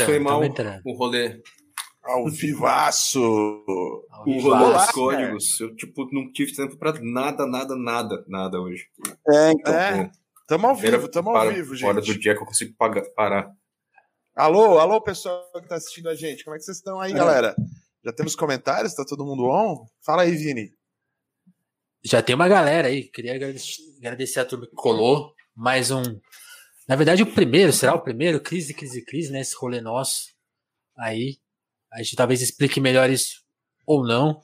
Nossa, foi mal o rolê. Ao vivaço! Ao O vivaço. rolê Olá, dos códigos. Eu, tipo, não tive tempo pra nada, nada, nada, nada hoje. É, então. É, tamo ao vivo, tamo ao para- vivo, Hora do gente. dia que eu consigo pagar, parar. Alô, alô, pessoal que tá assistindo a gente. Como é que vocês estão É. aí, galera? Já temos comentários? Tá todo mundo on? Fala aí, Vini. Já tem uma galera aí. Queria agradecer, agradecer a turma que colou. Mais um. Na verdade, o primeiro, será o primeiro? Crise, crise, crise, né? Esse rolê nosso. Aí. A gente talvez explique melhor isso ou não.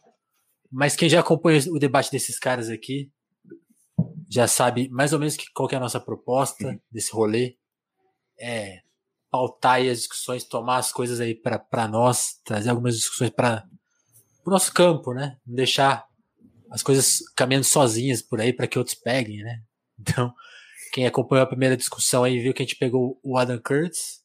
Mas quem já acompanha o debate desses caras aqui já sabe mais ou menos que, qual que é a nossa proposta desse rolê. É pautar aí as discussões, tomar as coisas aí para nós, trazer algumas discussões para o nosso campo, né? Não deixar as coisas caminhando sozinhas por aí para que outros peguem, né? Então, quem acompanhou a primeira discussão aí viu que a gente pegou o Adam Kurtz,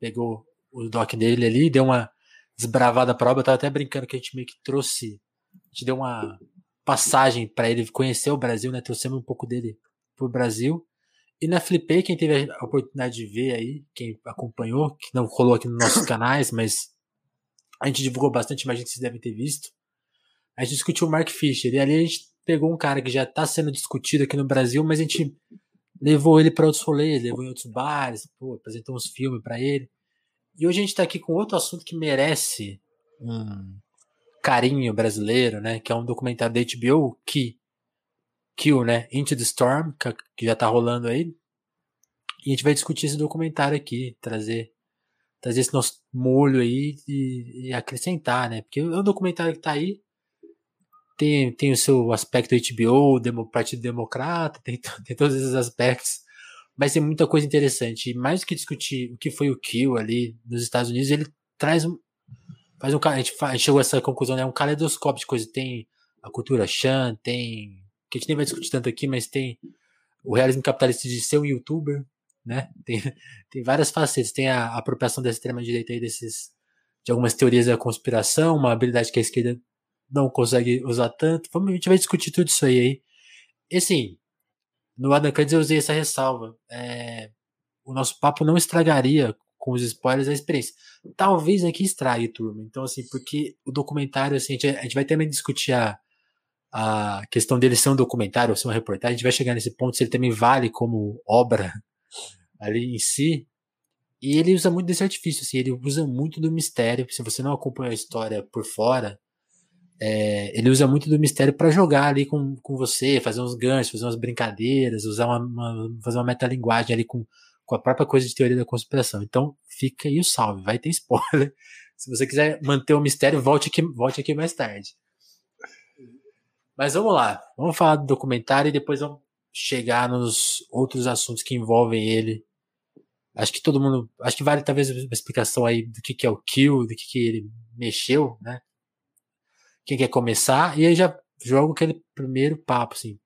pegou o doc dele ali, deu uma desbravada prova. Eu tava até brincando que a gente meio que trouxe, a gente deu uma passagem para ele conhecer o Brasil, né? Trouxemos um pouco dele pro Brasil. E na Flipei, quem teve a oportunidade de ver aí, quem acompanhou, que não rolou aqui nos nossos canais, mas a gente divulgou bastante, imagino que vocês devem ter visto. A gente discutiu o Mark Fisher. E ali a gente pegou um cara que já está sendo discutido aqui no Brasil, mas a gente levou ele para outros rolês, levou em outros bares, pô, apresentou uns filmes para ele. E hoje a gente está aqui com outro assunto que merece um carinho brasileiro, né? Que é um documentário da HBO que Kill, né? Into the Storm, que- já tá rolando aí. E a gente vai discutir esse documentário aqui, trazer trazer esse nosso molho aí e, e acrescentar, né? Porque é um documentário que tá aí, tem, tem o seu aspecto HBO, demo, Partido Democrata, tem, tem todos esses aspectos, mas tem muita coisa interessante. E mais do que discutir o que foi o Kill ali nos Estados Unidos, ele traz um. Faz um, a, gente a gente chegou a essa conclusão, né? Um caleidoscópio de coisa. Tem a cultura Shan, tem. que a gente nem vai discutir tanto aqui, mas tem o realismo capitalista de ser um youtuber, né? Tem, tem várias facetas. Tem a apropriação da extrema-direita aí desses. de algumas teorias da conspiração, uma habilidade que a esquerda não consegue usar tanto. Vamos, a gente vai discutir tudo isso aí. aí. E assim, no Adam Curtis eu usei essa ressalva. É, o nosso papo não estragaria com os spoilers a experiência. Talvez aqui estrague, turma. Então, assim, porque o documentário, assim, a gente, a gente vai também discutir a, a questão dele ser um documentário ou ser uma reportagem. A gente vai chegar nesse ponto se ele também vale como obra ali em si. E ele usa muito desse artifício, assim, ele usa muito do mistério. Se você não acompanha a história por fora, é, ele usa muito do mistério para jogar ali com, com você, fazer uns ganchos, fazer umas brincadeiras, usar uma, uma fazer uma metalinguagem ali com, com a própria coisa de teoria da conspiração. Então, fica aí o salve, vai ter spoiler. Se você quiser manter o mistério, volte aqui, volte aqui mais tarde. Mas vamos lá, vamos falar do documentário e depois vamos chegar nos outros assuntos que envolvem ele. Acho que todo mundo, acho que vale talvez uma explicação aí do que, que é o Kill, do que, que ele mexeu, né? Quem quer começar? E aí já jogo aquele primeiro papo, assim.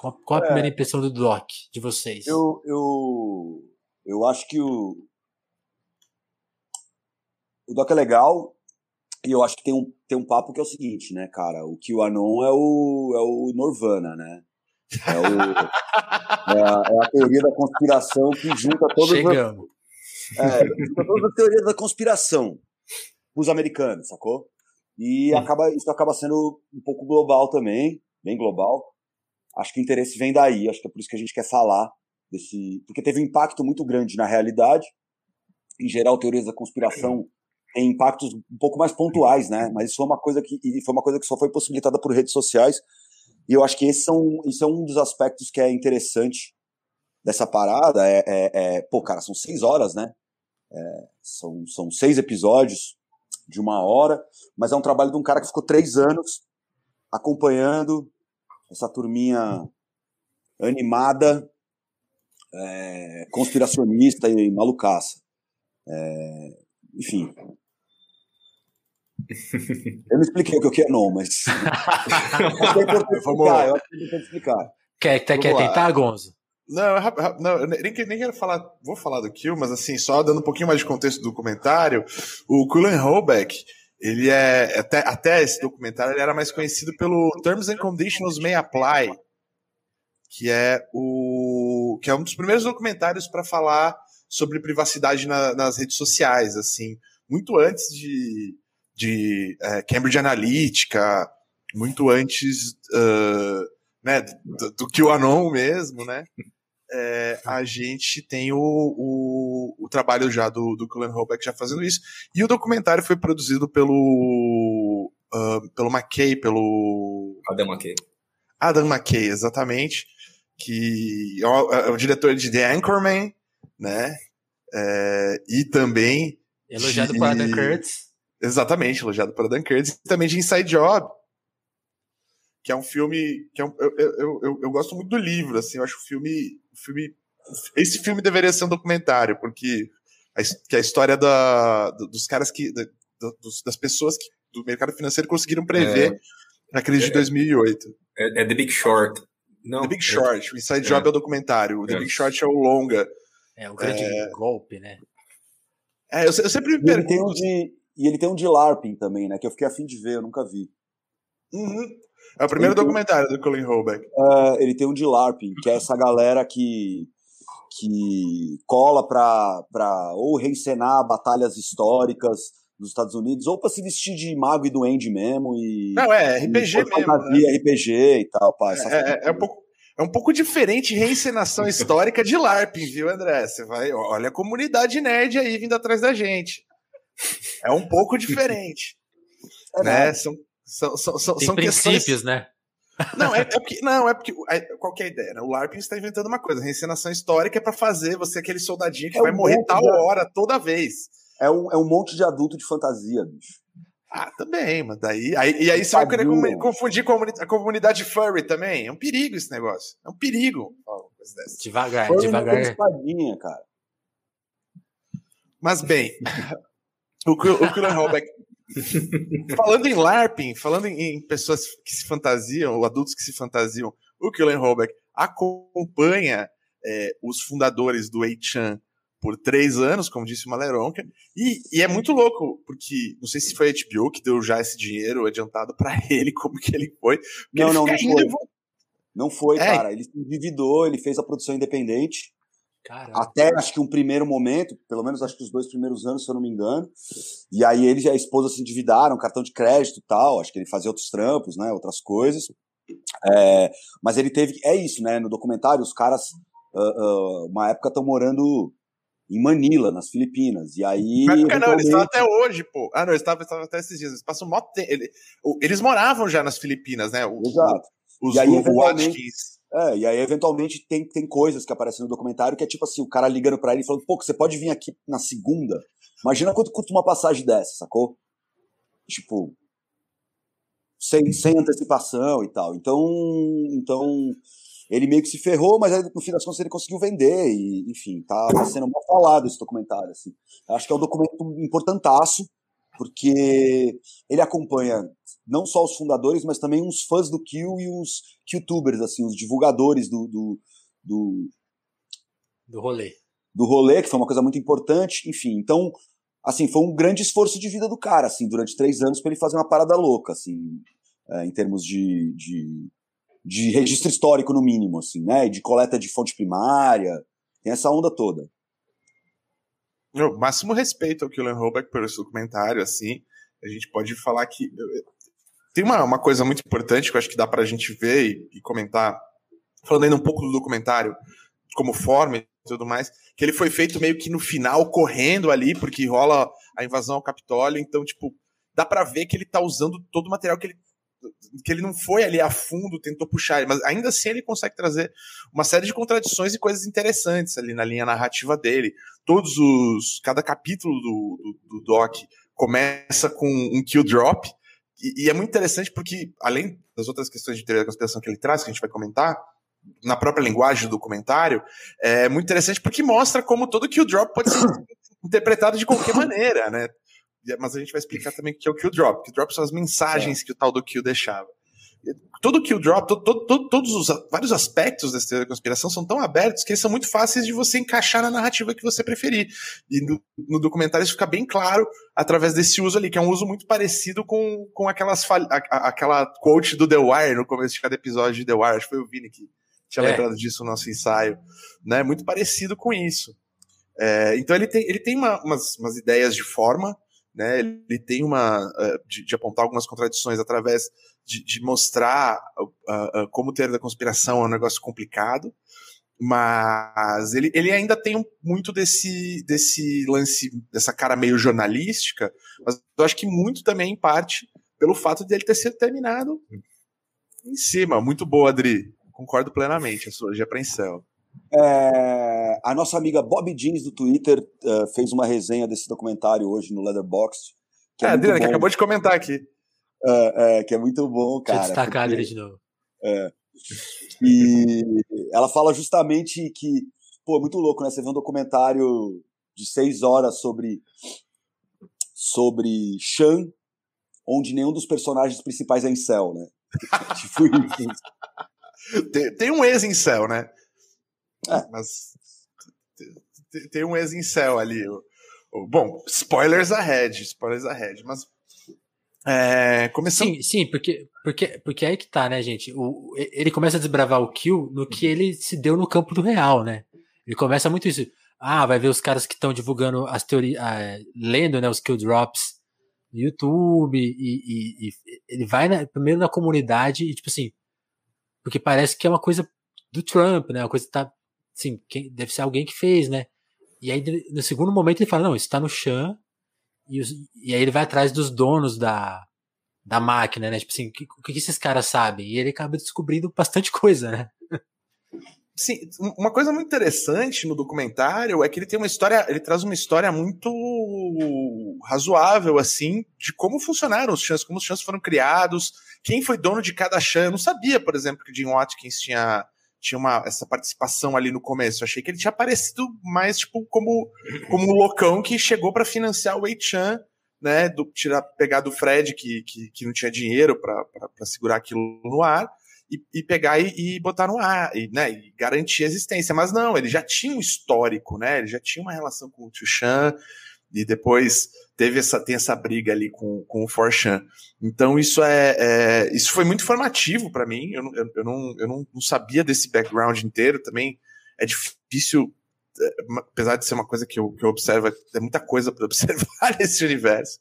Qual, qual a É. primeira impressão do Doc, de vocês? Eu, eu, eu acho que o, o Doc é legal e eu acho que tem um, tem um papo que é o seguinte, né, cara? O QAnon é o, é o Nirvana, né? É, o, é, a, é a teoria da conspiração que junta todas as, Chegamos. é, junta todas as teorias da conspiração os americanos, sacou? E acaba, isso acaba sendo um pouco global também, bem global. Acho que o interesse vem daí, acho que é por isso que a gente quer falar desse. Porque teve um impacto muito grande na realidade. Em geral, teorias da conspiração têm impactos um pouco mais pontuais, né? Mas isso foi uma coisa que, foi uma coisa que só foi possibilitada por redes sociais. E eu acho que esse são, isso é um dos aspectos que é interessante dessa parada. É, é, é- pô, cara, são seis horas, né? É, são, são seis episódios de uma hora, mas é um trabalho de um cara que ficou três anos acompanhando essa turminha animada, é, conspiracionista e malucaça. É, enfim. Eu não expliquei o que eu quero, não, mas. é importante Vamos explicar, lá. eu acho que é importante explicar. Quer, quer, quer tentar, Gonzo? Não, não, nem, nem quero falar, vou falar do Kill, mas assim, só dando um pouquinho mais de contexto do documentário, o Cullen Holbeck, ele é, até, até esse documentário, ele era mais conhecido pelo Terms and Conditions May Apply, que é o que é um dos primeiros documentários para falar sobre privacidade na, nas redes sociais, assim, muito antes de, de é, Cambridge Analytica, muito antes uh, né, do, do QAnon mesmo, né? É, a gente tem o, o, o, trabalho já do, do Cullen Holbeck já fazendo isso. E o documentário foi produzido pelo, uh, pelo McKay, pelo. Adam McKay. Adam McKay, exatamente. Que é o, é o diretor de The Anchorman, né? É, e também. Elogiado de... por Adam Kurtz. Exatamente, elogiado por Adam Kurtz. E também de Inside Job, que é um filme que é um, eu, eu, eu, eu, gosto muito do livro, assim, eu acho o filme, filme esse filme deveria ser um documentário, porque a, que a história da, dos caras que da, dos, das pessoas que, do mercado financeiro conseguiram prever é, a crise é, de 2008. É, é, The Big Short. Não, The Big Short, o Inside Job é o documentário, o The Big Short é o longa. É, o grande golpe, né? É, eu, eu sempre me pergunto... Ele um de, e ele tem um de LARPing também, né, que eu fiquei afim de ver, eu nunca vi. Uhum. É o primeiro documentário do Colin Holbeck. Uh, ele tem um de LARPing, que é essa galera que, que cola pra, pra ou reencenar batalhas históricas dos Estados Unidos, ou pra se vestir de mago e duende mesmo. E, Não, é RPG mesmo. Fantasia, né? RPG e tal, pá. É, é, é, um pouco, é um pouco diferente reencenação histórica de LARPing, viu, André? Você vai, olha a comunidade nerd aí vindo atrás da gente. É um pouco diferente. É, né? São, são, são, são, Tem são princípios, questões... né? Não, é, é, porque, não, é porque. É, qual que é a ideia? Né? O LARPing está inventando uma coisa. A reencenação histórica é para fazer você aquele soldadinho que é vai um morrer tal de... hora toda vez. É um, é um monte de adulto de fantasia, bicho. Ah, também, mas daí. Aí, e aí você vai querer confundir com a comunidade furry também. É um perigo esse negócio. É um perigo. Devagar, furry devagar. Espadinha, cara. Mas bem, o, o Killer Hallback falando em LARPing, falando em, pessoas que se fantasiam, ou adultos que se fantasiam, o Killen Holbeck acompanha é, os fundadores do 8chan por três anos, como disse o Maleronca, e, e, é muito louco, porque não sei se foi a HBO que deu já esse dinheiro adiantado para ele, como que ele foi. Não, não, não foi. Não foi, é. cara. Ele se endividou, ele fez a produção independente, Caraca. Até acho que um primeiro momento, pelo menos acho que os dois primeiros anos, se eu não me engano. E aí ele e a esposa se endividaram, cartão de crédito e tal. Acho que ele fazia outros trampos, né? Outras coisas. É, mas ele teve. É isso, né? No documentário, os caras, uh, uh, uma época, estão morando em Manila, nas Filipinas. E aí. Época, não, eles estão até hoje, pô. Ah, não, eles estavam até esses dias. Eles passam mó tempo. Eles moravam já nas Filipinas, né? O, Exato. Os, e aí, o Watkins. É, e aí eventualmente tem, tem coisas que aparecem no documentário que é tipo assim, o cara ligando para ele e falando, pô, você pode vir aqui na segunda? Imagina quanto custa uma passagem dessa, sacou? Tipo, sem, sem antecipação e tal. Então, então ele meio que se ferrou, mas aí, no fim das contas ele conseguiu vender e, enfim, tá, sendo mal falado esse documentário, assim. Acho que é um documento importantaço, porque ele acompanha não só os fundadores, mas também os fãs do Kill e os youtubers, assim, os divulgadores do, do, do, do rolê. Do rolê, que foi uma coisa muito importante, enfim. Então, assim, foi um grande esforço de vida do cara, assim, durante três anos para ele fazer uma parada louca, assim, é, em termos de, de, de registro histórico, no mínimo, assim, né? De coleta de fonte primária, tem essa onda toda. Meu, máximo respeito ao Killian Holbeck por esse documentário, assim. A gente pode falar que. Tem uma, uma coisa muito importante que eu acho que dá pra gente ver e, e comentar, falando ainda um pouco do documentário, como forma e tudo mais, que ele foi feito meio que no final, correndo ali, porque rola a invasão ao Capitólio, então, tipo, dá pra ver que ele tá usando todo o material que ele que ele não foi ali a fundo, tentou puxar, mas ainda assim ele consegue trazer uma série de contradições e coisas interessantes ali na linha narrativa dele. Todos os. Cada capítulo do, do, do Doc começa com um kill drop. E, e, é muito interessante porque, além das outras questões de teoria da conspiração que ele traz, que a gente vai comentar, na própria linguagem do documentário, é muito interessante porque mostra como todo kill drop pode ser interpretado de qualquer maneira, né? Mas a gente vai explicar também o que é o kill drop. Kill drop são as mensagens é. que o tal do kill deixava. Todo kill drop, todo, todo, todos os vários aspectos dessa teoria da conspiração são tão abertos que eles são muito fáceis de você encaixar na narrativa que você preferir. E no, no documentário isso fica bem claro através desse uso ali, que é um uso muito parecido com, com aquelas a, aquela quote do The Wire no começo de cada episódio de The Wire. Acho que foi o Vini que tinha é. lembrado disso no nosso ensaio. Né? Muito parecido com isso. É, então ele tem, ele tem uma, umas, umas ideias de forma, né? Ele tem uma uh, de, de, apontar algumas contradições através de, de mostrar uh, uh, como ter da conspiração é um negócio complicado, mas ele, ele ainda tem muito desse, desse lance, dessa cara meio jornalística, mas eu acho que muito também em parte pelo fato dele ter sido terminado em cima. Muito boa, Adri. Concordo plenamente, a sua apreensão. É, a nossa amiga Bob Jeans do Twitter uh, fez uma resenha desse documentário hoje no Letterboxd. Que é, é Adriana, que acabou de comentar aqui. É, é, que é muito bom, cara. Deixa eu destacar porque, de novo. É, e ela fala justamente que, pô, muito louco, né? Você vê um documentário de seis horas sobre sobre Shan, onde nenhum dos personagens principais é em céu, né? tipo isso. Tem, tem um ex em céu, né? É. Mas tem, um ex em céu ali. Bom, spoilers ahead, spoilers ahead, mas é, começando... Sim, sim, porque, porque, porque é aí que tá, né, gente? O, ele começa a desbravar o kill no que ele se deu no campo do real, né? Ele começa muito isso. Ah, vai ver os caras que estão divulgando as teorias, ah, lendo né, os kill drops no YouTube, e, e, e ele vai na, primeiro na comunidade e, tipo assim, porque parece que é uma coisa do Trump, né? Uma coisa que tá, assim, quem, deve ser alguém que fez, né? E aí, no segundo momento, ele fala, não, isso tá no Chan, e, e aí ele vai atrás dos donos da, da máquina, né? Tipo assim, o que, que, que esses caras sabem? E ele acaba descobrindo bastante coisa, né? Sim, uma coisa muito interessante no documentário é que ele tem uma história, ele traz uma história muito razoável, assim, de como funcionaram os chãs, como os chãs foram criados, quem foi dono de cada chã. Eu não sabia, por exemplo, que Jim Watkins tinha tinha uma, essa participação ali no começo. Eu achei que ele tinha aparecido mais, tipo, como, como um loucão que chegou para financiar o Wei-Chan, né? Do, tirar, pegar do Fred, que, que, que não tinha dinheiro para segurar aquilo no ar, e, e pegar e, e, botar no ar, e, né? E garantir a existência. Mas não, ele já tinha um histórico, né? Ele já tinha uma relação com o Tio Chan, e depois teve essa, tem essa briga ali com, com o Forchan. Então isso é, é, isso foi muito formativo para mim. Eu, eu, eu, não, eu não, não sabia desse background inteiro também. É difícil, é, apesar de ser uma coisa que eu, que eu observo, é muita coisa para observar nesse universo.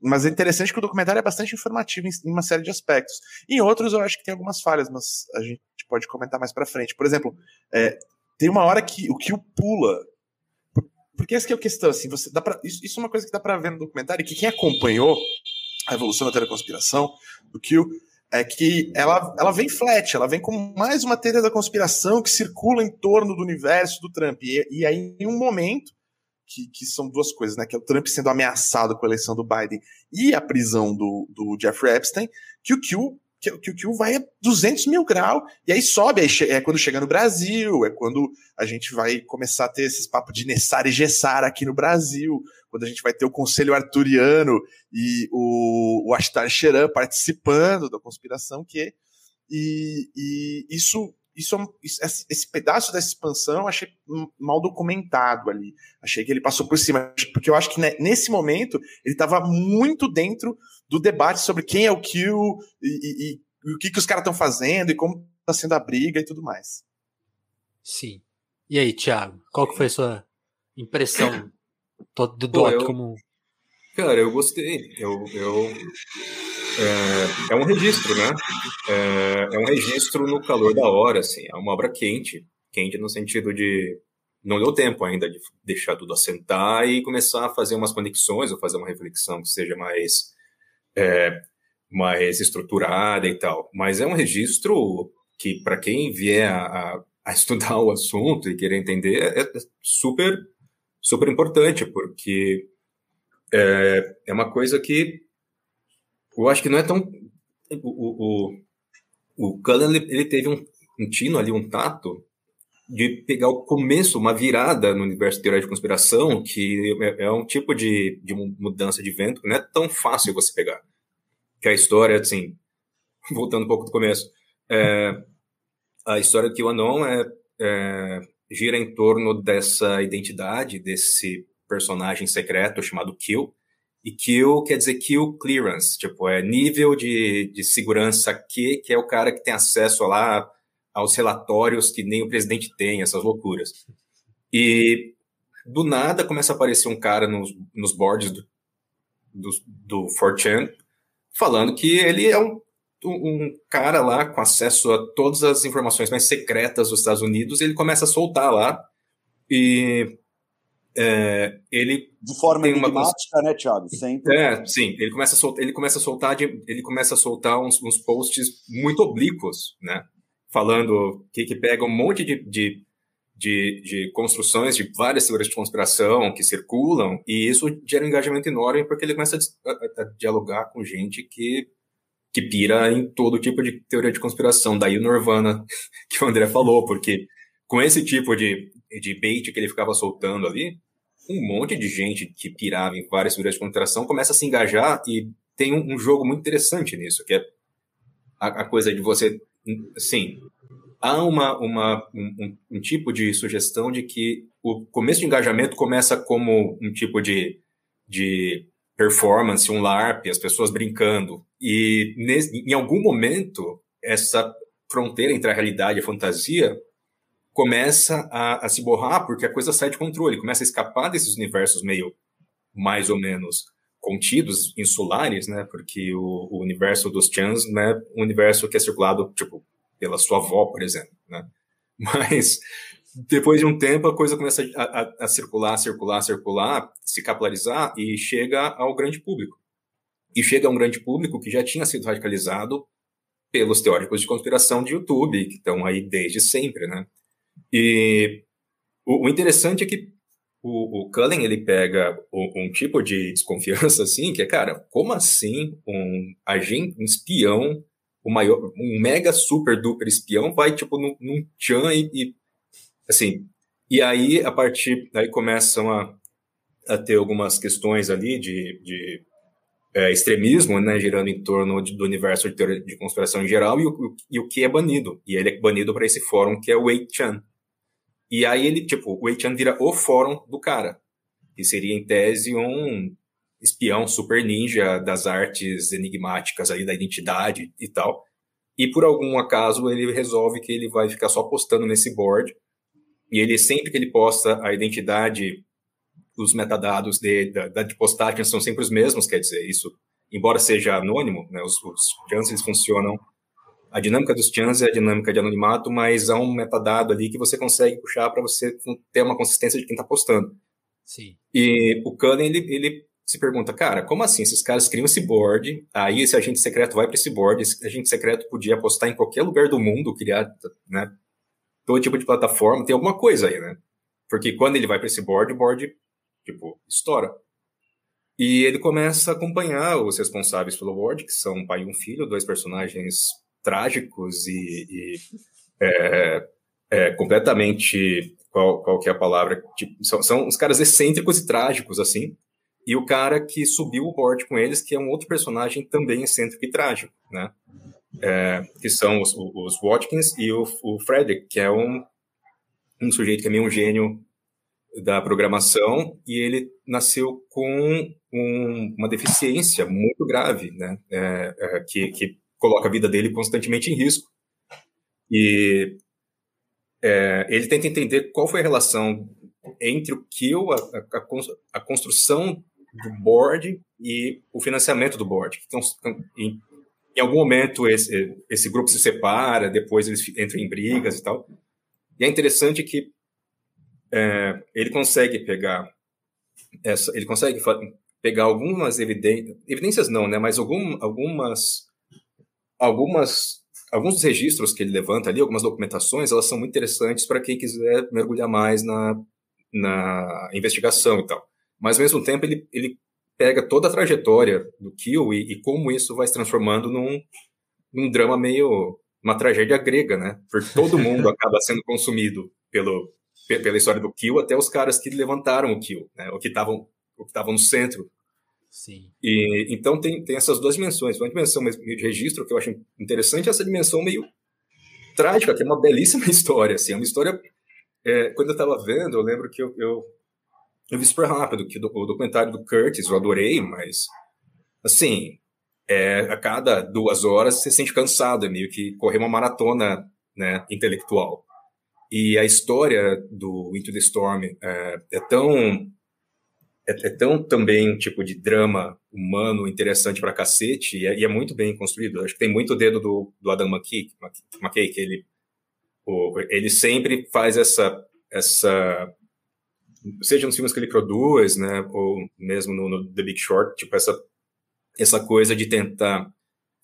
Mas é interessante que o documentário é bastante informativo em, em uma série de aspectos. Em outros eu acho que tem algumas falhas, mas a gente pode comentar mais para frente. Por exemplo, é, tem uma hora que o Kill pula porque essa é a questão, assim, você dá pra, isso, isso é uma coisa que dá para ver no documentário, que quem acompanhou a evolução da teoria da conspiração, do Kill, é que ela, ela vem flat, ela vem como mais uma teoria da conspiração que circula em torno do universo do Trump. E, e aí, em um momento, que, que são duas coisas, né? Que é o Trump sendo ameaçado com a eleição do Biden e a prisão do, do Jeffrey Epstein, que o Q que, que, que vai a 200 mil graus, e aí sobe, aí é quando chega no Brasil, é quando a gente vai começar a ter esses papos de Nessar e Gessar aqui no Brasil, quando a gente vai ter o Conselho Arturiano e o, o Ashtar Sheran participando da conspiração, que e, e isso isso, esse pedaço dessa expansão eu achei mal documentado ali. Achei que ele passou por cima. Porque eu acho que nesse momento ele estava muito dentro do debate sobre quem é o Kill e, e, e o que, que os caras estão fazendo e como está sendo a briga e tudo mais. Sim. E aí, Thiago, qual que foi a sua impressão do Doc eu, como. Cara, eu gostei. Eu, eu é, é um registro, né? É, é, um registro no calor da hora, assim. É uma obra quente. Quente no sentido de não deu tempo ainda de deixar tudo assentar e começar a fazer umas conexões ou fazer uma reflexão que seja mais é, mais estruturada e tal. Mas é um registro que, para quem vier a, a, estudar o assunto e querer entender, é, é super, super importante, porque é, é uma coisa que eu acho que não é tão. O, o, o Cullen ele, ele teve um, um tino ali, um tato, de pegar o começo, uma virada no universo teoria de conspiração, que é, é, um tipo de, de mudança de vento que não é tão fácil você pegar. Que a história, assim, voltando um pouco do começo, é, a história que o Anon é, é, gira em torno dessa identidade, desse personagem secreto chamado Kill, e kill quer dizer kill clearance, tipo, é nível de, de segurança Q, que é o cara que tem acesso lá aos relatórios que nem o presidente tem, essas loucuras. E do nada começa a aparecer um cara nos, nos boards do, do, do 4chan falando que ele é um, um cara lá com acesso a todas as informações mais secretas dos Estados Unidos, e ele começa a soltar lá, e é, ele de forma enigmática, uma... né, Thiago? Sempre. É, sim. Ele começa a soltar, ele começa a soltar, de, ele começa a soltar uns, uns posts muito oblíquos, né? Falando que, que pega um monte de, de, de, de construções de várias teorias de conspiração que circulam e isso gera um engajamento enorme porque ele começa a, a, a dialogar com gente que que pira em todo tipo de teoria de conspiração. Daí o Nirvana que o André falou, porque com esse tipo de, de bait que ele ficava soltando ali, um monte de gente que pirava em várias teorias de conspiração começa a se engajar e tem um, um jogo muito interessante nisso, que é a, a, coisa de você, sim, há uma, uma um, um, tipo de sugestão de que o começo de engajamento começa como um tipo de, de performance, um LARP, as pessoas brincando. E nesse, em algum momento, essa fronteira entre a realidade e a fantasia começa a, a, se borrar porque a coisa sai de controle, começa a escapar desses universos meio mais ou menos contidos, insulares, né? Porque o, o universo dos Chans não é um universo que é circulado, tipo, pela sua avó, por exemplo, né? Mas depois de um tempo a coisa começa a, a, a circular, circular, circular, se capilarizar e chega ao grande público. E chega a um grande público que já tinha sido radicalizado pelos teóricos de conspiração de YouTube, que estão aí desde sempre, né? E o, o interessante é que o, o Cullen, ele pega um, um, tipo de desconfiança, assim, que é, cara, como assim um agente, um espião, o maior, um mega super duper espião vai, tipo, num, num Chan e, e, assim, e aí, a partir, daí começam a, a ter algumas questões ali de, de é, extremismo, né, girando em torno de, do universo de teoria de conspiração em geral, e o, e o que é banido. E ele é banido para esse fórum que é o 8chan. E aí ele, tipo, o 8chan vira o fórum do cara, que seria, em tese, um espião super ninja das artes enigmáticas aí, da identidade e tal. E por algum acaso ele resolve que ele vai ficar só postando nesse board. E ele, sempre que ele posta a identidade, os metadados de, da, da de postagem são sempre os mesmos, quer dizer, isso, embora seja anônimo, né, os, os chances funcionam a dinâmica dos chans é a dinâmica de anonimato, mas há um metadado ali que você consegue puxar para você ter uma consistência de quem está postando. Sim. E o Cullen, ele, ele se pergunta, cara, como assim? Esses caras criam esse board, aí esse agente secreto vai para esse board, esse agente secreto podia postar em qualquer lugar do mundo, criar, né, todo tipo de plataforma, tem alguma coisa aí, né? Porque quando ele vai para esse board, o board, tipo, estoura. E ele começa a acompanhar os responsáveis pelo board, que são um pai e um filho, dois personagens trágicos e, e é, é, completamente qual, qual que é a palavra? Tipo, são, são os caras excêntricos e trágicos assim. E o cara que subiu o board com eles que é um outro personagem também excêntrico e trágico né? É, que são os, os Watkins e o, o Frederick que é um um sujeito que é meio um gênio da programação e ele nasceu com um, uma deficiência muito grave, né? É, é, que, que coloca a vida dele constantemente em risco. E é, ele tenta entender qual foi a relação entre o Kill, a, a, a, construção do board e o financiamento do board. Então, em, em algum momento esse, esse grupo se separa, depois eles entram em brigas e tal. E é interessante que é, ele consegue pegar essa, ele consegue pegar algumas evidências, evidências não, né, mas algum, algumas algumas alguns registros que ele levanta ali, algumas documentações, elas são muito interessantes para quem quiser mergulhar mais na, na investigação e tal. Mas, ao mesmo tempo, ele, ele pega toda a trajetória do Kill e, e como isso vai se transformando num, num drama meio... uma tragédia grega, né? Porque todo mundo acaba sendo consumido pelo, pela história do Kill, até os caras que levantaram o Kill, né? O que estavam o que estavam no centro Sim. E, então tem, tem essas duas dimensões. Uma dimensão meio de registro, que eu acho interessante, essa dimensão meio trágica, que é uma belíssima história. Assim, é uma história. É, quando eu estava vendo, eu lembro que eu, eu, eu vi super rápido que o documentário do Curtis eu adorei, mas assim, é, a cada duas horas você se sente cansado, é meio que correr uma maratona né, intelectual. E a história do Into the Storm é, é tão é, é, tão também tipo de drama humano interessante pra cacete e é, e é muito bem construído. acho que tem muito dedo do, do Adam McKay, McKay que ele o, ele sempre faz essa essa seja nos filmes que ele produz, né, ou mesmo no, no The Big Short, tipo essa essa coisa de tentar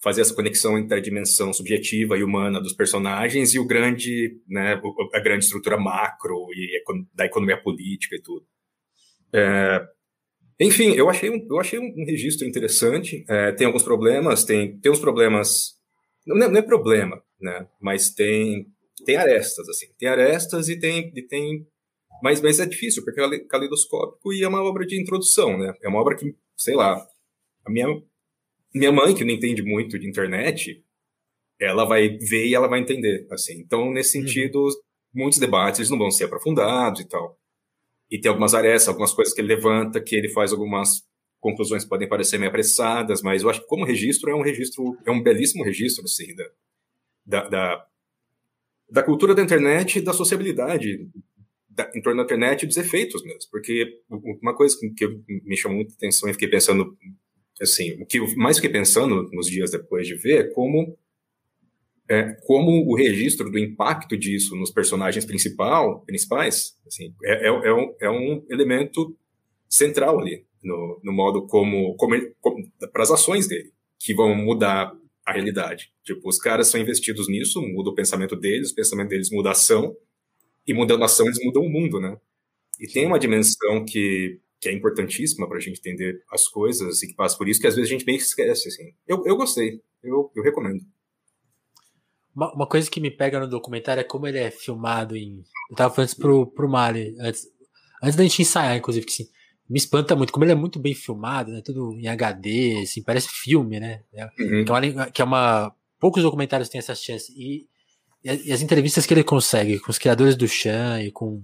fazer essa conexão entre a dimensão subjetiva e humana dos personagens e o grande, né, a grande estrutura macro e da economia política e tudo. É, enfim, eu achei um, eu achei um registro interessante. É, tem alguns problemas, tem, tem uns problemas. Não é, não é, problema, né? Mas tem, tem arestas, assim. Tem arestas e tem. E tem mas, mas é difícil, porque é caleidoscópico e é uma obra de introdução, né? É uma obra que, sei lá, a minha, minha mãe, que não entende muito de internet, ela vai ver e ela vai entender, assim. Então, nesse uhum. sentido, uhum. muitos debates não vão ser aprofundados e tal. E tem algumas arestas, algumas coisas que ele levanta, que ele faz algumas conclusões que podem parecer meio apressadas, mas eu acho que como registro é um registro, é um belíssimo registro, assim, da, da, da, da cultura da internet e da sociabilidade da, em torno da internet e dos efeitos mesmo, porque uma coisa que me chamou muita atenção e fiquei pensando, assim, o que eu mais fiquei pensando nos dias depois de ver é como é, como o registro do impacto disso nos personagens principal, principais assim, é, é, é, um, é um elemento central ali no, no modo como, como, como para as ações dele, que vão mudar a realidade. Tipo, os caras são investidos nisso, muda o pensamento deles, o pensamento deles muda a ação, e mudando a ação eles mudam o mundo, né? E tem uma dimensão que, que é importantíssima para a gente entender as coisas e que passa por isso, que às vezes a gente meio que esquece, assim. Eu, eu gostei, eu, eu recomendo. Uma, uma, coisa que me pega no documentário é como ele é filmado em. Eu tava falando isso pro, pro Mali, antes, antes da gente ensaiar, inclusive, que assim, me espanta muito, como ele é muito bem filmado, né? Tudo em HD, assim, parece filme, né? É, uhum. que, é uma, que é uma. Poucos documentários têm essa chance. E, e, as entrevistas que ele consegue com os criadores do Chan e com,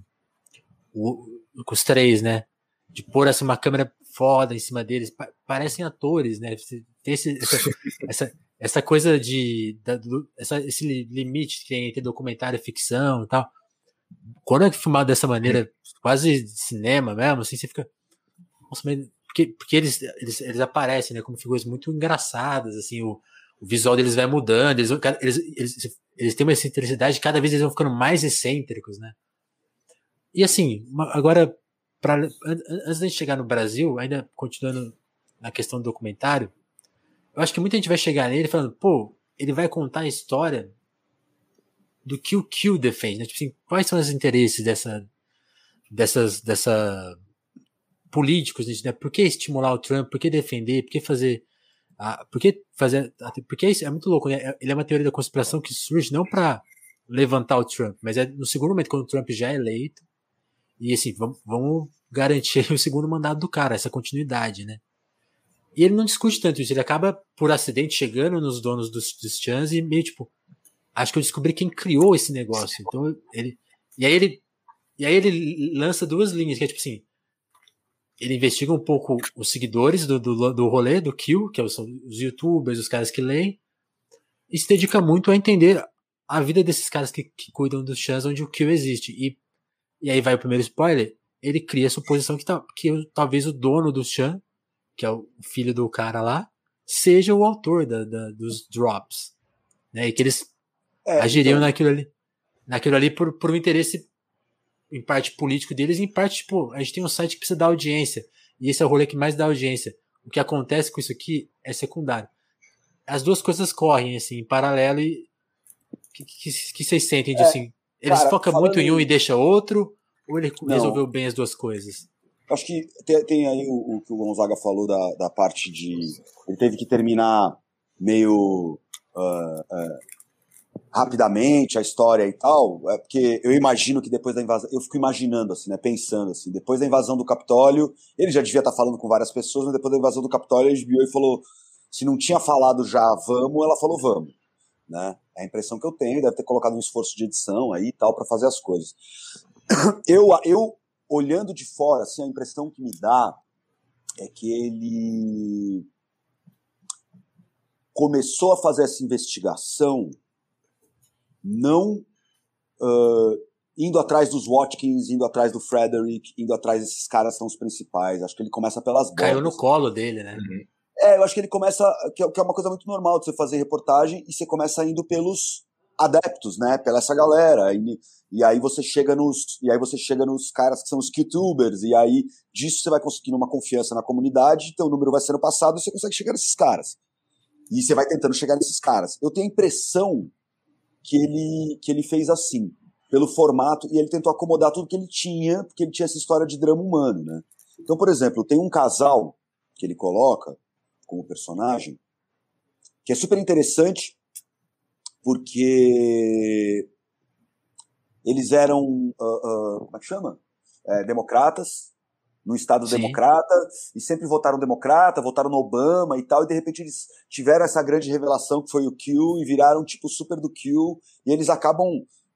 o, com os três, né? De pôr assim, uma câmera foda em cima deles, pa, parecem atores, né? Tem esse, essa, essa essa coisa de. Da, do, essa, esse limite que tem entre documentário e ficção e tal. Quando é filmado dessa maneira, quase de cinema mesmo, assim, você fica. Nossa, mas. Porque, porque eles, eles, eles aparecem, né, como figuras muito engraçadas, assim, o, o visual deles vai mudando, eles, eles, eles, eles têm uma excentricidade, cada vez eles vão ficando mais excêntricos, né? E assim, agora, pra, antes gente chegar no Brasil, ainda continuando na questão do documentário, eu acho que muita gente vai chegar nele falando, pô, ele vai contar a história do que o Q defende, né? Tipo assim, quais são os interesses dessa, dessas, dessa políticos, né? Por que estimular o Trump? Por que defender? Por que fazer, ah, por que fazer, porque é, é muito louco, né? É, ele é uma teoria da conspiração que surge não para levantar o Trump, mas é no segundo momento quando o Trump já é eleito e assim, vamos, vamos garantir o segundo mandato do cara, essa continuidade, né? E ele não discute tanto isso, ele acaba por acidente chegando nos donos dos, dos chans e meio tipo, acho que eu descobri quem criou esse negócio. Então ele. E aí ele. E aí ele lança duas linhas, que é tipo assim. Ele investiga um pouco os seguidores do, do, do rolê, do Kill, que são os youtubers, os caras que leem, e se dedica muito a entender a vida desses caras que, que cuidam dos chans onde o Kill existe. E, e aí vai o primeiro spoiler, ele cria a suposição que, tá, que talvez o dono do chan que é o filho do cara lá, seja o autor da, da dos drops. Né? E que eles é, agiriam então... naquilo ali. Naquilo ali por, por um interesse em parte político deles e em parte, tipo, a gente tem um site que precisa dar audiência. E esse é o rolê que mais dá audiência. O que acontece com isso aqui é secundário. As duas coisas correm, assim, em paralelo e. O que, que, que, vocês sentem de é, assim? Eles cara, focam muito em um e deixa outro? Ou ele Não. resolveu bem as duas coisas? Acho que tem, tem aí o, o, que o Gonzaga falou da, da parte de. Ele teve que terminar meio. Uh, uh, rapidamente a história e tal, é porque eu imagino que depois da invasão, eu fico imaginando assim, né, pensando assim, depois da invasão do Capitólio, ele já devia estar falando com várias pessoas, mas depois da invasão do Capitólio ele viu e falou, se não tinha falado já vamos, ela falou vamos, né? É a impressão que eu tenho, deve ter colocado um esforço de edição aí e tal para fazer as coisas. Eu eu olhando de fora, assim, a impressão que me dá é que ele começou a fazer essa investigação não uh, indo atrás dos Watkins, indo atrás do Frederick, indo atrás desses caras são os principais. Acho que ele começa pelas bordas. Caiu no colo dele, né? Uhum. É, eu acho que ele começa, que é, que é uma coisa muito normal de você fazer reportagem, e você começa indo pelos adeptos, né? Pela essa galera. E, e aí você chega nos. E aí você chega nos caras que são os YouTubers, e aí disso você vai conseguindo uma confiança na comunidade, teu número vai sendo passado e você consegue chegar nesses caras. E você vai tentando chegar nesses caras. Eu tenho a impressão que ele, que ele fez assim, pelo formato, e ele tentou acomodar tudo que ele tinha, porque ele tinha essa história de drama humano, né? Então, por exemplo, tem um casal que ele coloca como personagem, que é super interessante, porque eles eram, uh, uh, como é que chama? É, democratas, no estado Sim. democrata, e sempre votaram democrata, votaram no Obama e tal, e de repente eles tiveram essa grande revelação que foi o Q, e viraram tipo super do Q, e eles acabam.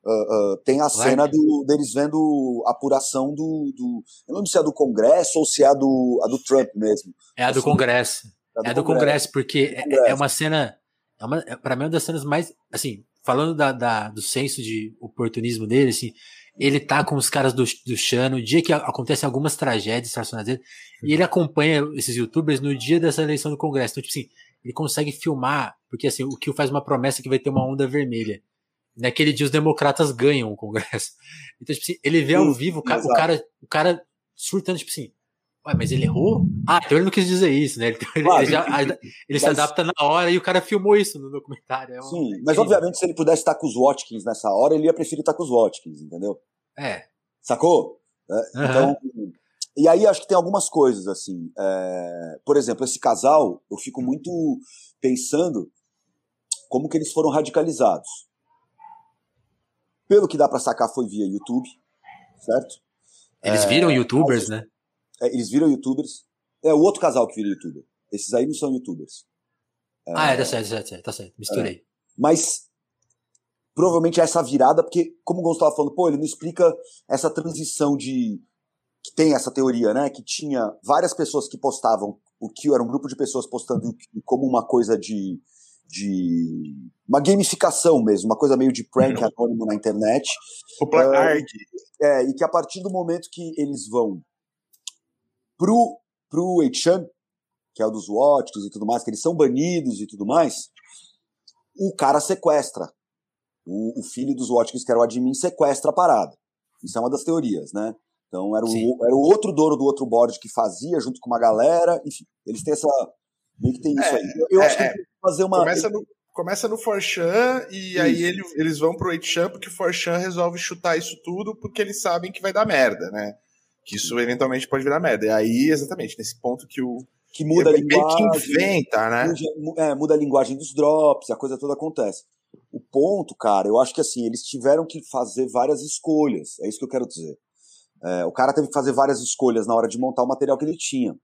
Uh, tem a cena do, deles vendo a apuração do, do. Eu não sei se é do Congresso ou se é a do, a do Trump mesmo. É a do Assim, Congresso. É É do Congresso, porque é- Congresso. é uma cena. É uma, é, pra mim, é uma das cenas mais. Assim, falando da, da- do senso de oportunismo dele, assim, ele tá com os caras do, do Chan no dia que acontecem algumas tragédias relacionadas dele, e ele acompanha esses youtubers no dia dessa eleição do Congresso. Então, tipo assim, ele consegue filmar, porque assim, o Kill faz uma promessa que vai ter uma onda vermelha. Naquele dia os democratas ganham o Congresso. Então, tipo assim, ele vê ao vivo o ca- o cara, o cara surtando, tipo assim, Ué, mas ele errou? Ah, então ele não quis dizer isso, né? Ele, Claro. ele já- ele se Mas- adapta na hora e o cara filmou isso no documentário. É uma- Sim, mas obviamente se ele pudesse estar com os Watkins nessa hora, ele ia preferir estar com os Watkins, entendeu? É. Sacou? É, Aham. Então, e aí acho que tem algumas coisas assim. é, por exemplo, esse casal, eu fico muito pensando como que eles foram radicalizados. Pelo que dá pra sacar foi via YouTube, certo? Eles viram youtubers, né? É, eles viram YouTubers. É o outro casal que vira YouTuber. Esses aí não são YouTubers. Ah, é, tá certo, tá certo, tá certo, tá certo. Misturei. Mas provavelmente é essa virada, porque, como o Gonçalo estava falando, pô, ele não explica essa transição de. que tem essa teoria, né? Que tinha várias pessoas que postavam o Q, era um grupo de pessoas postando o Q como uma coisa de. de uma gamificação mesmo, uma coisa meio de prank anônimo na internet. Popular Ah, Arg. É, e que a partir do momento que eles vão pro, pro 8chan, que é o dos Watkins e tudo mais, que eles são banidos e tudo mais, o cara sequestra. O, o filho dos Watkins, que era o admin, sequestra a parada. Isso é uma das teorias, né? Então era Sim. o, era o outro dono do outro board que fazia, junto com uma galera, enfim, eles têm essa. Meio que tem isso É, aí. Eu, eu é, acho que é. tem que fazer uma. Começa no, começa no Forchan e aí ele- eles vão pro 8chan porque o Forchan resolve chutar isso tudo porque eles sabem que vai dar merda, né? Que isso eventualmente pode virar merda. E aí, exatamente, nesse ponto que o. que muda a meio que linguagem. inventa, né? muda, é, muda a linguagem dos drops, a coisa toda acontece. O ponto, cara, eu acho que assim, eles tiveram que fazer várias escolhas. É isso que eu quero dizer. É, o cara teve que fazer várias escolhas na hora de montar o material que ele tinha.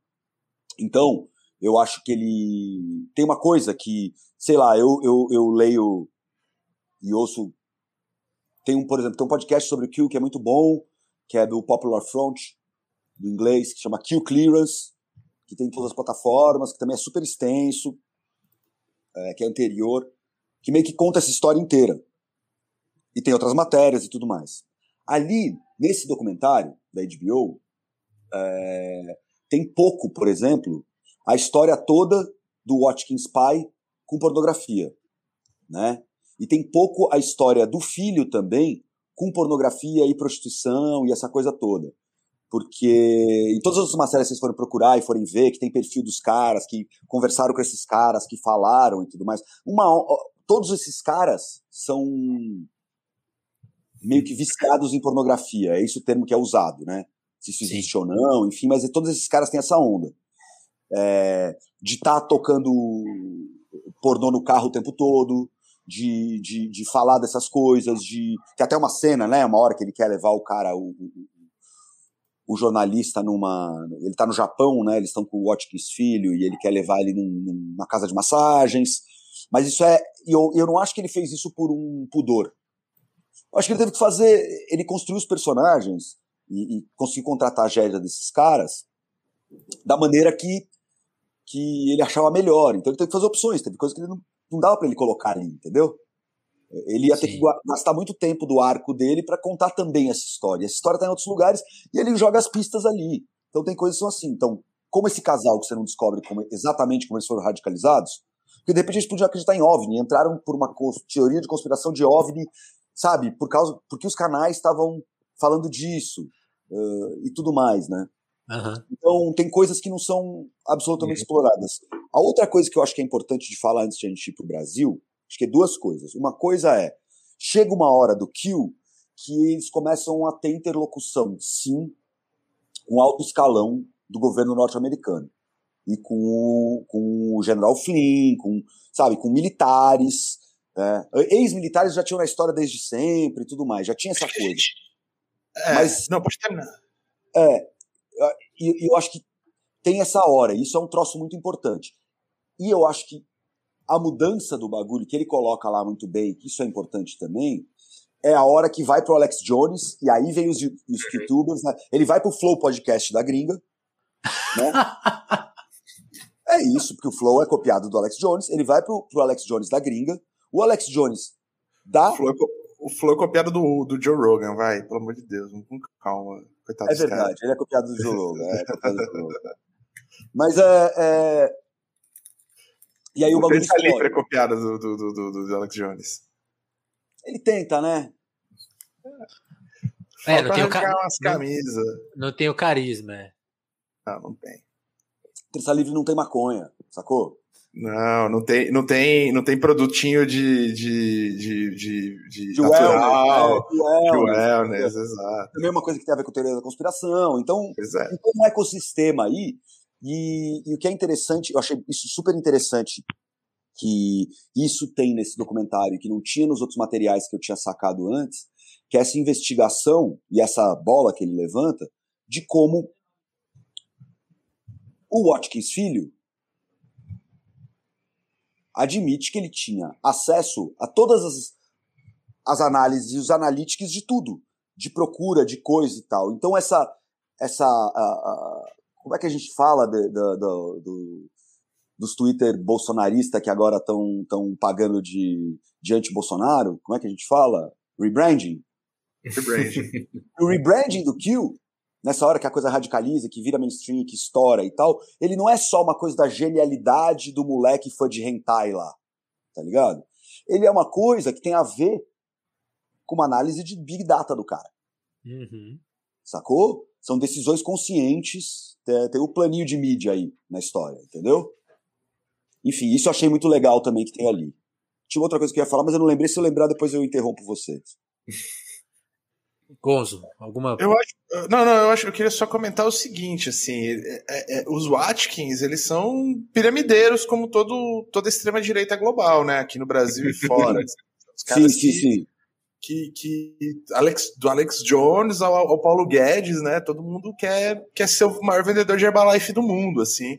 Então, eu acho que ele. Tem uma coisa que, sei lá, eu, eu, eu leio e ouço. Tem um, por exemplo, tem um podcast sobre o Q que é muito bom, que é do Popular Front, do inglês, que chama Q Clearance, que tem em todas as plataformas, que também é super extenso, é, que é anterior, que meio que conta essa história inteira. E tem outras matérias e tudo mais. Ali, nesse documentário da HBO, é, tem pouco, por exemplo, a história toda do Watkins pai com pornografia, né? E tem pouco a história do filho também com pornografia e prostituição e essa coisa toda. Porque em todas as outras matérias que vocês forem procurar e forem ver, que tem perfil dos caras, que conversaram com esses caras, que falaram e tudo mais. Uma, todos esses caras são meio que viciados em pornografia. É esse o termo que é usado, né? Se isso Sim. existe ou não, enfim, mas todos esses caras têm essa onda. É, de estar tocando pornô no carro o tempo todo, de, de, de falar dessas coisas, de. Tem até uma cena, né? Uma hora que ele quer levar o cara, o, o, o jornalista numa. Ele tá no Japão, né? Eles estão com o Watkins filho e ele quer levar ele num- numa casa de massagens. Mas isso é. Eu, eu não acho que ele fez isso por um pudor. Eu acho que ele teve que fazer. Ele construiu os personagens e, e conseguiu contratar a gélia desses caras da maneira que, que ele achava melhor. Então ele teve que fazer opções. Teve coisas que ele não, não dava pra ele colocar ali, entendeu? Ele ia Sim. ter que gastar muito tempo do arco dele para contar também essa história. Essa história está em outros lugares e ele joga as pistas ali. Então tem coisas que são assim. Então, como esse casal que você não descobre como, exatamente como eles foram radicalizados, porque de repente eles podiam acreditar em OVNI, entraram por uma teoria de conspiração de OVNI, sabe, por causa, porque os canais estavam falando disso uh, e tudo mais, né? Uhum. Então tem coisas que não são absolutamente uhum. exploradas. A outra coisa que eu acho que é importante de falar antes de a gente ir para o Brasil, acho que é duas coisas. Uma coisa é, chega uma hora do kill que eles começam a ter interlocução, sim, com alto escalão do governo norte-americano. E com o, com o general Flynn, com, sabe, com militares. É. Ex-militares já tinham na história desde sempre e tudo mais, já tinha essa coisa. É, Mas, não, pode terminar. É, e eu acho que tem essa hora, isso é um troço muito importante. E eu acho que a mudança do bagulho, que ele coloca lá muito bem, que isso é importante também, é a hora que vai pro Alex Jones, e aí vem os, os youtubers, né? ele vai pro Flow Podcast da gringa, né? é isso, porque o Flow é copiado do Alex Jones, ele vai pro, pro Alex Jones da gringa, o Alex Jones dá... O Flow, é, o Flow é copiado do, do Joe Rogan, vai, pelo amor de Deus, com calma, coitado É verdade, cara. ele é copiado do Joe Rogan, é copiado do Joe Rogan. Mas é, é... E aí o, o bagulho explode. é copiado do, do, do, do, do Alex Jones. Ele tenta, né? É, não tem, o ca... umas camisas. Não, não tem o carisma, é. Não, não tem. Terça Livre não tem maconha, sacou? Não, não tem, não tem, não tem produtinho de, de, de, de, de, de natural, wellness, é, de wellness, exato. Também é uma coisa que tem a ver com a teoria da conspiração. Então, é. tem um ecossistema aí, e, e o que é interessante, eu achei isso super interessante que isso tem nesse documentário que não tinha nos outros materiais que eu tinha sacado antes, que é essa investigação e essa bola que ele levanta de como o Watkins filho admite que ele tinha acesso a todas as, as análises e os analíticos de tudo, de procura, de coisa e tal. Então essa essa a, a, como é que a gente fala de, de, de, do, dos Twitter bolsonaristas que agora estão tão pagando de, de anti-Bolsonaro, como é que a gente fala? Rebranding. Rebranding. o rebranding do Q, nessa hora que a coisa radicaliza, que vira mainstream, que estoura e tal, ele não é só uma coisa da genialidade do moleque fã de hentai lá, tá ligado? Ele é uma coisa que tem a ver com uma análise de big data do cara. Uhum. Sacou? São decisões conscientes, tem, o planinho de mídia aí na história, entendeu? Enfim, isso eu achei muito legal também que tem ali. Tinha outra coisa que eu ia falar, mas eu não lembrei. Se eu lembrar, depois eu interrompo vocês. Gonzo, alguma. Eu acho. Não, não, eu acho eu queria só comentar o seguinte, assim, é, é, é os Watkins, eles são piramideiros como todo, toda extrema-direita global, né? Aqui no Brasil e fora. Os caras sim, sim, que, sim. Que, que Alex, do Alex Jones ao, ao Paulo Guedes, né? Todo mundo quer, quer ser o maior vendedor de Herbalife do mundo, assim.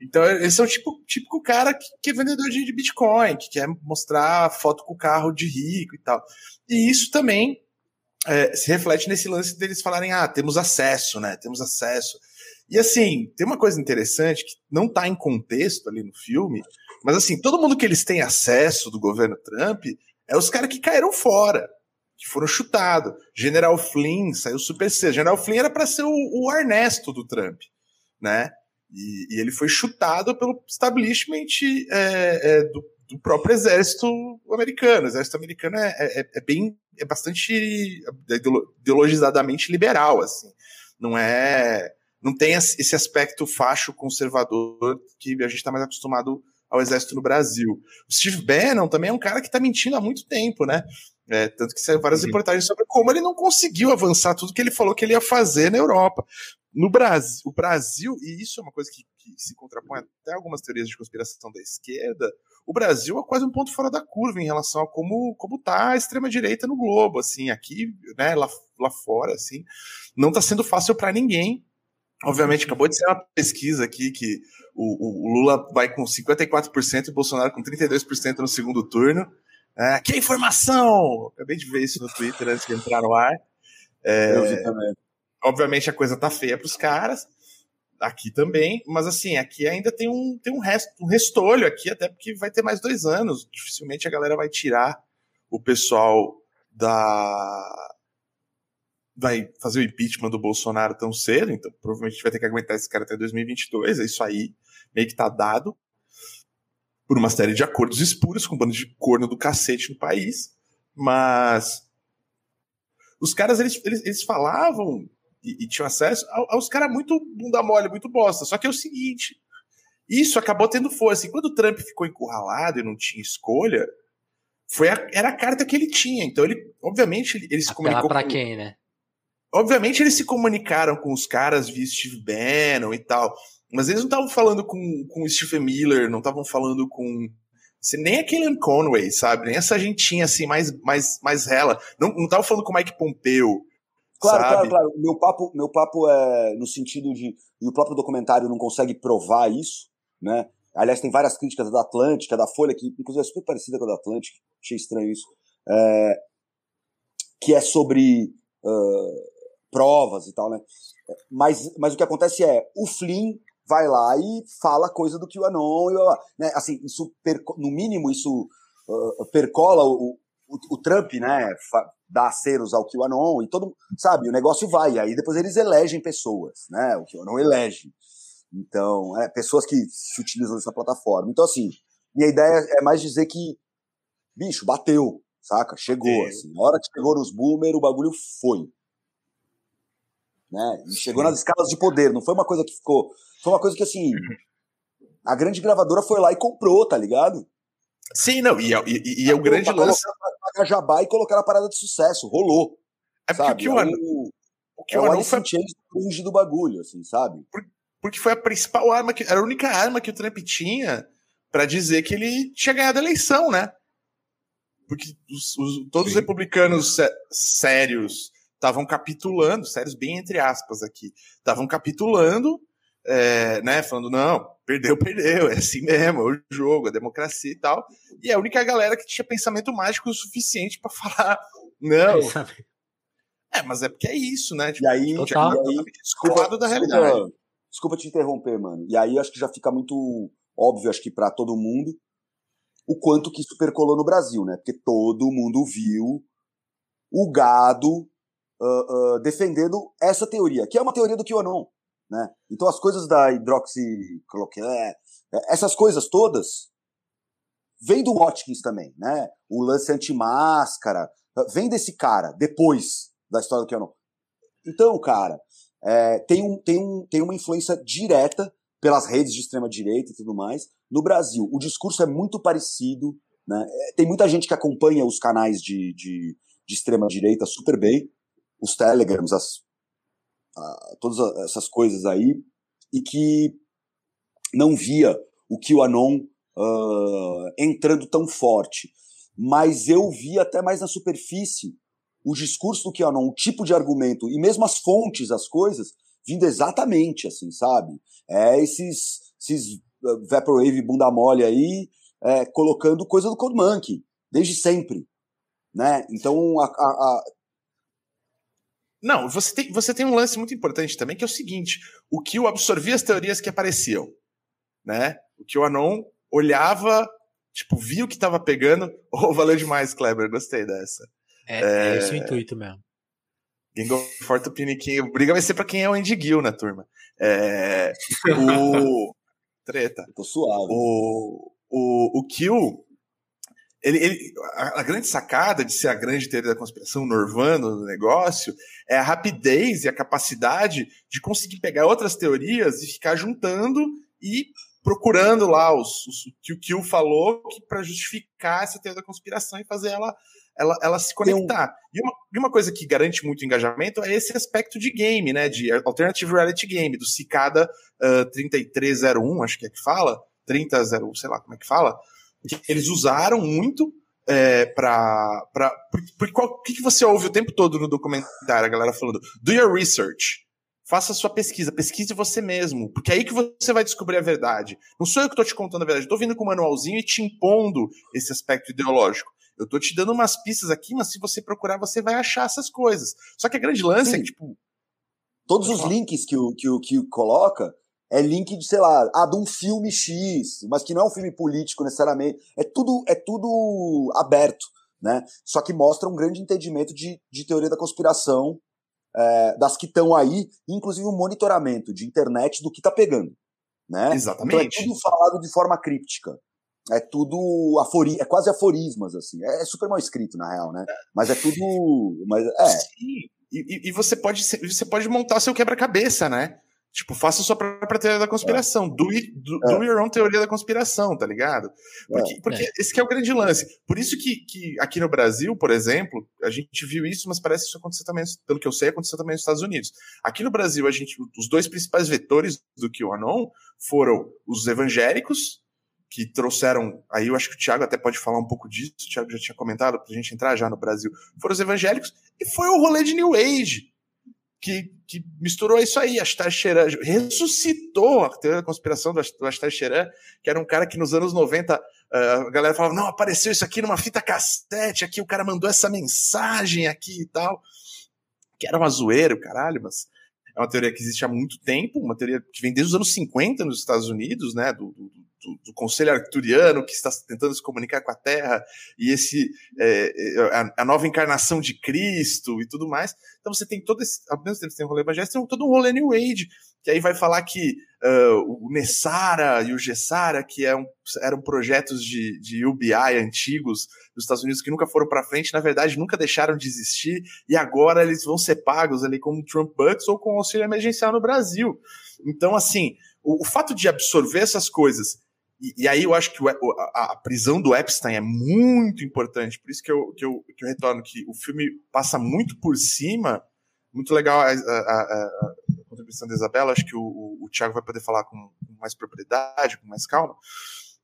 Então, eles são tipo típico cara que, que é vendedor de, de Bitcoin, que quer mostrar foto com o carro de rico e tal. E isso também é, se reflete nesse lance deles falarem, ah, temos acesso, né? Temos acesso. E assim, tem uma coisa interessante que não está em contexto ali no filme, mas assim, todo mundo que eles têm acesso do governo Trump é os caras que caíram fora, que foram chutados. General Flynn saiu super cedo. General Flynn era para ser o, o Ernesto do Trump, né? E, e ele foi chutado pelo establishment é, é, do, do, próprio exército americano. O exército americano é, é, é bem, é bastante ideologizadamente liberal, assim. Não é, não tem esse aspecto facho conservador que a gente está mais acostumado ao exército no Brasil. O Steve Bannon também é um cara que está mentindo há muito tempo, né? É, tanto que saiu várias uhum. reportagens sobre como ele não conseguiu avançar tudo que ele falou que ele ia fazer na Europa. No Brasil, o Brasil, e isso é uma coisa que, que se contrapõe até algumas teorias de conspiração da esquerda, o Brasil é quase um ponto fora da curva em relação a como como tá a extrema direita no globo, assim, aqui, né, lá, lá fora, assim, não está sendo fácil para ninguém. Obviamente, acabou de ser uma pesquisa aqui que o, o Lula vai com 54% e o Bolsonaro com 32% no segundo turno. É, que informação! Acabei de ver isso no Twitter antes de entrar no ar. É, Eu vi também. Obviamente a coisa tá feia pros caras, aqui também, mas assim, aqui ainda tem um, tem um, resto, um restolho aqui, até porque vai ter mais dois anos. Dificilmente a galera vai tirar o o pessoal da vai fazer o impeachment do Bolsonaro tão cedo, então provavelmente a gente vai ter que aguentar esse cara até 2022, é isso aí, meio que tá dado, por uma série de acordos espuros com um bando de corno do cacete no país, mas os caras, eles, eles, eles falavam e, e tinham acesso aos caras muito bunda mole, muito bosta, só que é o seguinte, isso acabou tendo força, e quando o Trump ficou encurralado e não tinha escolha, foi a, era a carta que ele tinha, então ele, obviamente, ele, ele se comunicou pra com, quem, né? Obviamente eles se comunicaram com os caras via Steve Bannon e tal, mas eles não estavam falando com, com o Stephen Miller, não estavam falando com assim, nem aquele Conway, sabe? Nem essa gentinha assim mais mais mais rela. Não não estavam falando com o Mike Pompeo. Claro, sabe? claro, claro. Meu papo, meu papo é no sentido de e o próprio documentário não consegue provar isso, né? Aliás, tem várias críticas da Atlântica, da Folha, que inclusive é super parecida com a da Atlântica, achei estranho isso, é, que é sobre uh, provas e tal, né? Mas, mas o que acontece é, o Flynn vai lá e fala coisa do QAnon, e, né? Assim, isso, no mínimo, isso uh, percola o, o, o, Trump, né? Dá aceros ao QAnon e todo sabe, o negócio vai, aí depois eles elegem pessoas, né? O QAnon elege. Então, é, pessoas que se utilizam dessa plataforma. Então, assim, minha ideia é mais dizer que, bicho, bateu, saca? Chegou, é. assim. Na hora que chegou nos boomer, o bagulho foi né? E chegou nas escalas de poder, não foi uma coisa que ficou. Foi uma coisa que assim. A grande gravadora foi lá e comprou, tá ligado? Sim, não, e, e, e é o grande lance. Pagar jabá e colocar a parada de sucesso, rolou. É porque sabe? o que o, o, que é o foi... Change do bagulho, assim, sabe? Porque foi a principal arma, que era a única arma que o Trump tinha para dizer que ele tinha ganhado a eleição, né? Porque os, os, todos Sim. os republicanos sé sérios estavam capitulando, sérios bem entre aspas aqui, estavam capitulando, é, né, falando, não, perdeu, perdeu, é assim mesmo, é o jogo, a democracia e tal. E é a única galera que tinha pensamento mágico o suficiente para falar, não. É, mas é porque é isso, né? Tipo, e aí, e aí desculpa, da realidade. Desculpa, desculpa te interromper, mano. E aí acho que já fica muito óbvio, acho que para todo mundo, o quanto que isso percolou no Brasil, né? Porque todo mundo viu o gado uh, uh, defendendo essa teoria, que é uma teoria do QAnon. Né? Então as coisas da hidroxicloroquina, essas coisas todas, vem do Watkins também, né? O lance anti-máscara, vem desse cara, depois da história do QAnon. Então, cara, é, tem, um, tem, um, tem uma influência direta pelas redes de extrema-direita e tudo mais. No Brasil, o discurso é muito parecido. Né? Tem muita gente que acompanha os canais de, de, de extrema-direita super bem os telegrams, as, a, todas essas coisas aí, e que não via o QAnon uh, entrando tão forte. Mas eu vi até mais na superfície o discurso do QAnon, o tipo de argumento, e mesmo as fontes, as coisas, vindo exatamente assim, sabe? É esses, esses uh, Vaporwave bunda mole aí, é, colocando coisa do Code Monkey, desde sempre. Né? Então, a, a, não, você tem, você tem um lance muito importante também, que é o seguinte: o Kill absorvia as teorias que apareciam. Né? O Kill Anon olhava, tipo, via o que estava pegando. Oh, valeu demais, Kleber, gostei dessa. É, é... é esse o intuito mesmo. Gingo Forte Piniquim. O briga vai ser pra quem é o Andy Gill na turma. É, o. Treta. tô suave. O, o, o Kill ele, ele, a, grande sacada de ser a grande teoria da conspiração, Norvano do negócio, é a rapidez e a capacidade de conseguir pegar outras teorias e ficar juntando e procurando lá os, os, o que o Kill falou para justificar essa teoria da conspiração e fazer ela, ela, ela se conectar. E, uma, e uma coisa que garante muito engajamento é esse aspecto de game, né? De Alternative Reality Game, do Cicada uh, 3301, acho que é que fala, 3001, sei lá como é que fala, eles usaram muito é, para. Porque o que, que você ouve o tempo todo no documentário, a galera falando? Do your research. Faça sua pesquisa, pesquise você mesmo, porque é aí que você vai descobrir a verdade. Não sou eu que estou te contando a verdade, estou vindo com o um manualzinho e te impondo esse aspecto ideológico. Eu estou te dando umas pistas aqui, mas se você procurar, você vai achar essas coisas. Só que a grande lance Sim. é que, tipo. Todos os links que o, que o, que o coloca é link de, sei lá, ah, de um filme X, mas que não é um filme político necessariamente. É tudo, é tudo aberto. né? Só que mostra um grande entendimento de, de teoria da conspiração é, das que estão aí, inclusive o um monitoramento de internet do que está pegando, né? Exatamente. Então é tudo falado de forma críptica. É tudo afori é quase aforismas, assim. É, é super mal escrito, na real, né? Mas é tudo. Mas, é. Sim. E, e, você, pode, você pode montar seu quebra-cabeça, né? Tipo, faça sua própria teoria da conspiração. É. Do, do, é. do your own teoria da conspiração, tá ligado? Porque, é. porque é. esse é o grande lance. Por isso que, que aqui no Brasil, por exemplo, a gente viu isso, mas parece que isso aconteceu também, pelo que eu sei, aconteceu também nos Estados Unidos. Aqui no Brasil, a gente, os dois principais vetores do QAnon foram os evangélicos, que trouxeram, aí eu acho que o Thiago até pode falar um pouco disso, o Thiago já tinha comentado, pra gente entrar já no Brasil, foram os evangélicos, e foi o rolê de New Age, que, que misturou isso aí. Astar Sheran ressuscitou a teoria da conspiração do Astar Sheran, que era um cara que nos anos 90 uh, ah, a galera falava: não, apareceu isso aqui numa fita cassete, aqui o cara mandou essa mensagem aqui e tal. Que era uma zoeira, o caralho, mas é uma teoria que existe há muito tempo, uma teoria que vem desde os anos 50 nos Estados Unidos, né? Do, do, do, do Conselho Arcturiano que está tentando se comunicar com a Terra e esse é, é, a, a, nova encarnação de Cristo e tudo mais. Então você tem todo esse, ao mesmo tempo que tem um rolê evangélico, tem todo um rolê New Age, que aí vai falar que uh, o Nessara e o Gessara, que é um, eram projetos de, de UBI antigos dos Estados Unidos que nunca foram para frente, na verdade nunca deixaram de existir e agora eles vão ser pagos ali como Trump Bucks ou com auxílio emergencial no Brasil. Então, assim, o, o fato de absorver essas coisas e, e, aí eu acho que o, a, a, prisão do Epstein é muito importante, por isso que eu, que, eu, que eu retorno que o filme passa muito por cima, muito legal a, a, a contribuição da Isabela, acho que o, o, o Thiago vai poder falar com, mais propriedade, com mais calma,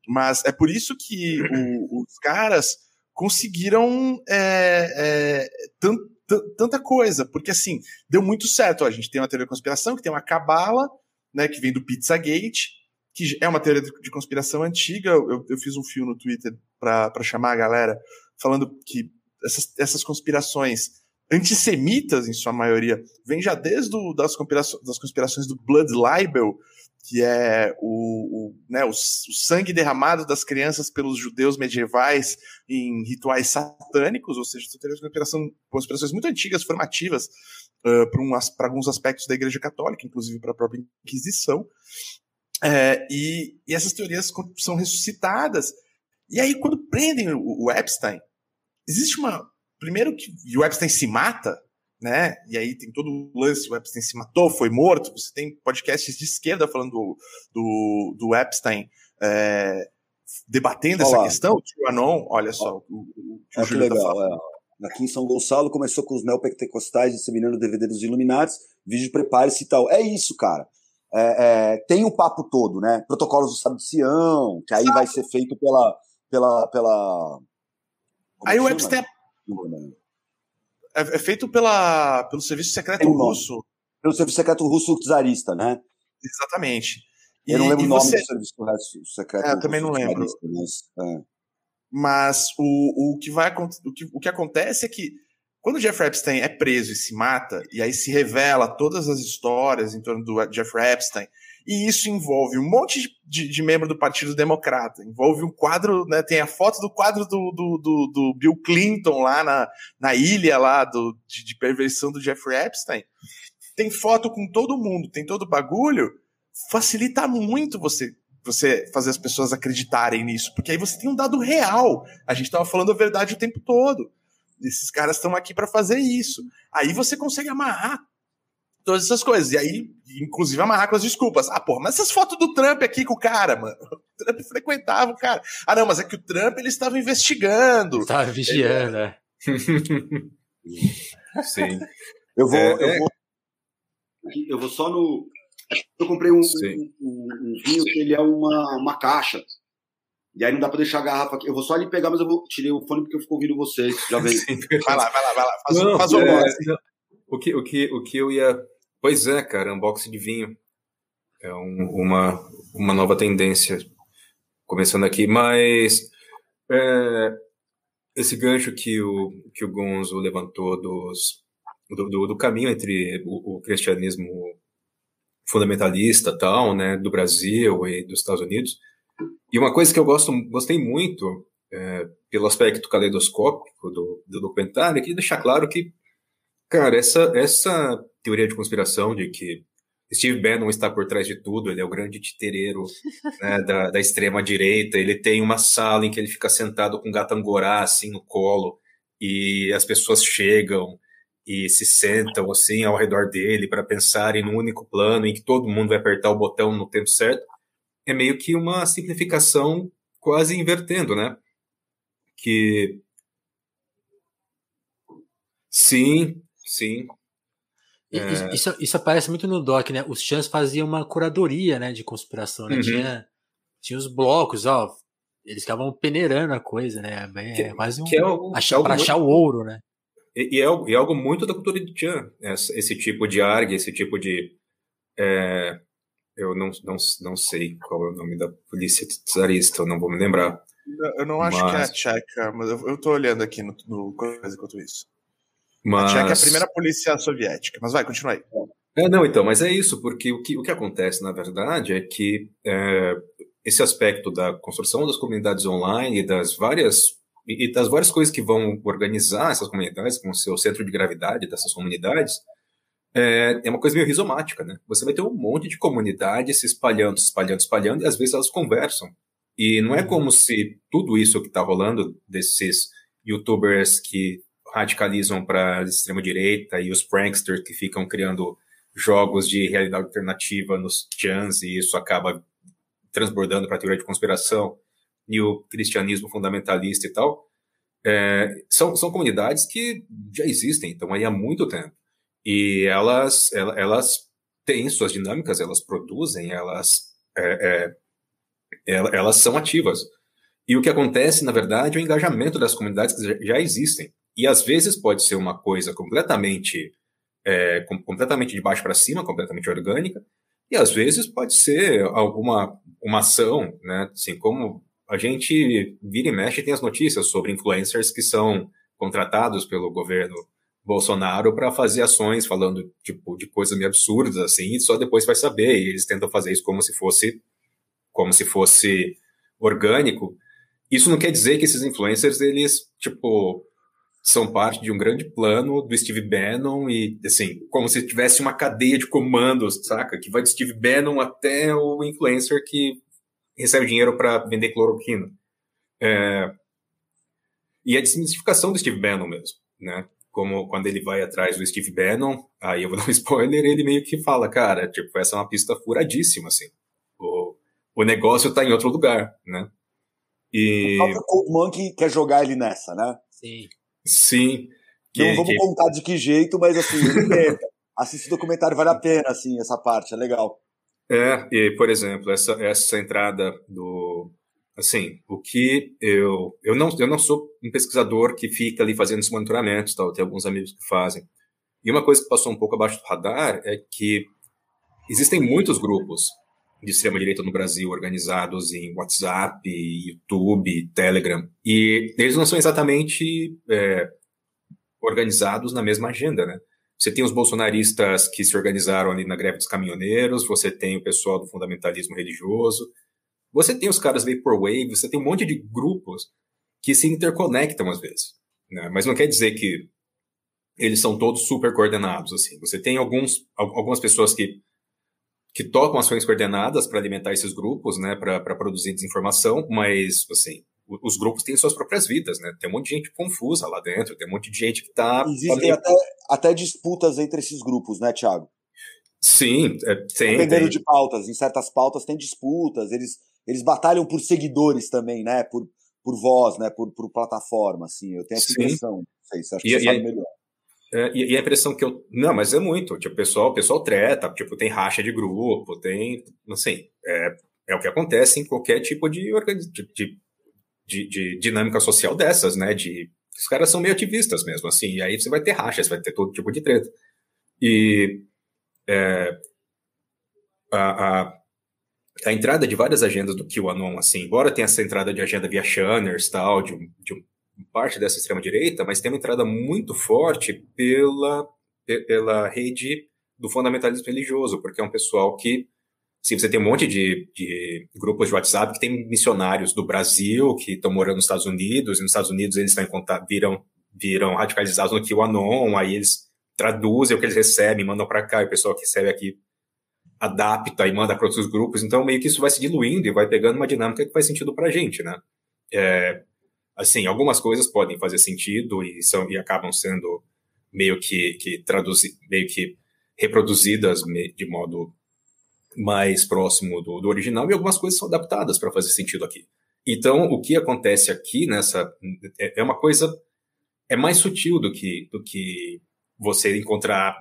mas é por isso que o, os caras conseguiram é, é, tanta coisa, porque assim, deu muito certo, a gente tem uma teoria de conspiração, que tem uma cabala, né, que vem do Pizzagate, que é uma teoria de conspiração antiga. Eu, eu fiz um fio no Twitter para chamar a galera, falando que essas, essas conspirações antissemitas, em sua maioria, vêm já desde do, das, conspirações, das conspirações do Blood Libel, que é o, o, né, o, o, sangue derramado das crianças pelos judeus medievais em rituais satânicos, ou seja, são conspiração, conspirações muito antigas, formativas, uh, para um, alguns aspectos da Igreja Católica, inclusive para a própria Inquisição. É, e, e, essas teorias são ressuscitadas. E aí, quando prendem o, o Epstein, existe uma. Primeiro que o Epstein se mata, né? E aí tem todo o lance: o Epstein se matou, foi morto. Você tem podcasts de esquerda falando do, do, do Epstein. É, debatendo olha essa questão, o Anon, olha só, o, o, o é que tá legal, tá é. Aqui em São Gonçalo começou com os neopentecostais disseminando DVD dos Illuminati, vídeo prepare-se e tal. É isso, cara é, é, tem o papo todo, né? Protocolos do Estado de Sião, que aí vai ser feito pela. pela, pela aí o Epstein é, é, feito pela, pelo Serviço Secreto Russo. Pelo Serviço Secreto Russo czarista, né? Exatamente. E, eu não lembro o nome você... do Serviço Secreto é, também não lembro. Mas, é. mas o, o, que vai, o, que, o que acontece é que quando o Jeffrey Epstein é preso e se mata, e aí se revela todas as histórias em torno do Jeffrey Epstein, e isso envolve um monte de, de, membro do Partido Democrata, envolve um quadro, né, tem a foto do quadro do, do, do, do Bill Clinton lá na, na ilha lá do, de, de perversão do Jeffrey Epstein, tem foto com todo mundo, tem todo bagulho, facilita muito você você fazer as pessoas acreditarem nisso, porque aí você tem um dado real. A gente estava falando a verdade o tempo todo. Esses caras estão aqui para fazer isso. Aí você consegue amarrar todas essas coisas. E aí, inclusive, amarrar com as desculpas. Ah, porra, mas essas fotos do Trump aqui com o cara, mano. O Trump frequentava o cara. Ah, não, mas é que o Trump ele estava investigando. Estava vigiando, é. Sim. Eu vou, é, eu é. vou. Eu vou só no. Eu comprei um, um, um, um vinho que ele é uma, uma caixa. E aí não dá pra deixar a garrafa aqui. Eu vou só ali pegar, mas eu vou tirei o fone porque eu fico ouvindo vocês. Já veio. vai lá, vai lá, vai lá. Faz, não, faz o é, o que, o, que, o que eu ia. Pois é, cara, unboxing de vinho. É um, uma, uma nova tendência começando aqui, mas é, esse gancho que o, que o Gonzo levantou dos, do, do, do caminho entre o, o, cristianismo fundamentalista tal, né, do Brasil e dos Estados Unidos, e uma coisa que eu gosto, gostei muito, é, pelo aspecto caleidoscópico do, do documentário, que deixar claro que, cara, essa, essa teoria de conspiração de que Steve Bannon está por trás de tudo, ele é o grande titereiro né, da, da extrema-direita, ele tem uma sala em que ele fica sentado com um gato angorá, assim, no colo, e as pessoas chegam e se sentam, assim, ao redor dele para pensarem num único plano em que todo mundo vai apertar o botão no tempo certo, é meio que uma simplificação quase invertendo, né? Que... Sim, sim, é... Isso, isso aparece muito no doc, né? Os Chans faziam uma curadoria, né, de conspiração, né? Uhum. Tinha, tinha os blocos, ó. Eles estavam peneirando a coisa, né? É, quase um. Que é algo, achar, muito... achar o ouro, né? E, e, é, algo, e é algo muito da cultura de Chan, esse, esse tipo de ARG, esse tipo de. É, eu não, não, não sei qual é o nome da polícia czarista, eu não vou me lembrar. Eu não acho mas... que é a tcheca, mas eu, eu tô olhando aqui no, no coisa enquanto isso. Mas... A Tcheca é a primeira polícia soviética. Mas vai, continua aí. É, não, então, mas é isso, porque o que, o que acontece, na verdade, é que é, esse aspecto da construção das comunidades online e das várias e das várias coisas que vão organizar essas comunidades, com o seu centro de gravidade dessas comunidades, é, é uma coisa meio rizomática, né? Você vai ter um monte de comunidades se espalhando, se espalhando, espalhando, e às vezes elas conversam. E não é como se tudo isso que está rolando desses youtubers que radicalizam para extrema-direita e os pranksters que ficam criando jogos de realidade alternativa nos chans e isso acaba transbordando para a teoria de conspiração e o cristianismo fundamentalista e tal, é, são, são comunidades que já existem, estão aí há muito tempo. E elas, elas, têm suas dinâmicas, elas produzem, elas, é, é, elas são ativas. E o que acontece, na verdade, é o engajamento das comunidades que já existem. E às vezes pode ser uma coisa completamente, é, com, completamente de baixo para cima, completamente orgânica, e às vezes pode ser alguma uma ação, né? Assim, como a gente vira e mexe tem as notícias sobre influencers que são contratados pelo governo Bolsonaro para fazer ações falando tipo de coisas meio absurdas assim, e só depois vai saber. E eles tentam fazer isso como se fosse como se fosse orgânico. Isso não quer dizer que esses influencers eles tipo são parte de um grande plano do Steve Bannon e, assim, como se tivesse uma cadeia de comandos, saca? Que vai do Steve Bannon até o influencer que recebe dinheiro para vender cloroquina. É... E a desmistificação do Steve Bannon mesmo, né? Como quando ele vai atrás do Steve Bannon, aí eu vou dar um spoiler, ele meio que fala, cara, tipo, essa é uma pista furadíssima, assim. O, o negócio tá em outro lugar, né? E... O próprio Cold Monkey quer jogar ele nessa, né? Sim. Sim. Que, não vamos que... contar de que jeito, mas assim, ele assistir o documentário vale a pena, assim, essa parte, é legal. É, e por exemplo, essa, essa entrada do. Assim, o que eu. Eu não, eu não sou um pesquisador que fica ali fazendo esse monitoramento, tal, tem alguns amigos que fazem. E uma coisa que passou um pouco abaixo do radar é que existem muitos grupos de extrema-direita no Brasil organizados em WhatsApp, YouTube, Telegram, e eles não são exatamente é, organizados na mesma agenda, né? Você tem os bolsonaristas que se organizaram ali na greve dos caminhoneiros, você tem o pessoal do fundamentalismo religioso, você tem os caras Vaporwave, você tem um monte de grupos que se interconectam às vezes, né? Mas não quer dizer que eles são todos super coordenados, assim. Você tem alguns, algumas pessoas que que tocam ações coordenadas para alimentar esses grupos, né, para produzir desinformação, mas, assim, os grupos têm suas próprias vidas, né? Tem um monte de gente confusa lá dentro, tem um monte de gente que está. Existem até, até disputas entre esses grupos, né, Thiago? Sim, é, tem. Dependendo tem. de pautas. Em certas pautas tem disputas, eles, eles batalham por seguidores também, né? Por, por voz, né? Por, por plataforma, assim. Eu tenho essa Sim. impressão. Não sei, você acha que e, você sabe melhor. É, e, e, a impressão que eu. Não, mas é muito. Tipo, o pessoal, o pessoal treta, tipo, tem racha de grupo, tem. Assim, é, é o que acontece em qualquer tipo de, de, de, de dinâmica social dessas, né? De, os caras são meio ativistas mesmo, assim, e aí você vai ter racha, você vai ter todo tipo de treta. E é, a, a, a, entrada de várias agendas do QAnon, assim, embora tenha essa entrada de agenda via Shanners, tal, de, de parte dessa extrema-direita, mas tem uma entrada muito forte pela, pela rede do fundamentalismo religioso, porque é um pessoal que Sim, você tem um monte de, de grupos de WhatsApp que tem missionários do Brasil que estão morando nos Estados Unidos, e nos Estados Unidos eles estão em contato, viram, viram radicalizados no QAnon, aí eles traduzem o que eles recebem, mandam para cá, e o pessoal que recebe aqui adapta e manda para outros grupos, então meio que isso vai se diluindo e vai pegando uma dinâmica que faz sentido para a gente, né? É, assim, algumas coisas podem fazer sentido e, são, e acabam sendo meio que, que traduzi, meio que reproduzidas de modo mais próximo do, do original e algumas coisas são adaptadas para fazer sentido aqui. Então, o que acontece aqui nessa é, é uma coisa é mais sutil do que do que você encontrar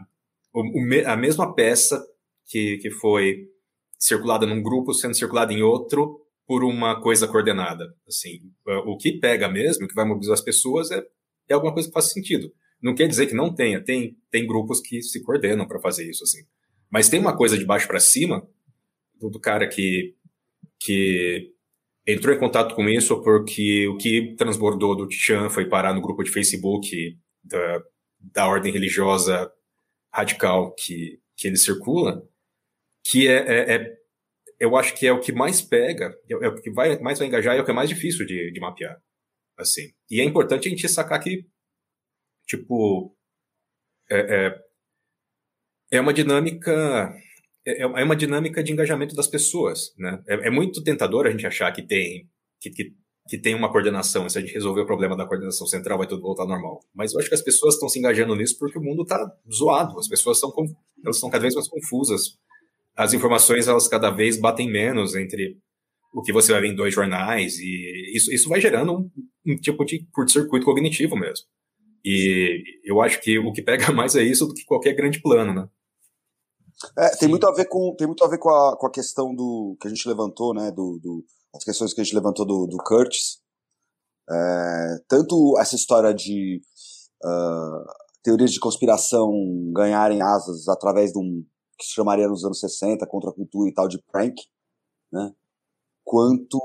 o, a mesma peça que, que foi circulada num grupo sendo circulada em outro por uma coisa coordenada. Assim, o que pega mesmo, o que vai mobilizar as pessoas é, é alguma coisa que faz sentido. Não quer dizer que não tenha, tem, tem grupos que se coordenam para fazer isso, assim. Mas tem uma coisa de baixo para cima do, do, cara que, que entrou em contato com isso porque o que transbordou do Chan foi parar no grupo de Facebook da, da ordem religiosa radical que, que ele circula, que é, é, é eu acho que é o que mais pega, é, é o que vai, mais vai engajar e é o que é mais difícil de, de mapear. Assim. E é importante a gente sacar que, tipo, é, é, é uma dinâmica é, é uma dinâmica de engajamento das pessoas, né? É, é muito tentador a gente achar que tem que, que, que, tem uma coordenação, se a gente resolver o problema da coordenação central vai tudo voltar normal. Mas eu acho que as pessoas estão se engajando nisso porque o mundo está zoado, as pessoas estão elas estão cada vez mais confusas as informações elas cada vez batem menos entre o que você vai ver em dois jornais e isso, isso vai gerando um, um tipo de curto-circuito cognitivo mesmo. E eu acho que o que pega mais é isso do que qualquer grande plano, né? É, tem muito a ver com tem muito a ver com a, com a questão do que a gente levantou, né? Do, do as questões que a gente levantou do, do Curtis. É, tanto essa história de uh, teorias de conspiração ganharem asas através de um se chamaria nos anos 60, contra a cultura e tal, de prank, né? quanto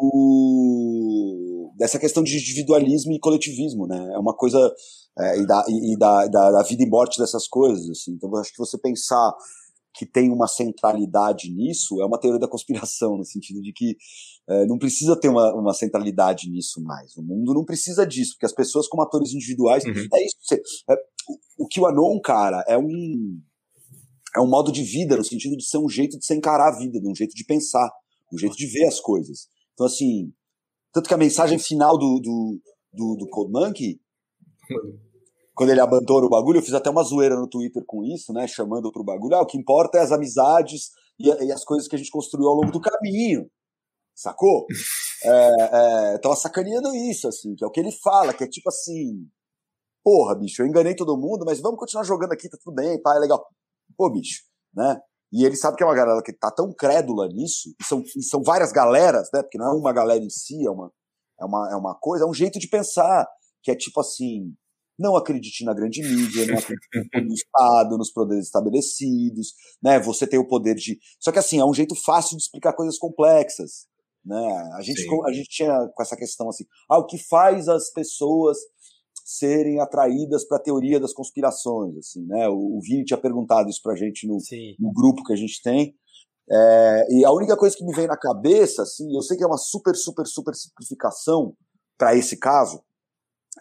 dessa questão de individualismo e coletivismo, né? É uma coisa é, e, da, e da, da, da, vida e morte dessas coisas, assim. Então, eu acho que você pensar que tem uma centralidade nisso é uma teoria da conspiração, no sentido de que é, não precisa ter uma, uma centralidade nisso mais. O mundo não precisa disso, porque as pessoas como atores individuais, uhum. é isso. Você, é, o, o que o Anon, cara, é um é um modo de vida, no sentido de ser um jeito de se encarar a vida, de um jeito de pensar, um jeito de ver as coisas. Então, assim, tanto que a mensagem final do, do, do, do Cold Monkey, quando ele abandona o bagulho, eu fiz até uma zoeira no Twitter com isso, né, chamando pro bagulho, ah, o que importa é as amizades e, e as coisas que a gente construiu ao longo do caminho, sacou? É, é, tava sacaneando isso, assim, que é o que ele fala, que é tipo assim, porra, bicho, eu enganei todo mundo, mas vamos continuar jogando aqui, tá tudo bem, pá, é legal. Pô, bicho, né? E ele sabe que é uma galera que tá tão crédula nisso, e são, e são várias galeras, né? Porque não é uma galera em si, é uma, é, uma, é uma coisa, é um jeito de pensar, que é tipo assim, não acredite na grande mídia, não acredite no Estado, nos poderes estabelecidos, né? Você tem o poder de. Só que assim, é um jeito fácil de explicar coisas complexas. Né? A, gente, a gente tinha com essa questão assim, ah, o que faz as pessoas serem atraídas para a teoria das conspirações. Assim, né? O, o Vini tinha perguntado isso para a gente no, no, grupo que a gente tem. É, e a única coisa que me vem na cabeça, assim, eu sei que é uma super, super, super simplificação para esse caso.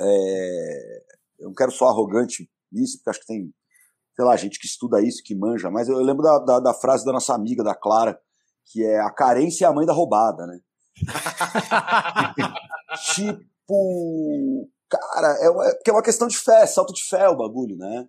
É, eu não quero só arrogante nisso, porque acho que tem, sei lá, gente que estuda isso, que manja, mas eu lembro da, da, da frase da nossa amiga, da Clara, que é a carência é a mãe da roubada, né? tipo, Cara, é, uma, é uma questão de fé, salto de fé o bagulho, né?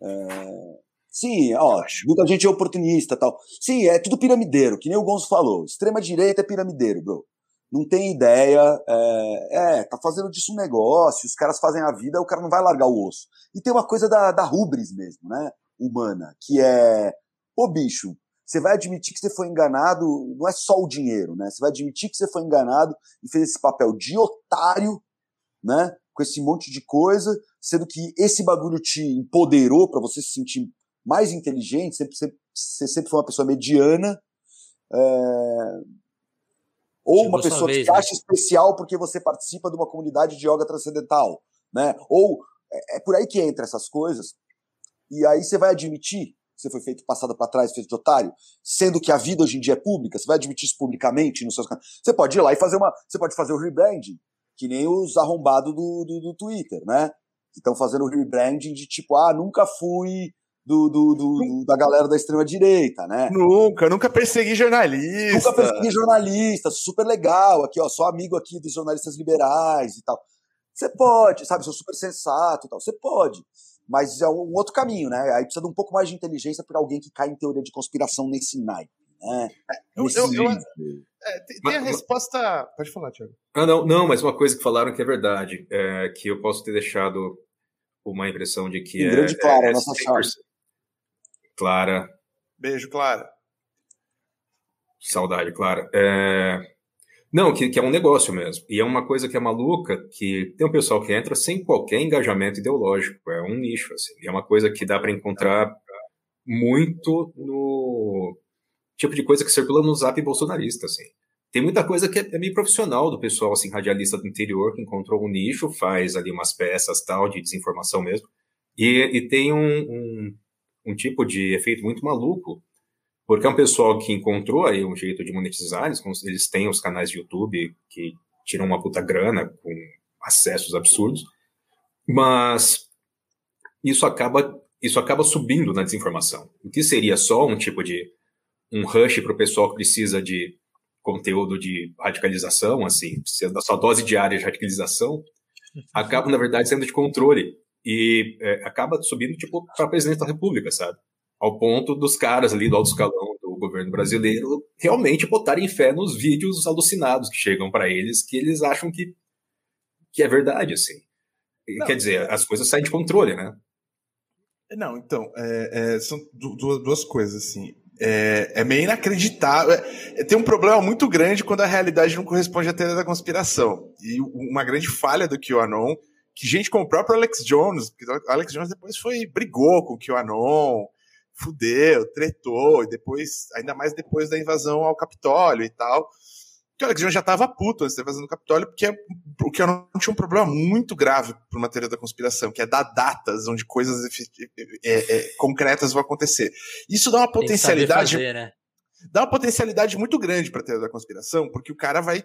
É... Sim, ó, muita gente é oportunista tal. Sim, é tudo piramideiro, que nem o Gonzo falou. Extrema direita é piramideiro, bro. Não tem ideia, é, é, tá fazendo disso um negócio, os caras fazem a vida, o cara não vai largar o osso. E tem uma coisa da, da rubris mesmo, né? Humana, que é, ô bicho, você vai admitir que você foi enganado, não é só o dinheiro, né? Você vai admitir que você foi enganado e fez esse papel de otário né? Com esse monte de coisa, sendo que esse bagulho te empoderou para você se sentir mais inteligente, sempre, sempre, você sempre foi uma pessoa mediana. É... Ou Chegou uma pessoa vez, que né? acha especial porque você participa de uma comunidade de yoga transcendental, né? Ou é, é por aí que entra essas coisas. E aí você vai admitir você foi feito passada para trás, feito de otário, sendo que a vida hoje em dia é pública, você vai admitir isso publicamente nos seus canais. Você pode ir lá e fazer uma. Você pode fazer o rebranding, que nem os arrombados do, do, do Twitter, né? Que estão fazendo o rebranding de tipo, ah, nunca fui do, do, do, da galera da extrema-direita, né? Nunca, nunca persegui jornalista. Nunca persegui jornalista, super legal, aqui, ó, sou amigo aqui dos jornalistas liberais e tal. Você pode, sabe, sou super sensato e tal, você pode. Mas é um outro caminho, né? Aí precisa de um pouco mais de inteligência para alguém que cai em teoria de conspiração nesse naipe, né? Eu, eu, eu, é, tem, tem a Mas- resposta. Pode falar, Thiago. Ah, não, não, mas uma coisa que falaram que é verdade, é que eu posso ter deixado uma impressão de que Em é, grande Clara, é nossa 100%. chave. Clara, Beijo, Clara. saudade, Clara. É, Não, que, que é um negócio mesmo. E é uma coisa que é maluca, que tem um pessoal que entra sem qualquer engajamento ideológico. É um nicho, assim. E é uma coisa que dá para encontrar muito no tipo de coisa que circula no zap bolsonarista, assim. Tem muita coisa que é, é meio profissional do pessoal, assim, radialista do interior, que encontrou um nicho, faz ali umas peças, tal, de desinformação mesmo. E, e tem um, um, um tipo de efeito muito maluco, porque é um pessoal que encontrou aí um jeito de monetizar, eles, eles têm os canais de YouTube que tiram uma puta grana com acessos absurdos, mas isso acaba isso acaba subindo na desinformação. O que seria só um tipo de um rush para o pessoal que precisa de conteúdo de radicalização, assim, precisa da sua dose diária de radicalização, acaba, na verdade, sendo de controle. E é, acaba subindo, tipo, para presidente da República, sabe? Ao ponto dos caras ali do alto escalão do governo brasileiro realmente botarem fé nos vídeos alucinados que chegam para eles, que eles acham que, que é verdade, assim. Não. Quer dizer, as coisas saem de controle, né? Não, então, é, é, são du- duas, duas coisas, assim. É, é meio inacreditável. É, tem um problema muito grande quando a realidade não corresponde à teoria da conspiração. E uma grande falha do QAnon, que gente como o próprio Alex Jones, porque o Alex Jones depois foi, brigou com o QAnon, fudeu, tretou, e depois, ainda mais depois da invasão ao Capitólio e tal. Que o Alex Jones já estava puto antes da invasão do Capitólio, porque o QAnon tinha um problema muito grave para uma teoria da conspiração, que é dar datas onde coisas é, é, concretas vão acontecer. Isso dá uma que potencialidade fazer, né? dá uma potencialidade muito grande pra teoria da conspiração, porque o cara vai.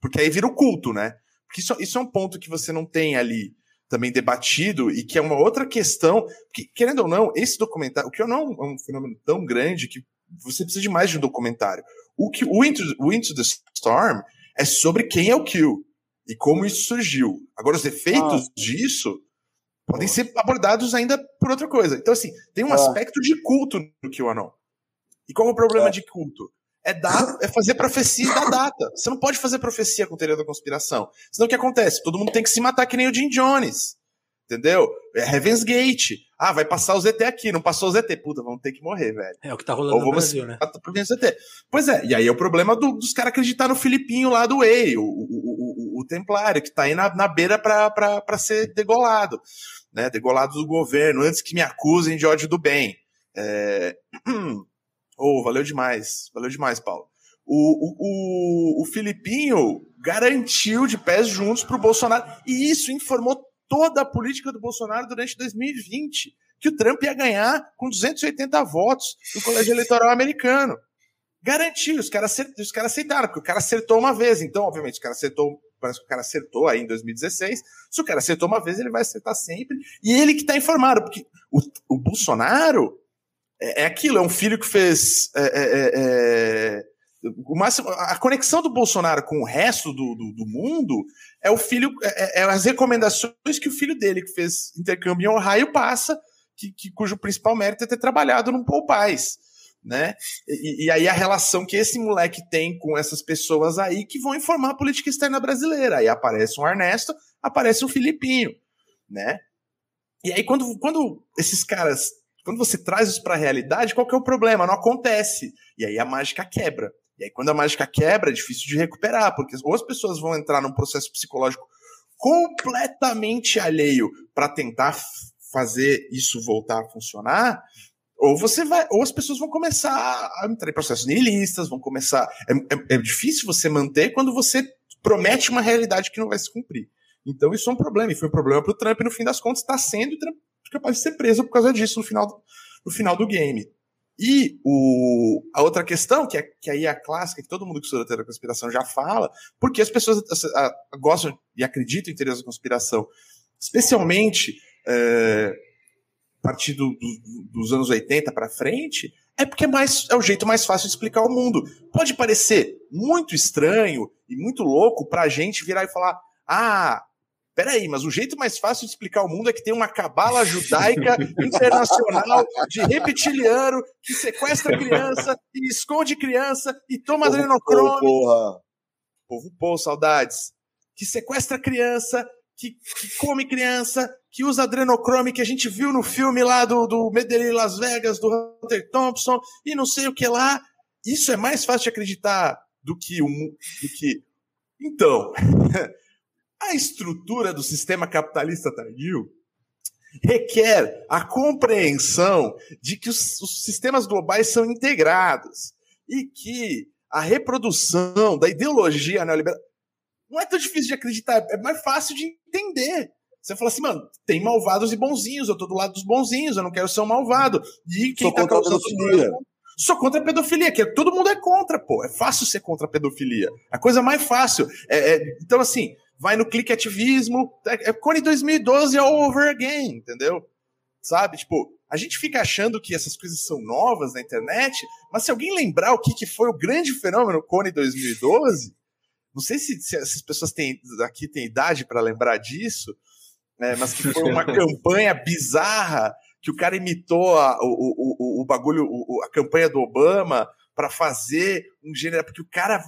Porque aí vira o culto, né? Porque isso, isso é um ponto que você não tem ali também debatido e que é uma outra questão. Que, querendo ou não, esse documentário. O que eu não é um fenômeno tão grande que você precisa de mais de um documentário. O, que, o, Into, o Into the Storm é sobre quem é o Kill e como isso surgiu. Agora, os efeitos disso podem ser abordados ainda por outra coisa. Então, assim, tem um Ah. aspecto de culto no QAnon. E qual é o problema É. de culto? É dar, é fazer profecia dar data. Você não pode fazer profecia com teoria da conspiração. Senão o que acontece? Todo mundo tem que se matar que nem o Jim Jones. Entendeu? É Heaven's Gate. Ah, vai passar o ZT aqui. Não passou o ZT. Puta, vamos ter que morrer, velho. É o que tá rolando Ou no Brasil, né? ZT. Pois é, e aí é o problema do- dos caras acreditar no Filipinho lá do Way, o, o, o, o, o Templário, que tá aí na, na beira pra, pra, pra ser degolado. Né? Degolado do governo, antes que me acusem de ódio do bem. É... Oh, valeu demais. Valeu demais, Paulo. O, o, o, o Filipinho garantiu de pés juntos pro Bolsonaro. E isso informou toda a política do Bolsonaro durante 2020. Que o Trump ia ganhar com 280 votos no colégio eleitoral americano. Garantiu, os caras os caras aceitaram, porque o cara acertou uma vez. Então, obviamente, o cara acertou. Parece que o cara acertou aí em 2016. Se o cara acertou uma vez, ele vai acertar sempre. E ele que tá informado, porque o, o Bolsonaro é, é aquilo, é um filho que fez. é, é, é, é, o máximo, a conexão do Bolsonaro com o resto do, do, do mundo é o filho, é, é as recomendações que o filho dele, que fez intercâmbio em Ohio, passa, que, que- cujo principal mérito é ter trabalhado num Paz, né? E, e aí a relação que esse moleque tem com essas pessoas aí que vão informar a política externa brasileira. Aí aparece um Ernesto, aparece um Filipinho, né? E aí quando, quando esses caras, quando você traz isso para a realidade, qual que é o problema? Não acontece. E aí a mágica quebra. E aí quando a mágica quebra, é difícil de recuperar, porque ou as pessoas vão entrar num processo psicológico completamente alheio para tentar fazer isso voltar a funcionar, ou você vai, ou as pessoas vão começar a entrar em processos nihilistas, vão começar. É, é- é difícil você manter quando você promete uma realidade que não vai se cumprir. Então isso é um problema, e foi um problema para o Trump, e no fim das contas está sendo, Trump capaz de ser preso por causa disso no final, no final do game. E o, a outra questão, que, é, que aí é a clássica, que todo mundo que estuda teoria da conspiração já fala, porque as pessoas a, a, gostam e acreditam em teorias da conspiração, especialmente é, a partir do, do, dos anos 80 para frente, é porque é, mais, é o jeito mais fácil de explicar o mundo. Pode parecer muito estranho e muito louco para a gente virar e falar: ah, Peraí, mas o jeito mais fácil de explicar o mundo é que tem uma cabala judaica internacional de reptiliano que sequestra criança e esconde criança e toma adrenocrome. Porra. Povo saudades. Que sequestra criança, que, que, come criança, que usa adrenocrome que a gente viu no filme lá do, do Medellín Las Vegas, do Hunter Thompson e não sei o que lá. Isso é mais fácil de acreditar do que o. Do que... Então. A estrutura do sistema capitalista tardio requer a compreensão de que os, os sistemas globais são integrados e que a reprodução da ideologia neoliberal não é tão difícil de acreditar, é mais fácil de entender. Você fala assim, mano, tem malvados e bonzinhos, eu tô do lado dos bonzinhos, eu não quero ser um malvado. E quem Sou tá causando pedofilia. Sou contra a pedofilia, que é, todo mundo é contra, pô. É fácil ser contra a pedofilia. A coisa mais fácil. É, é, então, assim, vai no clique ativismo. É, é Cone 2012 all over again, entendeu? Sabe? Tipo, a gente fica achando que essas coisas são novas na internet, mas se alguém lembrar o que, que foi o grande fenômeno Cone 2012, não sei se, se essas pessoas têm, aqui têm idade para lembrar disso, né, mas que foi uma campanha bizarra que o cara imitou a, o, o, o, o bagulho, a campanha do Obama, para fazer um gênero, porque o cara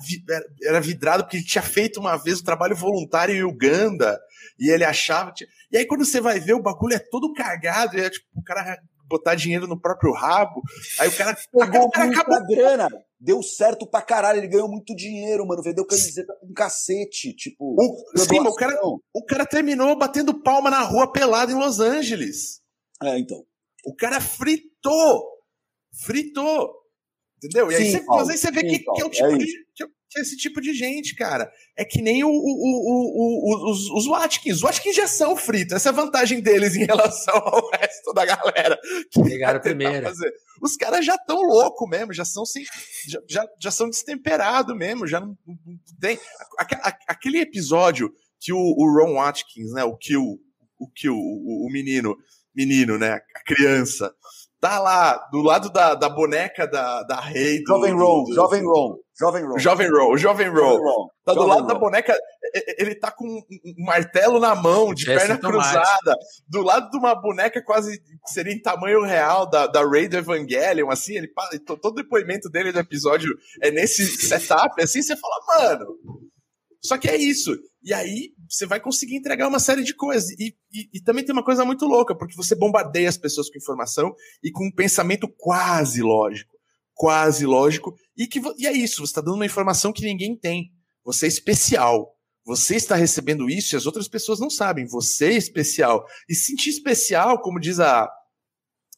era vidrado porque ele tinha feito uma vez um trabalho voluntário em Uganda e ele achava. E aí quando você vai ver, o bagulho é todo cagado, é tipo, o cara botar dinheiro no próprio rabo. Aí o cara pegou cara, muita acabou... grana. Deu certo pra caralho, ele ganhou muito dinheiro, mano. Vendeu camiseta com cacete, tipo. O, sim, o cara, o cara terminou batendo palma na rua pelado em Los Angeles. É, então. O cara fritou. Fritou. Entendeu? E aí, sim, você, aí você vê sim, que, que, é o tipo é de, que, é esse tipo de gente, cara. É que nem o, o, o, os, os Watkins. Os Watkins já são fritos. Essa é a vantagem deles em relação ao resto da galera. Que Pegaram primeiro. Os caras já estão loucos mesmo, já são sem, já, já, já são destemperados mesmo, já não, não tem. Aquele episódio que o, o Ron Watkins, né, o Kill, o Kill, o, o menino, menino, né, a criança, tá lá do lado da, da boneca da, da rei. Do, Jovem Ron, Jovem Ron. Jovem Ron. Jovem Ron, Jovem Ron. Tá do Jovem lado da boneca, ele tá com um martelo na mão, de perna cruzada, do lado de uma boneca quase que seria em tamanho real da, da Rey do Evangelion, assim, ele todo o depoimento dele do episódio é nesse setup, assim, você fala, mano. Só que é isso. E aí você vai conseguir entregar uma série de coisas. E, e, e, também tem uma coisa muito louca, porque você bombardeia as pessoas com informação e com um pensamento quase lógico. Quase lógico. E, que, e é isso, você está dando uma informação que ninguém tem. Você é especial. Você está recebendo isso e as outras pessoas não sabem. Você é especial. E sentir especial, como diz a,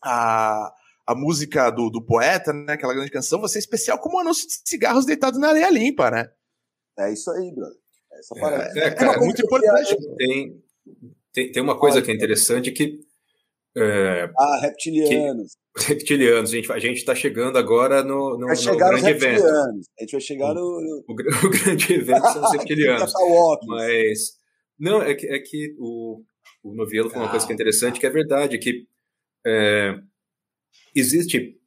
a, a música do, do poeta, né? Aquela grande canção, você é especial como um anúncio de cigarros deitado na areia limpa, né? É isso aí, brother. Essa é, parada. É, cara, é muito importante. Tem, tem, tem uma coisa que é interessante que. É, ah, reptilianos. Que, reptilianos, a gente a está chegando agora no, no, vai chegar no grande evento. A gente vai chegar no. O, o, o grande evento são os reptilianos. Mas. Não, é que, é que o, o Novielo falou uma coisa que é interessante, que é verdade, que é, existe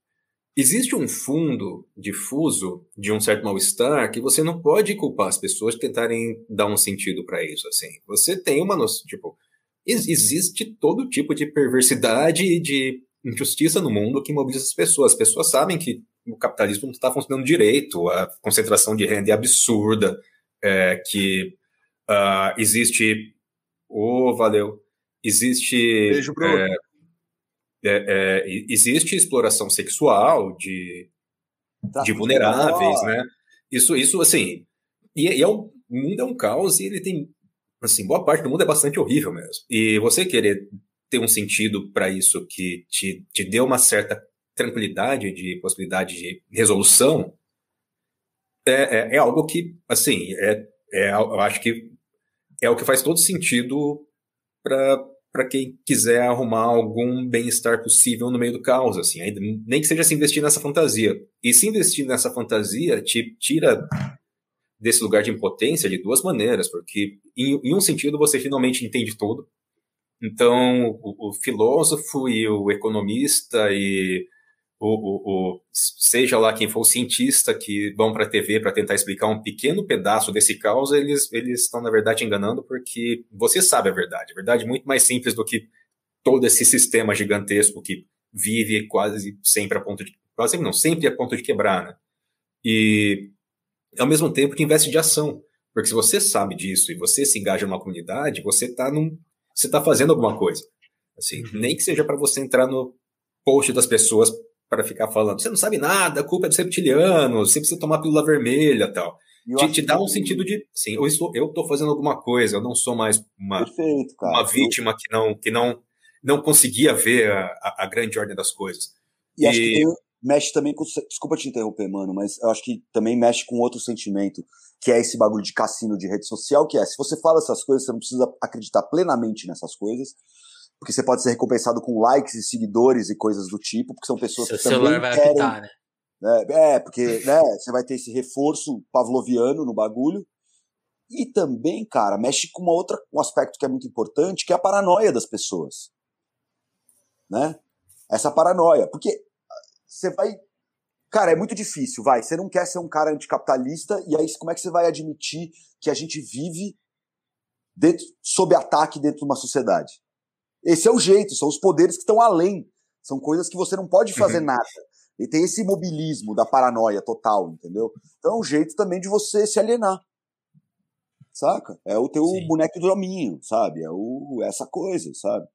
Existe um fundo difuso de um certo mal-estar que você não pode culpar as pessoas de tentarem dar um sentido para isso, assim. Você tem uma noção, tipo, existe todo tipo de perversidade e de injustiça no mundo que mobiliza as pessoas. As pessoas sabem que o capitalismo não está funcionando direito, a concentração de renda é absurda, é, que uh, existe. Oh, valeu. Existe. Beijo, Bruno. É, é, é, existe exploração sexual de, de vulneráveis, né? Isso, isso assim, e, e é um, o mundo é um caos e ele tem, assim, boa parte do mundo é bastante horrível mesmo. E você querer ter um sentido para isso que te, te dê uma certa tranquilidade de possibilidade de resolução é, é, é algo que, assim, é, é, eu acho que é o que faz todo sentido para para quem quiser arrumar algum bem-estar possível no meio do caos, assim, nem que seja se investir nessa fantasia. E se investir nessa fantasia te tira desse lugar de impotência de duas maneiras, porque em, em um sentido você finalmente entende tudo. Então, o, o filósofo e o economista e o, o, o, seja lá quem for o cientista que vão para a TV para tentar explicar um pequeno pedaço desse caos, eles, eles estão, na verdade, enganando porque você sabe a verdade. A verdade é muito mais simples do que todo esse sistema gigantesco que vive quase sempre a ponto de. Quase não, sempre a ponto de quebrar, né? E ao mesmo tempo que investe de ação. Porque se você sabe disso e você se engaja numa comunidade, você está num, você tá fazendo alguma coisa. Assim, uhum. nem que seja para você entrar no post das pessoas para ficar falando, você não sabe nada, a culpa é dos reptilianos, você precisa tomar pílula vermelha tal. Te, te, dá um sentido de, sim, eu estou, eu estou fazendo alguma coisa, eu não sou mais uma, Perfeito, uma vítima que não, que não, não conseguia ver a, a, a grande ordem das coisas. E, e... acho que tem, mexe também com, desculpa te interromper, mano, mas eu acho que também mexe com outro sentimento, que é esse bagulho de cassino de rede social, que é, se você fala essas coisas, você não precisa acreditar plenamente nessas coisas, porque você pode ser recompensado com likes e seguidores e coisas do tipo, porque são pessoas Seu que também vai querem... Apitar, né? É, é, porque né, você vai ter esse reforço pavloviano no bagulho. E também, cara, mexe com uma outra, um aspecto que é muito importante, que é a paranoia das pessoas. Né? Essa paranoia. Porque você vai. Cara, é muito difícil, vai. Você não quer ser um cara anticapitalista, e aí como é que você vai admitir que a gente vive dentro, sob ataque dentro de uma sociedade? Esse é o jeito, são os poderes que estão além. São coisas que você não pode fazer uhum. nada. E tem esse imobilismo da paranoia total, entendeu? Então é um jeito também de você se alienar. Saca? É o teu Sim. boneco do sabe? É o, essa coisa, sabe?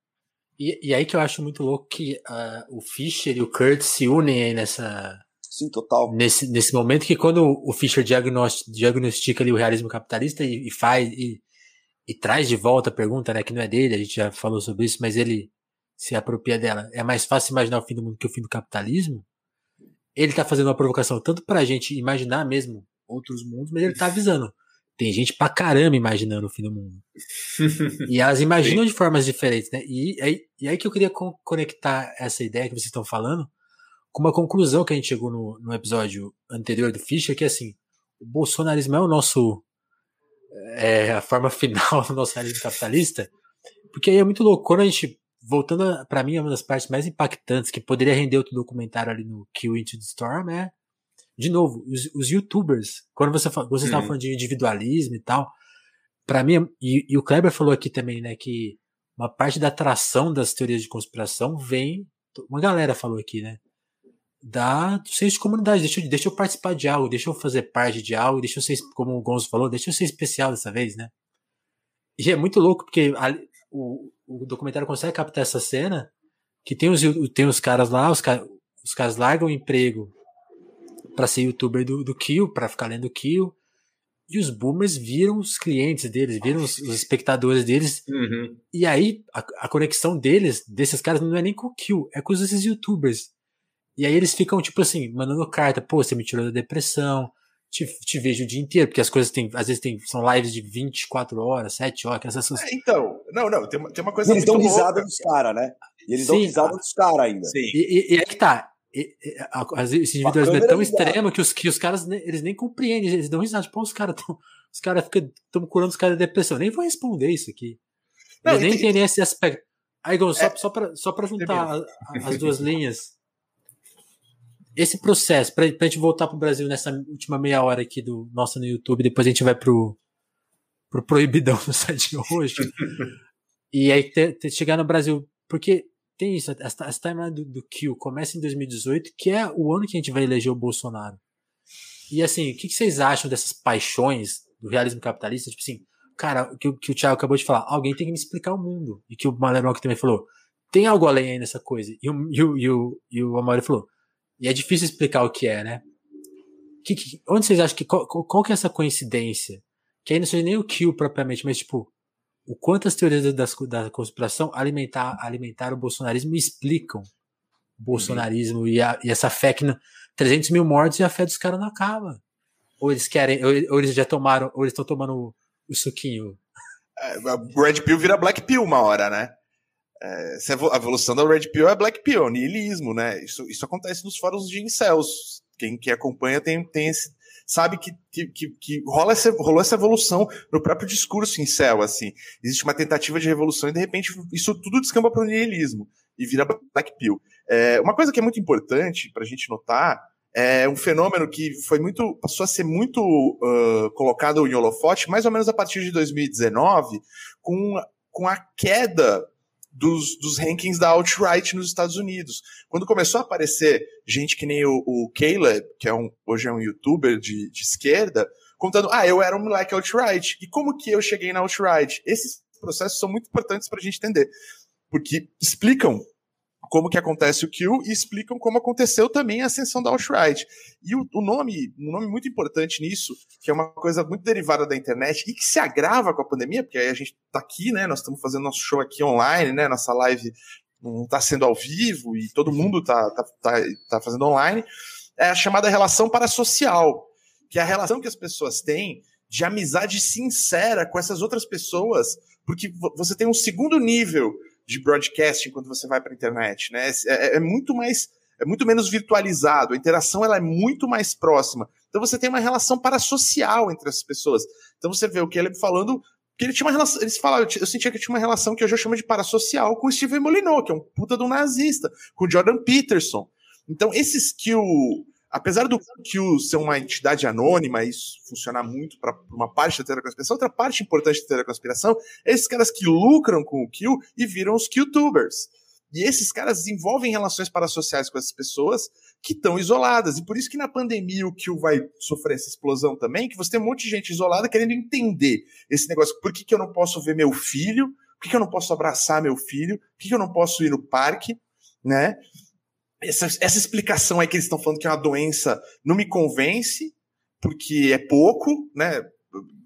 E, e aí que eu acho muito louco que uh, o Fischer e o Kurt se unem aí nessa. Sim, total. Nesse, nesse momento que quando o Fischer diagnostica, diagnostica ali o realismo capitalista e, e faz. E, e traz de volta a pergunta, né, que não é dele, a gente já falou sobre isso, mas ele se apropria dela. É mais fácil imaginar o fim do mundo que o fim do capitalismo? Ele tá fazendo uma provocação tanto pra gente imaginar mesmo outros mundos, mas ele tá avisando. Tem gente pra caramba imaginando o fim do mundo. e elas imaginam de formas diferentes, né? E aí, e aí que eu queria conectar essa ideia que vocês estão falando com uma conclusão que a gente chegou no, no episódio anterior do Fischer, que é assim, o bolsonarismo é o nosso é, a forma final do nosso realismo capitalista, porque aí é muito louco. Quando a gente, voltando para mim, é uma das partes mais impactantes que poderia render outro documentário ali no Kill Into the Storm é, de novo, os, os youtubers. Quando você, você estava uhum. falando de individualismo e tal, para mim, e, e, o Kleber falou aqui também, né, que uma parte da atração das teorias de conspiração vem, uma galera falou aqui, né, da, senso de comunidade. Deixa eu, deixa eu participar de algo, deixa eu fazer parte de algo, deixa eu ser, como o Gonzo falou, deixa eu ser especial dessa vez, né? E é muito louco, porque a, o, o documentário consegue captar essa cena, que tem os, tem os caras lá, os, os caras largam o emprego para ser youtuber do, do Kill, para ficar lendo Kill, e os boomers viram os clientes deles, viram os, os espectadores deles, uhum. e aí a, a, conexão deles, desses caras, não é nem com o Kill, é com esses youtubers. E aí eles ficam, tipo assim, mandando carta, pô, você me tirou da depressão, te, te vejo o dia inteiro, porque as coisas tem, às vezes tem, são lives de 24 horas, 7 horas, essas coisas. É, então, não, não, tem uma, tem uma coisa e eles dão risada dos caras, né? E eles Sim, dão risada dos caras ainda. Sim. E, e, e aí que tá. E, e, a, esse individualismo é tão extremo que os, que os caras eles nem compreendem, eles dão risada. Tipo, os caras estão. Os caras ficam curando os caras de depressão. Nem vou responder isso aqui. Não, eles nem entendem esse aspecto. Aí, Gon, só, é, só, pra juntar as duas linhas esse processo, pra, pra gente voltar pro Brasil nessa última meia hora aqui do nosso no YouTube, depois a gente vai pro, pro proibidão no site hoje. e aí ter, ter, chegar no Brasil, porque tem isso, essa timeline do, do Kill começa em 2018, que é o ano que a gente vai eleger o Bolsonaro. E assim, o que, que vocês acham dessas paixões do realismo capitalista? Tipo assim, cara, o que, que o Thiago acabou de falar, alguém tem que me explicar o mundo. E que o Malernock também falou, tem algo além aí nessa coisa. E o, e o, e o, e o Amaro falou, e é difícil explicar o que é, né? Que, que, onde vocês acham que. Qual, qual, que é essa coincidência? Que aí não seja nem o kill propriamente, mas tipo, o quanto as teorias da, da conspiração alimentar, alimentaram o bolsonarismo e explicam o bolsonarismo uhum. e, a, e, essa fé que. Não, 300 mil mortos e a fé dos caras não acaba. Ou eles querem, ou, ou eles já tomaram, ou eles estão tomando o, o suquinho. É, Red Pill vira Black Pill uma hora, né? É, a evolução da Red Pill é Black Pill, niilismo, né? Isso, isso acontece nos fóruns de incels. Quem que acompanha tem, tem esse, sabe que, que, que, que rola essa, rolou essa evolução no próprio discurso incel, assim. Existe uma tentativa de revolução e, de repente, isso tudo descamba para o niilismo e vira Black Pill. É, uma coisa que é muito importante para a gente notar é um fenômeno que foi muito passou a ser muito uh, colocado em holofote mais ou menos a partir de 2019 com, com a queda dos, dos rankings da alt-right nos Estados Unidos. Quando começou a aparecer gente que nem o, o Caleb, que é um, hoje é um youtuber de, de esquerda, contando, ah, eu era um moleque alt-right. E como que eu cheguei na alt-right? Esses processos são muito importantes para a gente entender, porque explicam como que acontece o kill e explicam como aconteceu também a ascensão da alt-right. E o, o, nome, um nome muito importante nisso, que é uma coisa muito derivada da internet e que se agrava com a pandemia, porque aí a gente está aqui, né, nós estamos fazendo nosso show aqui online, né, nossa live não está sendo ao vivo e todo mundo está tá, tá, tá fazendo online, é a chamada relação parasocial, que é a relação que as pessoas têm de amizade sincera com essas outras pessoas, porque você tem um segundo nível de broadcasting quando você vai para a internet, né? É, é, é, muito mais, é muito menos virtualizado. A interação ela é muito mais próxima. Então você tem uma relação parasocial entre as pessoas. Então você vê o que ele falando que ele tinha uma relação, eles falaram, eu sentia que tinha uma relação que eu já chamo de parasocial com o Steven Molyneux, que é um puta do nazista, com o Jordan Peterson. Então, esse skill apesar do Q ser uma entidade anônima, isso funcionar muito para uma parte da teoria outra parte importante da teoria conspiração é esses caras que lucram com o Q e viram os Q-tubers. E esses caras desenvolvem relações parasociais com essas pessoas que estão isoladas. E por isso que na pandemia o Q vai sofrer essa explosão também, que você tem um monte de gente isolada querendo entender esse negócio. Por que, que eu não posso ver meu filho? Por que, que eu não posso abraçar meu filho? Por que, que eu não posso ir no parque? Né? Essa, essa explicação aí que eles estão falando que é uma doença não me convence, porque é pouco, né?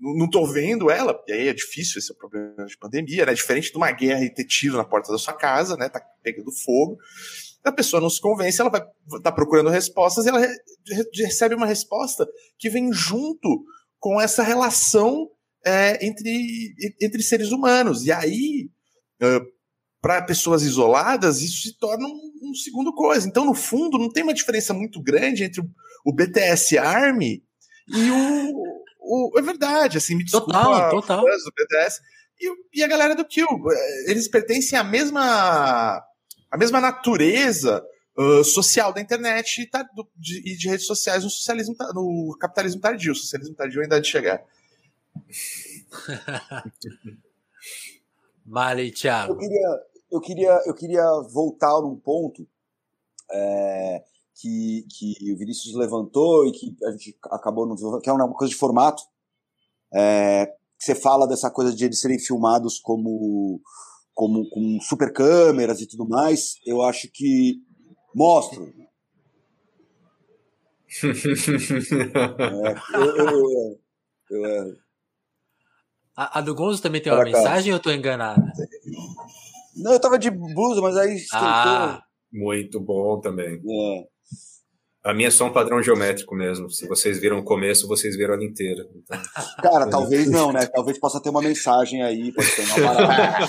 Não tô vendo ela, e aí é difícil, esse é o problema de pandemia, né? Diferente de uma guerra e ter tiro na porta da sua casa, né? Tá pegando fogo. A pessoa não se convence, ela vai tá procurando respostas e ela re, recebe uma resposta que vem junto com essa relação é, entre, entre seres humanos. E aí, para pessoas isoladas, isso se torna um, um, segundo coisa. Então, no fundo, não tem uma diferença muito grande entre o, BTS Army e o, o, É verdade, assim, me desculpa. Total, total. Do BTS e, e, a galera do Kill. Eles pertencem à mesma, à mesma natureza uh, social da internet e, tá, do, de, e de redes sociais no socialismo, no capitalismo tardio. O socialismo tardio ainda há de chegar. Vale, Thiago. Eu queria, eu queria, eu queria voltar num ponto é, que, que o Vinícius levantou e que a gente acabou no que é uma coisa de formato. É, que você fala dessa coisa de eles serem filmados como, como com super câmeras e tudo mais. Eu acho que mostra. é, eu, eu, eu, eu, a, a, do Gonzo também tem uma mensagem ou eu tô enganado? Não, eu tava de blusa, mas aí esquentou. Ah, muito bom também. É. A minha é só um padrão geométrico mesmo. Se vocês viram o começo, vocês viram ela inteira. Então... Cara, talvez não, né? Talvez possa ter uma mensagem aí, pode ter uma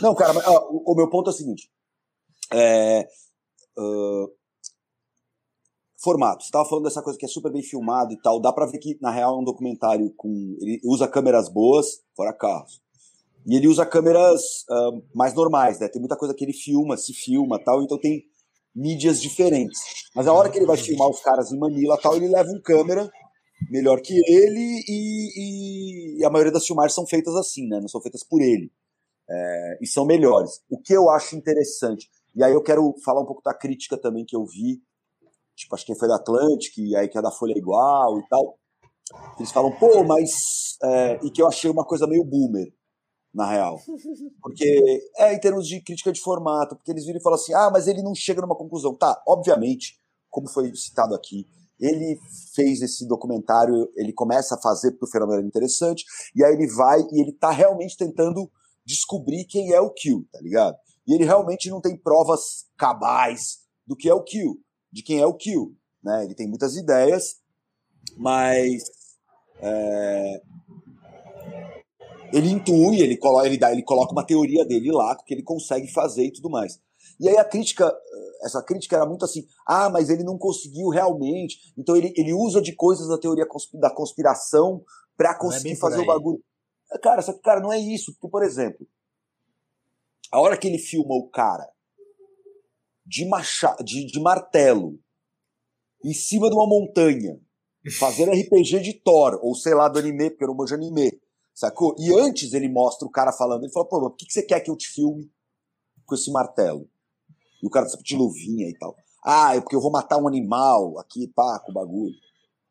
Não, cara, mas, ó, o, o, meu ponto é o seguinte. É, uh, formato. Você estava falando dessa coisa que é super bem filmado e tal. Dá para ver que, na real, é um documentário com. Ele usa câmeras boas, fora carros. E ele usa câmeras uh, mais normais, né? Tem muita coisa que ele filma, se filma tal, então tem mídias diferentes. Mas a hora que ele vai filmar os caras em Manila tal, ele leva um câmera melhor que ele e, e, a maioria das filmagens são feitas assim, né? Não são feitas por ele. É, e são melhores. O que eu acho interessante, e aí eu quero falar um pouco da crítica também que eu vi, tipo, acho que foi da Atlantic, e aí que é da Folha Igual e tal. Eles falam, pô, mas. É, e que eu achei uma coisa meio boomer na real. Porque é em termos de crítica de formato, porque eles viram e falam assim: ah, mas ele não chega numa conclusão. Tá, obviamente, como foi citado aqui, ele fez esse documentário, ele começa a fazer porque o fenômeno era interessante, e aí ele vai e ele tá realmente tentando descobrir quem é o Kill, tá ligado? E ele realmente não tem provas cabais do que é o Kill, de quem é o Kill, né? Ele tem muitas ideias, mas é, ele intui, ele coloca, ele, dá, ele coloca uma teoria dele lá, que ele consegue fazer e tudo mais. E aí a crítica, essa crítica era muito assim, ah, mas ele não conseguiu realmente, então ele, ele usa de coisas da teoria da conspiração para é conseguir é fazer o bagulho. Cara, só que, cara, não é isso, porque, por exemplo, a hora que ele filma o cara de, macha, de, de martelo em cima de uma montanha, fazendo RPG de Thor, ou sei lá, do anime, porque eu não manjo anime, sacou? E antes ele mostra o cara falando, ele fala, pô, por que, que você quer que eu te filme com esse martelo? E o cara sempre de luvinha e tal. Ah, é porque eu vou matar um animal aqui, pá, com o bagulho.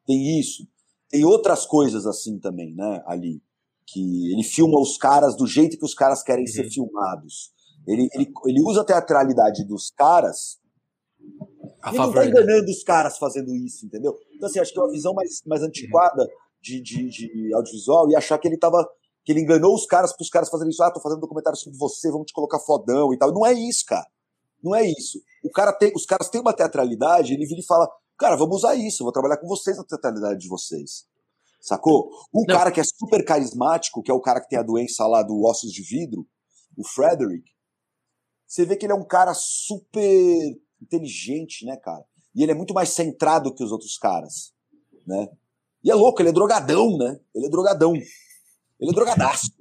Tem isso. Tem outras coisas assim também, né, ali. Que ele filma os caras do jeito que os caras querem uhum. ser filmados. Ele, ele, ele usa a teatralidade dos caras a ele favor, não tá enganando né? os caras fazendo isso, entendeu? Então, assim, acho que é uma visão mais, mais antiquada de, de, de audiovisual e achar que ele tava. que ele enganou os caras para os caras fazerem isso. Ah, tô fazendo um documentário sobre você, vamos te colocar fodão e tal. Não é isso, cara. Não é isso. O cara tem, os caras têm uma teatralidade, ele vira e fala: Cara, vamos usar isso, vou trabalhar com vocês na teatralidade de vocês. Sacou? Um não. cara que é super carismático, que é o cara que tem a doença lá do ossos de vidro, o Frederick, você vê que ele é um cara super inteligente, né, cara? E ele é muito mais centrado que os outros caras, né? E é louco, ele é drogadão, né? Ele é drogadão. Ele é drogadaço.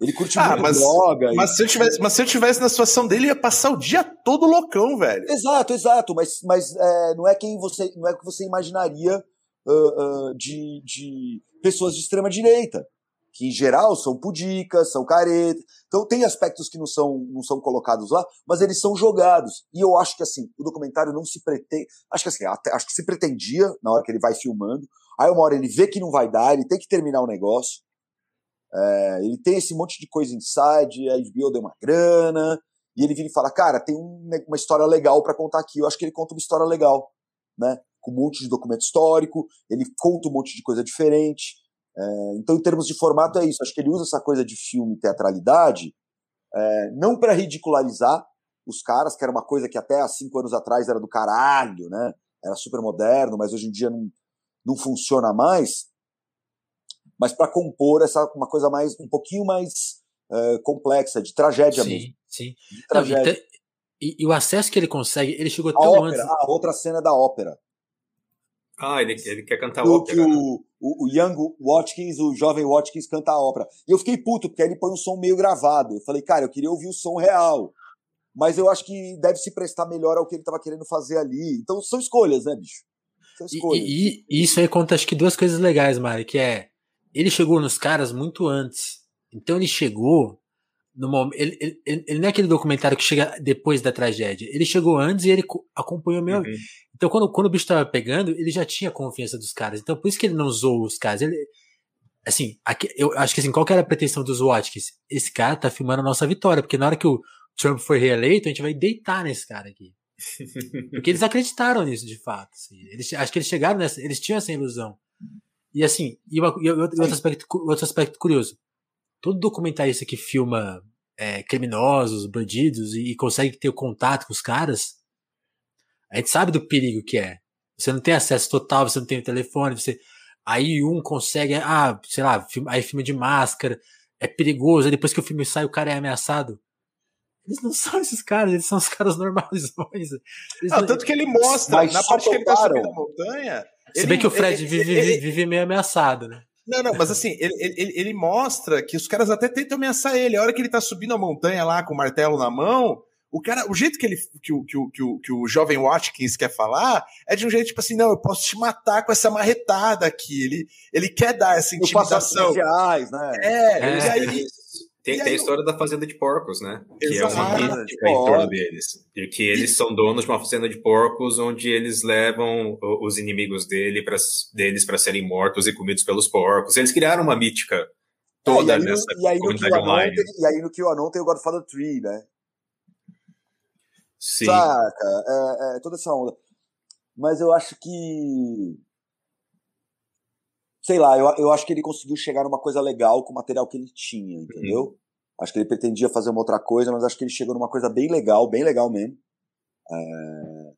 Ele curte ah, muito mas, droga. Mas, e... se eu tivesse, mas se eu tivesse na situação dele, ia passar o dia todo loucão, velho. Exato, exato. Mas, mas é, não é quem você. Não é o que você imaginaria uh, uh, de, de pessoas de extrema direita que em geral são pudicas, são caretas. Então tem aspectos que não são, não são colocados lá, mas eles são jogados. E eu acho que assim, o documentário não se pretende. Acho que assim, até, acho que se pretendia na hora que ele vai filmando. Aí uma hora ele vê que não vai dar, ele tem que terminar o negócio. É, ele tem esse monte de coisa inside, a HBO deu uma grana, e ele vira e fala: Cara, tem um, uma história legal para contar aqui. Eu acho que ele conta uma história legal, né? Com um monte de documento histórico, ele conta um monte de coisa diferente. É, então, em termos de formato, é isso. Acho que ele usa essa coisa de filme teatralidade, é, não para ridicularizar os caras, que era uma coisa que até há cinco anos atrás era do caralho, né? Era super moderno, mas hoje em dia não, não funciona mais. Mas para compor essa uma coisa mais um pouquinho mais é, complexa, de tragédia sim, mesmo. Sim, tragédia. Não, e, e, o acesso que ele consegue, ele chegou a tão ópera, antes. A outra cena da ópera. Ah, ele, ele quer cantar do ópera. Que o, o, o Young Watkins, o jovem Watkins, canta a ópera. E eu fiquei puto, porque aí ele põe um som meio gravado. Eu falei, cara, eu queria ouvir o som real. Mas eu acho que deve se prestar melhor ao que ele estava querendo fazer ali. Então são escolhas, né, bicho? E, e, isso aí conta, acho que duas coisas legais, Mari, que é ele chegou nos caras muito antes. Então ele chegou no momento. Ele, ele, ele, não é aquele documentário que chega depois da tragédia. Ele chegou antes e ele acompanhou meu. Uhum. Então, quando, quando o bicho tava pegando, ele já tinha confiança dos caras. Então, por isso que ele não usou os caras. Ele, assim, aqui, eu acho que assim, qual que era a pretensão dos Watkins? Esse cara tá filmando a nossa vitória, porque na hora que o Trump foi reeleito, a gente vai deitar nesse cara aqui. Porque eles acreditaram nisso, de fato. Assim. Eles, acho que eles chegaram nessa, eles tinham essa ilusão. E assim, e, uma, e outro, aspecto, outro aspecto curioso. Todo documentarista que filma é, criminosos, bandidos, e, e consegue ter o contato com os caras, a gente sabe do perigo que é. Você não tem acesso total, você não tem o telefone, você. Aí um consegue, ah, sei lá, aí filme de máscara, é perigoso, aí depois que o filme sai, o cara é ameaçado. Eles não são esses caras, eles são os caras normais. Não, não... Tanto que ele mostra, na parte que ele tá subindo a montanha. Se ele, bem que o Fred ele, vive, ele, vive, meio ameaçado, né? Não, não, mas assim, ele, ele, ele, mostra que os caras até tentam ameaçar ele. A hora que ele tá subindo a montanha lá com o martelo na mão, o cara, o jeito que ele que o, que o, que o, que o jovem Watkins quer falar é de um jeito tipo assim, não, eu posso te matar com essa marretada aqui. Ele, ele quer dar essa intimidação. Reais, né? É, é. e aí tem, tem a história da fazenda de porcos, né? Que é uma mística em torno deles. De que eles são donos de uma fazenda de porcos onde eles levam os inimigos dele pra, deles para serem mortos e comidos pelos porcos. Eles criaram uma mítica toda é, e aí, nessa e aí comunidade online. Tem, e aí no QAnon tem o Godfather Tree, né? Sim. Saca? É, é, toda essa onda. Mas eu acho que. Sei lá, eu, eu acho que ele conseguiu chegar numa coisa legal com o material que ele tinha, entendeu? Uhum. Acho que ele pretendia fazer uma outra coisa, mas acho que ele chegou numa coisa bem legal, bem legal mesmo. É...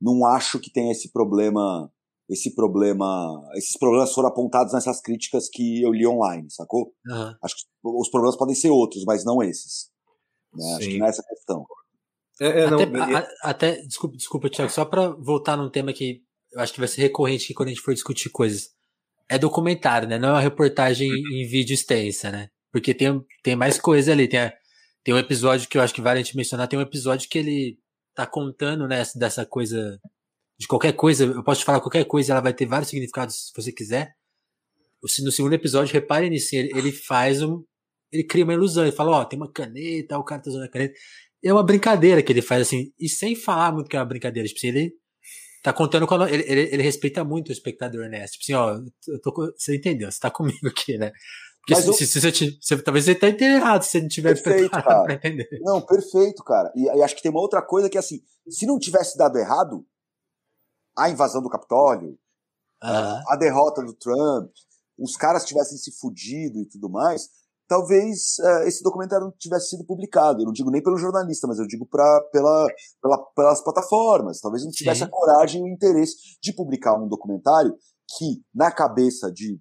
Não acho que tenha esse problema esse problema, esses problemas foram apontados nessas críticas que eu li online, sacou? Uhum. Acho que os problemas podem ser outros, mas não esses. Né? Acho que não é essa a questão. É, é, não, até, a, até, desculpa, desculpa, Thiago, só para voltar num tema que eu acho que vai ser recorrente quando a gente for discutir coisas. É documentário, né? Não é uma reportagem uhum. em vídeo extensa, né? Porque tem, tem mais coisa ali. Tem, tem um episódio que eu acho que vale a gente mencionar. Tem um episódio que ele tá contando, né, dessa coisa de qualquer coisa. Eu posso te falar qualquer coisa, ela vai ter vários significados se você quiser. No segundo episódio, repare nisso, ele, ele faz um. Ele cria uma ilusão. Ele fala: Ó, oh, tem uma caneta, o cara tá usando a caneta. É uma brincadeira que ele faz assim, e sem falar muito que é uma brincadeira. Tipo, ele tá contando com a, ele, ele, ele, respeita muito o espectador, né? Tipo assim, ó, eu tô, você entendeu, você tá comigo aqui, né? Porque se, eu... se, se, você, se, talvez você tá errado se você não tiver perfeito, preparado pra entender. Não, perfeito, cara. E, e, acho que tem uma outra coisa que, assim, se não tivesse dado errado, a invasão do Capitólio, a derrota do Trump, os caras tivessem se fudido e tudo mais, talvez uh, esse documentário não tivesse sido publicado. Eu não digo nem pelo jornalista, mas eu digo pra, pela, pela pelas plataformas. Talvez não tivesse Sim. a coragem e o interesse de publicar um documentário que, na cabeça de.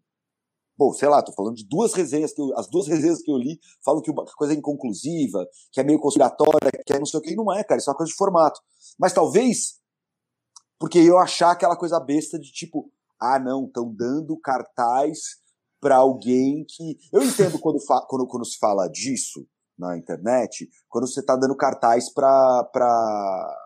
Bom, sei lá, tô falando de duas resenhas que eu, as duas resenhas que eu li falam que a coisa é inconclusiva, que é meio conspiratória, que é não sei o que, e não é, cara, isso é uma coisa de formato. Mas talvez porque eu achar aquela coisa besta de tipo, ah, não, estão dando cartaz para alguém que. Eu entendo quando, quando, quando se fala disso na internet, quando você está dando cartaz para. Pra...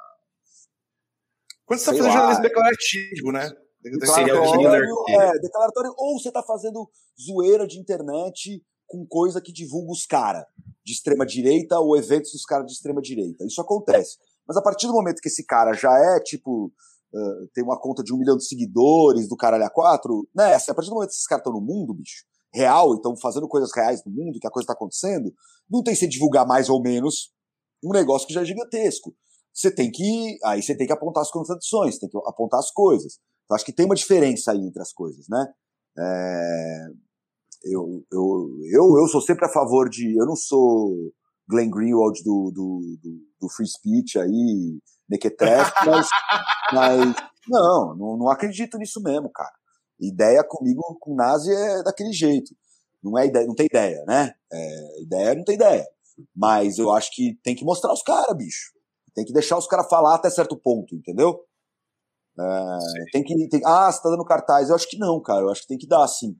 Quando você está fazendo jornalismo declarativo, né? Declaratório, é, declaratório, ou você está fazendo zoeira de internet com coisa que divulga os caras de extrema direita ou eventos dos caras de extrema direita. Isso acontece. Mas a partir do momento que esse cara já é, tipo, uh, tem uma conta de um milhão de seguidores do caralho a quatro, né? Assim, a partir do momento que esses caras estão no mundo, bicho, real, e estão fazendo coisas reais no mundo, que a coisa está acontecendo, não tem que se divulgar mais ou menos um negócio que já é gigantesco. Você tem que. Aí você tem que apontar as contradições, tem que apontar as coisas. Então, acho que tem uma diferença aí entre as coisas, né? É, eu, eu, eu, eu sou sempre a favor de. Eu não sou Glenn Greenwald do, do, do, do free speech aí, Mequetrefe, mas, mas não, não, não acredito nisso mesmo, cara. Ideia comigo, com Nazi, é daquele jeito. Não, é ideia, não tem ideia, né? É, ideia não tem ideia. Mas eu acho que tem que mostrar os caras, bicho. Tem que deixar os caras falar até certo ponto, entendeu? É, tem que. Tem, ah, você tá dando cartaz. Eu acho que não, cara. Eu acho que tem que dar, sim.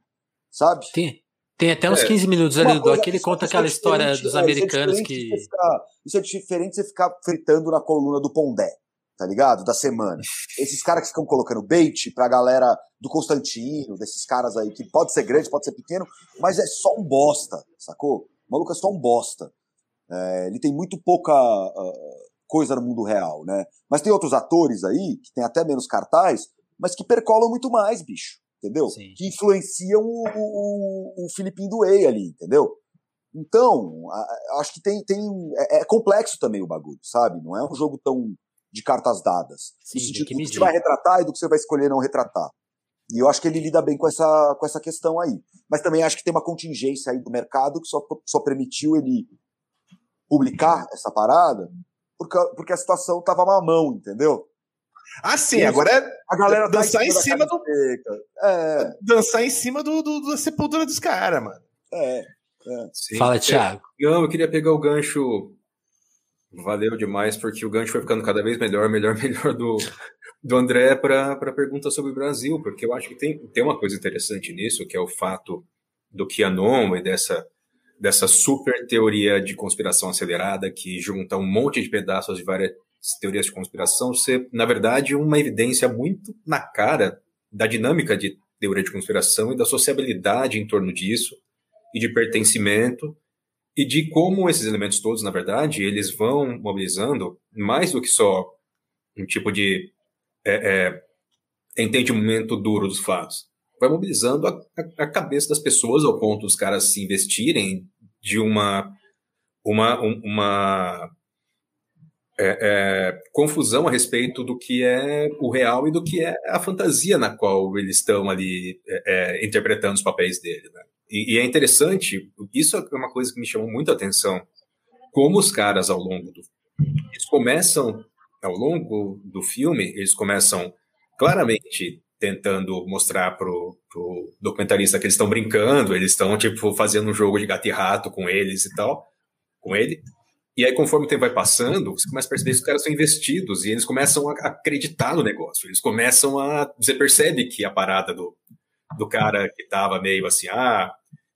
Sabe? Tem, tem até uns é. 15 minutos ali do Doc ele conta aquela é história dos é, americanos que. Ficar, isso é diferente de você ficar fritando na coluna do Pondé, tá ligado? Da semana. Esses caras que ficam colocando bait pra galera do Constantino, desses caras aí, que pode ser grande, pode ser pequeno, mas é só um bosta, sacou? O maluco é só um bosta. É, ele tem muito pouca uh, coisa no mundo real, né? Mas tem outros atores aí, que tem até menos cartaz, mas que percolam muito mais, bicho entendeu? Sim. Que influenciam o, o, o Filipinho do Way ali, entendeu? Então, a, acho que tem. tem é, é, complexo também o bagulho, sabe? Não é um jogo tão de cartas dadas. Sim, no sentido do que você vai retratar e do que você vai escolher não retratar. E eu acho que ele lida bem com essa, com essa questão aí. Mas também acho que tem uma contingência aí do mercado que só, só permitiu ele publicar essa parada porque, porque a situação tava mamão, entendeu? Ah, sim, agora é a galera tá dançar em cima, do. É. Dançar em cima do, do da sepultura dos caras, mano. É. é. Fala, Thiago. Não, eu queria pegar o gancho. Valeu demais, porque o gancho foi ficando cada vez melhor, melhor, melhor do, do André para a pergunta sobre o Brasil, porque eu acho que tem, tem uma coisa interessante nisso, que é o fato do QAnon e dessa, dessa super teoria de conspiração acelerada que junta um monte de pedaços de várias teorias de conspiração ser, na verdade, uma evidência muito na cara da dinâmica de teoria de conspiração e da sociabilidade em torno disso, e de pertencimento, e de como esses elementos todos, na verdade, eles vão mobilizando mais do que só um tipo de é, é, entendimento duro dos fatos. Vai mobilizando a, a, cabeça das pessoas ao ponto dos caras se investirem de uma, uma, uma é, é, confusão a respeito do que é o real e do que é a fantasia na qual eles estão ali é, é, interpretando os papéis dele. Né? E, e, é interessante, isso é uma coisa que me chamou muito a atenção, como os caras ao longo do. Eles começam, ao longo do filme, eles começam claramente tentando mostrar pro, pro documentarista que eles estão brincando, eles estão, tipo, fazendo um jogo de gato e rato com eles e tal, com ele. E aí, conforme o tempo vai passando, você começa a perceber que os caras são investidos e eles começam a acreditar no negócio. Eles começam a. Você percebe que a parada do, do cara que tava meio assim, ah,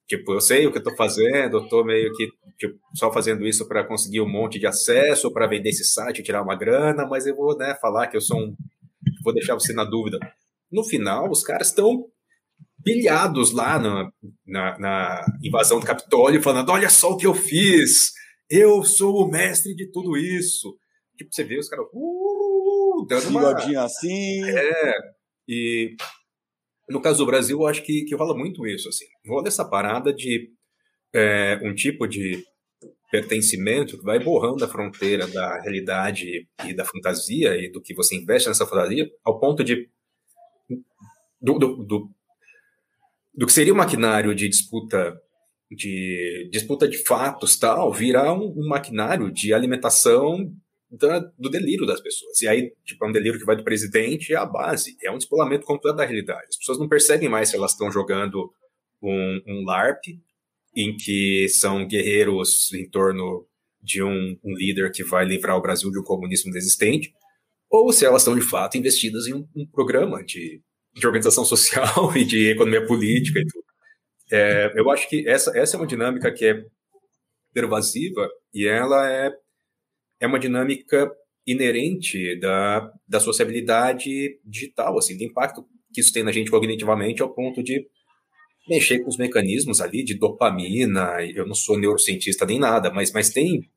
tipo, eu sei o que eu tô fazendo, eu tô meio que tipo, só fazendo isso para conseguir um monte de acesso, para vender esse site, tirar uma grana, mas eu vou, né, falar que eu sou um. Vou deixar você na dúvida. No final, os caras estão pilhados lá na, na, na invasão do Capitólio, falando: olha só o que eu fiz eu sou o mestre de tudo isso. Tipo, você vê os caras uh, dando uma... assim. É, e no caso do Brasil, eu acho que, que rola muito isso, assim. Rola essa parada de é, um tipo de pertencimento que vai borrando a fronteira da realidade e da fantasia e do que você investe nessa fantasia, ao ponto de do, do, do, do que seria um maquinário de disputa de disputa de fatos tal, virar um, um maquinário de alimentação da, do delírio das pessoas. E aí, tipo, é um delírio que vai do presidente à base. É um despolamento completo da realidade. As pessoas não percebem mais se elas estão jogando um, um LARP, em que são guerreiros em torno de um, um, líder que vai livrar o Brasil de um comunismo desistente, ou se elas estão de fato investidas em um, um programa de, de organização social e de economia política e tudo. É, eu acho que essa, essa é uma dinâmica que é pervasiva e ela é, é uma dinâmica inerente da, da sociabilidade digital, assim, do impacto que isso tem na gente cognitivamente ao ponto de mexer com os mecanismos ali de dopamina. Eu não sou neurocientista nem nada, mas, mas tem,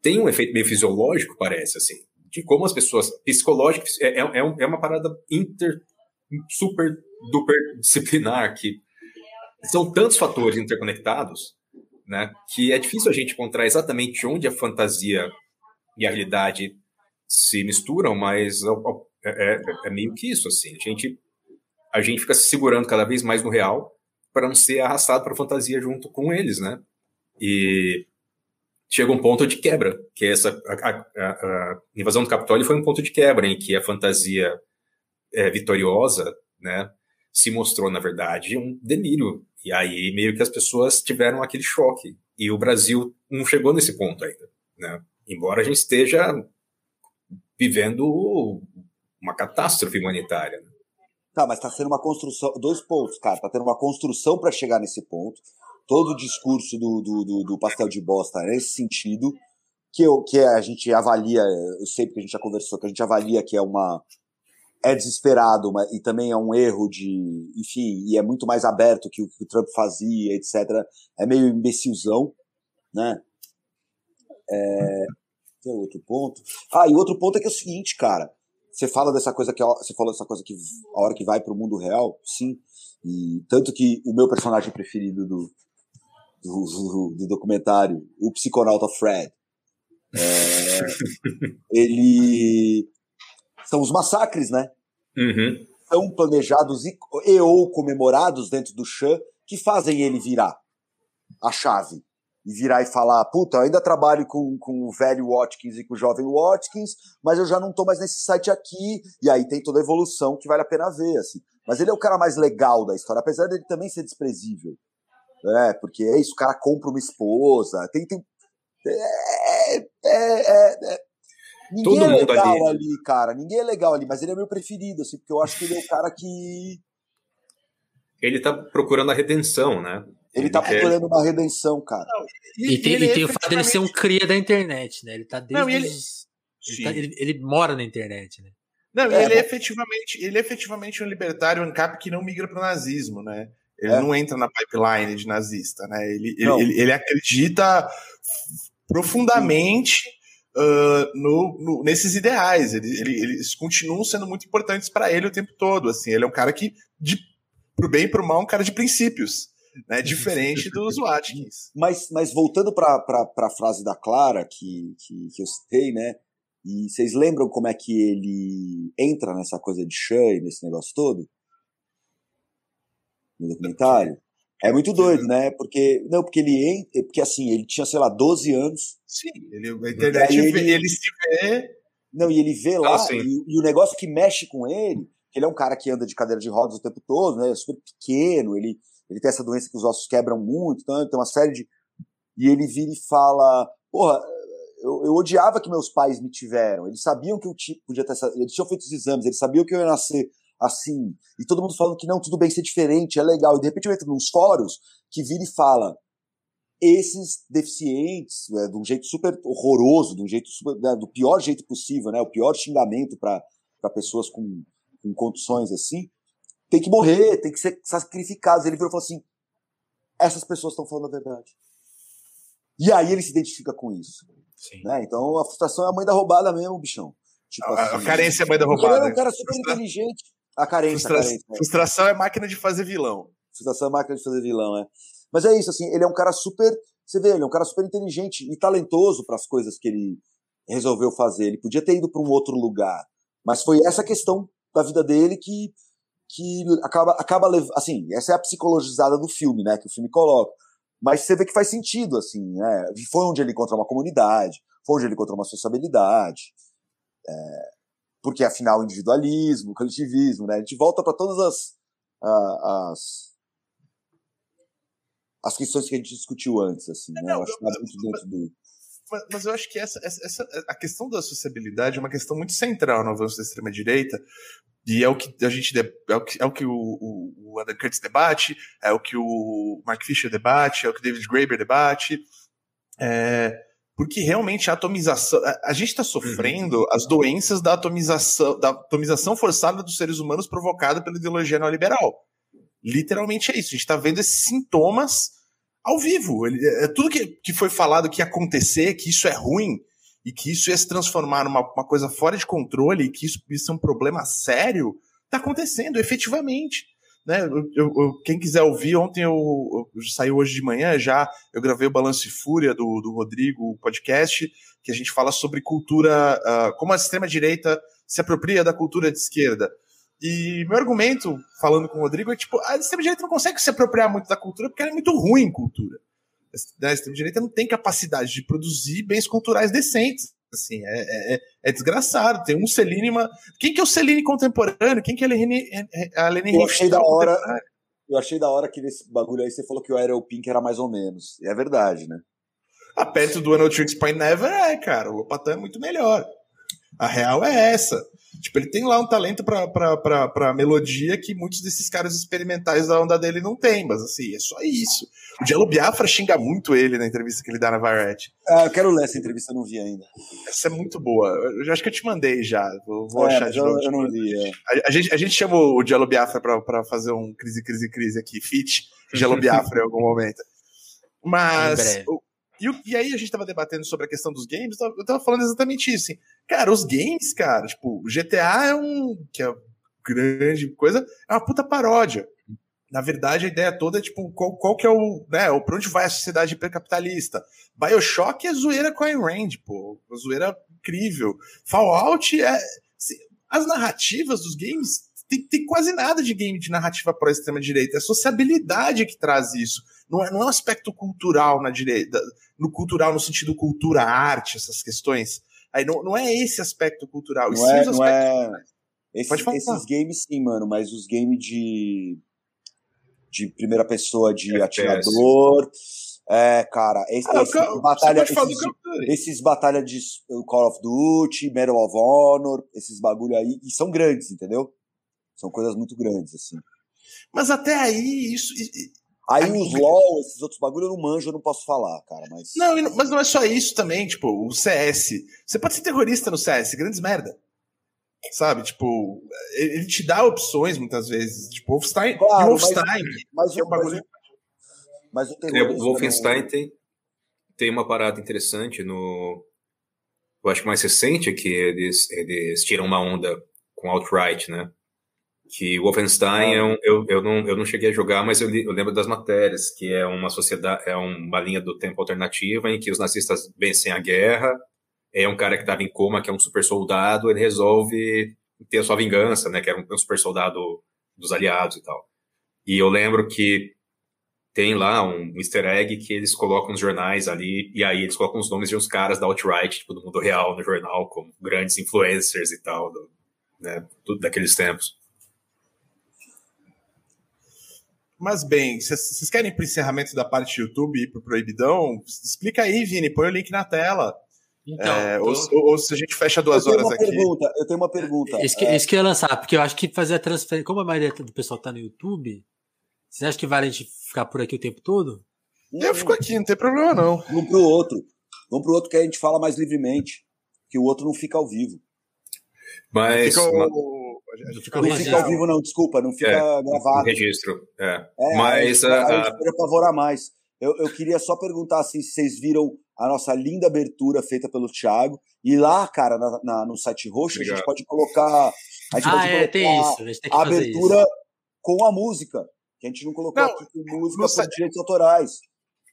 tem um efeito meio fisiológico, parece, assim, de como as pessoas, psicológico, é, é, é, é uma parada inter, super duper disciplinar que são tantos fatores interconectados, né, que é difícil a gente encontrar exatamente onde a fantasia e a realidade se misturam, mas é, é, é meio que isso, assim. A gente, a gente fica se segurando cada vez mais no real para não ser arrastado para a fantasia junto com eles, né? E chega um ponto de quebra, que essa a, a, a, invasão do Capitólio foi um ponto de quebra em que a fantasia é, vitoriosa, né, se mostrou na verdade um delírio e aí meio que as pessoas tiveram aquele choque. E o Brasil não chegou nesse ponto ainda, né? Embora a gente esteja vivendo uma catástrofe humanitária. Né? Tá, mas está sendo uma construção. Dois pontos, cara. Está tendo uma construção para chegar nesse ponto. Todo o discurso do, do, do, do pastel de bosta é nesse sentido. Que, eu, que a gente avalia, eu sei porque a gente já conversou, que a gente avalia que é uma, é desesperado e também é um erro de, enfim, e é muito mais aberto que o que o Trump fazia, etc. É meio imbecilzão, né? É, tem outro ponto. Ah, e outro ponto é que é o seguinte, cara. Você fala dessa coisa que você falou dessa coisa que a hora que vai para o mundo real, sim. E tanto que o meu personagem preferido do, do, do documentário, o psiconauta Fred, é, ele são os massacres, né? Uhum. São planejados e, e ou comemorados dentro do Chan que fazem ele virar a chave. E virar e falar, puta, eu ainda trabalho com, com o velho Watkins e com o jovem Watkins, mas eu já não tô mais nesse site aqui. E aí tem toda a evolução que vale a pena ver, assim. Mas ele é o cara mais legal da história, apesar dele também ser desprezível. É, porque é isso, o cara compra uma esposa, tem. tem é, é, é, é Ninguém Todo é legal ali. ali. cara. Ninguém é legal ali, mas ele é meu preferido, assim, porque eu acho que ele é o cara que. Ele tá procurando a redenção, né? Ele, ele tá quer... procurando uma redenção, cara. Não, e, e, tem, e tem o fato dele ser um cria da internet, né? Ele tá desde. Não, ele... Os... Ele, tá, ele, ele, mora na internet, né? Não, é, ele, é efetivamente, ele é efetivamente um libertário ANCAP que não migra para o nazismo, né? Ele é. não entra na pipeline de nazista, né? Ele, ele, ele, acredita profundamente uh, no, no, nesses ideais. Ele, ele, eles continuam sendo muito importantes para ele o tempo todo. Assim, ele é um cara que, de, pro bem e pro mal, é um cara de princípios. Né, diferente dos Watkins. Mas, mas voltando para a frase da Clara, que, que, que eu citei, né? E vocês lembram como é que ele entra nessa coisa de Shay, nesse negócio todo? No documentário? É muito doido, né? Porque, não, porque ele, porque assim, ele tinha, sei lá, 12 anos. Sim, ele, a internet, ele, ele, se vê. Não, e ele vê lá, ah, e, e, o negócio que mexe com ele Ele é um cara que anda de cadeira de rodas o tempo todo, né? É super pequeno, ele, ele tem essa doença que os ossos quebram muito, então tem uma série de. E ele vira e fala: Porra, eu, eu odiava que meus pais me tiveram. Eles sabiam que eu podia ter essa. Eles tinham feito os exames, eles sabiam que eu ia nascer assim. E todo mundo falando que não, tudo bem ser diferente, é legal. E de repente eu entro nos fóruns que vira e fala: esses deficientes, né, de um jeito super horroroso, de um jeito super, né, do pior jeito possível, né, o pior xingamento para pessoas com, com condições assim, tem que morrer, tem que ser sacrificados. Ele virou e falou assim: essas pessoas estão falando a verdade. E aí ele se identifica com isso. Né? Então a frustração é a mãe da roubada mesmo, bichão. Tipo a, assim, a carência é a mãe da roubada. Ele é um cara super inteligente. A carência, Frustra... a carência. Né? Frustração é máquina de fazer vilão. Frustração é máquina de fazer vilão, é. Mas é isso, assim, ele é um cara super. Você vê, ele é um cara super inteligente e talentoso para as coisas que ele resolveu fazer. Ele podia ter ido para um outro lugar, mas foi essa questão da vida dele que que acaba acaba assim, essa é a psicologizada do filme, né, que o filme coloca. Mas você vê que faz sentido, assim, né? Foi onde ele encontrou uma comunidade, foi onde ele encontrou uma sociabilidade. É, porque afinal individualismo, coletivismo, né? A gente volta para todas as, as as questões que a gente discutiu antes, assim, né? Eu acho que tá muito dentro do. Mas, mas, eu acho que essa, essa, a questão da sociabilidade é uma questão muito central no avanço da extrema-direita, e é o que a gente é o que, é o, que o, o, o Adam Curtis debate, é o que o Mark Fisher debate, é o que o David Graeber debate. É, porque realmente a atomização. A, a gente está sofrendo uhum. as doenças da atomização, da atomização forçada dos seres humanos provocada pela ideologia neoliberal. Literalmente é isso. A gente está vendo esses sintomas ao vivo. Ele, é, é, tudo que, que foi falado que ia acontecer, que isso é ruim, e que isso ia se transformar numa uma coisa fora de controle, e que isso, isso é um problema sério, está acontecendo efetivamente. Né? Eu, eu, quem quiser ouvir, ontem eu, eu saiu hoje de manhã já, eu gravei o Balanço e Fúria do, do Rodrigo, o podcast, que a gente fala sobre cultura, uh, como a extrema-direita se apropria da cultura de esquerda. E meu argumento, falando com o Rodrigo, é tipo, a extrema-direita não consegue se apropriar muito da cultura porque ela é muito ruim em cultura. A extrema-direita não tem capacidade de produzir bens culturais decentes. Assim, é, é, é desgraçado. Tem um Celine. Uma... Quem que é o Celine contemporâneo? Quem que é a Lene Eu achei da hora. Eu achei da hora que nesse bagulho aí você falou que o Aero Pink era mais ou menos. E é verdade, né? Ah, perto do Tricks Point Never é, cara. O Lopatan é muito melhor. A real é essa. Tipo, ele tem lá um talento pra, pra, pra, pra melodia que muitos desses caras experimentais da onda dele não tem, mas assim, é só isso. O Jello Biafra xinga muito ele na entrevista que ele dá na Variety. Ah, eu quero ler essa entrevista, eu não vi ainda. Essa é muito boa. Eu acho que eu te mandei já. Vou, vou é, achar de novo. Eu, eu não li. É. A, a, gente, a gente chamou o Jello Biafra pra, pra fazer um crise, crise, crise aqui, fit Jello Biafra em algum momento. Mas. E, e, aí a gente tava debatendo sobre a questão dos games, eu tava falando exatamente isso. Assim, cara, os games, cara, tipo, GTA é um. que é grande coisa, é uma puta paródia. Na verdade, a ideia toda é, tipo, qual, qual que é o. né, pra onde vai a sociedade hipercapitalista? Bioshock é zoeira com a Rand, pô. Uma zoeira incrível. Fallout é. As narrativas dos games tem, tem quase nada de game de narrativa pró extrema-direita. É a sociabilidade que traz isso. Não é, não é um aspecto cultural na direita, no cultural no sentido cultura, arte, essas questões. Aí não, não é esse aspecto cultural. Não é, não é... Esse, Pode falar. Esses games sim, mano, mas os games de de primeira pessoa de FPS. atirador. É, cara, esse, ah, esse eu, batalha, esses, esses batalha de Call of Duty, Medal of Honor, esses bagulho aí, e são grandes, entendeu? São coisas muito grandes, assim. Mas até aí, isso. Aí os LOL, esses outros bagulho eu não manjo, eu não posso falar, cara. Mas... Não, mas não é só isso também, tipo, o CS. Você pode ser terrorista no CS, grandes merda. Sabe, tipo, ele te dá opções muitas vezes. Tipo, Wolfenstein. Claro, Wolfenstein. Mas, mas, é um bagulho. Mas, o é, o Wolfenstein tem, tem uma parada interessante no. Eu acho que mais recente é que eles, eles tiram uma onda com Outright, né? Que o Wolfenstein é um, eu, eu, não, eu não cheguei a jogar, mas eu, li, eu, lembro das matérias, que é uma sociedade, é uma linha do tempo alternativa em que os nazistas vencem a guerra, é um cara que estava em coma, que é um super soldado, ele resolve ter a sua vingança, né, que era um, um super soldado dos aliados e tal. E eu lembro que tem lá um easter egg que eles colocam nos jornais ali, e aí eles colocam os nomes de uns caras da alt-right, tipo, do mundo real no jornal, como grandes influencers e tal, do, né, tudo daqueles tempos. Mas bem, vocês querem ir pro encerramento da parte do YouTube e pro Proibidão? Explica aí, Vini, põe o link na tela. Então, é, tô... ou, ou, se a gente fecha duas horas aqui. Pergunta, eu tenho uma pergunta. Isso que, é... isso que eu ia lançar, porque eu acho que fazer a transferência, como a maioria do pessoal tá no YouTube, você acha que vale a gente ficar por aqui o tempo todo? Eu fico aqui, não tem problema não. Vamos pro outro. Vamos pro outro que a gente fala mais livremente. Que o outro não fica ao vivo. Mas. Fica o... Não fica, não fica ao vivo, não, desculpa, não fica é, gravado. Registro. É. é Mas. A, a, a... apavorar mais. Eu, eu queria só perguntar assim, se vocês viram a nossa linda abertura feita pelo Thiago. E lá, cara, na, na, no site roxo, Obrigado. a gente pode colocar. A gente ah, pode é, colocar tem isso. A, gente tem que a abertura isso. com a música. Que a gente não colocou não, aqui com música por site, direitos autorais.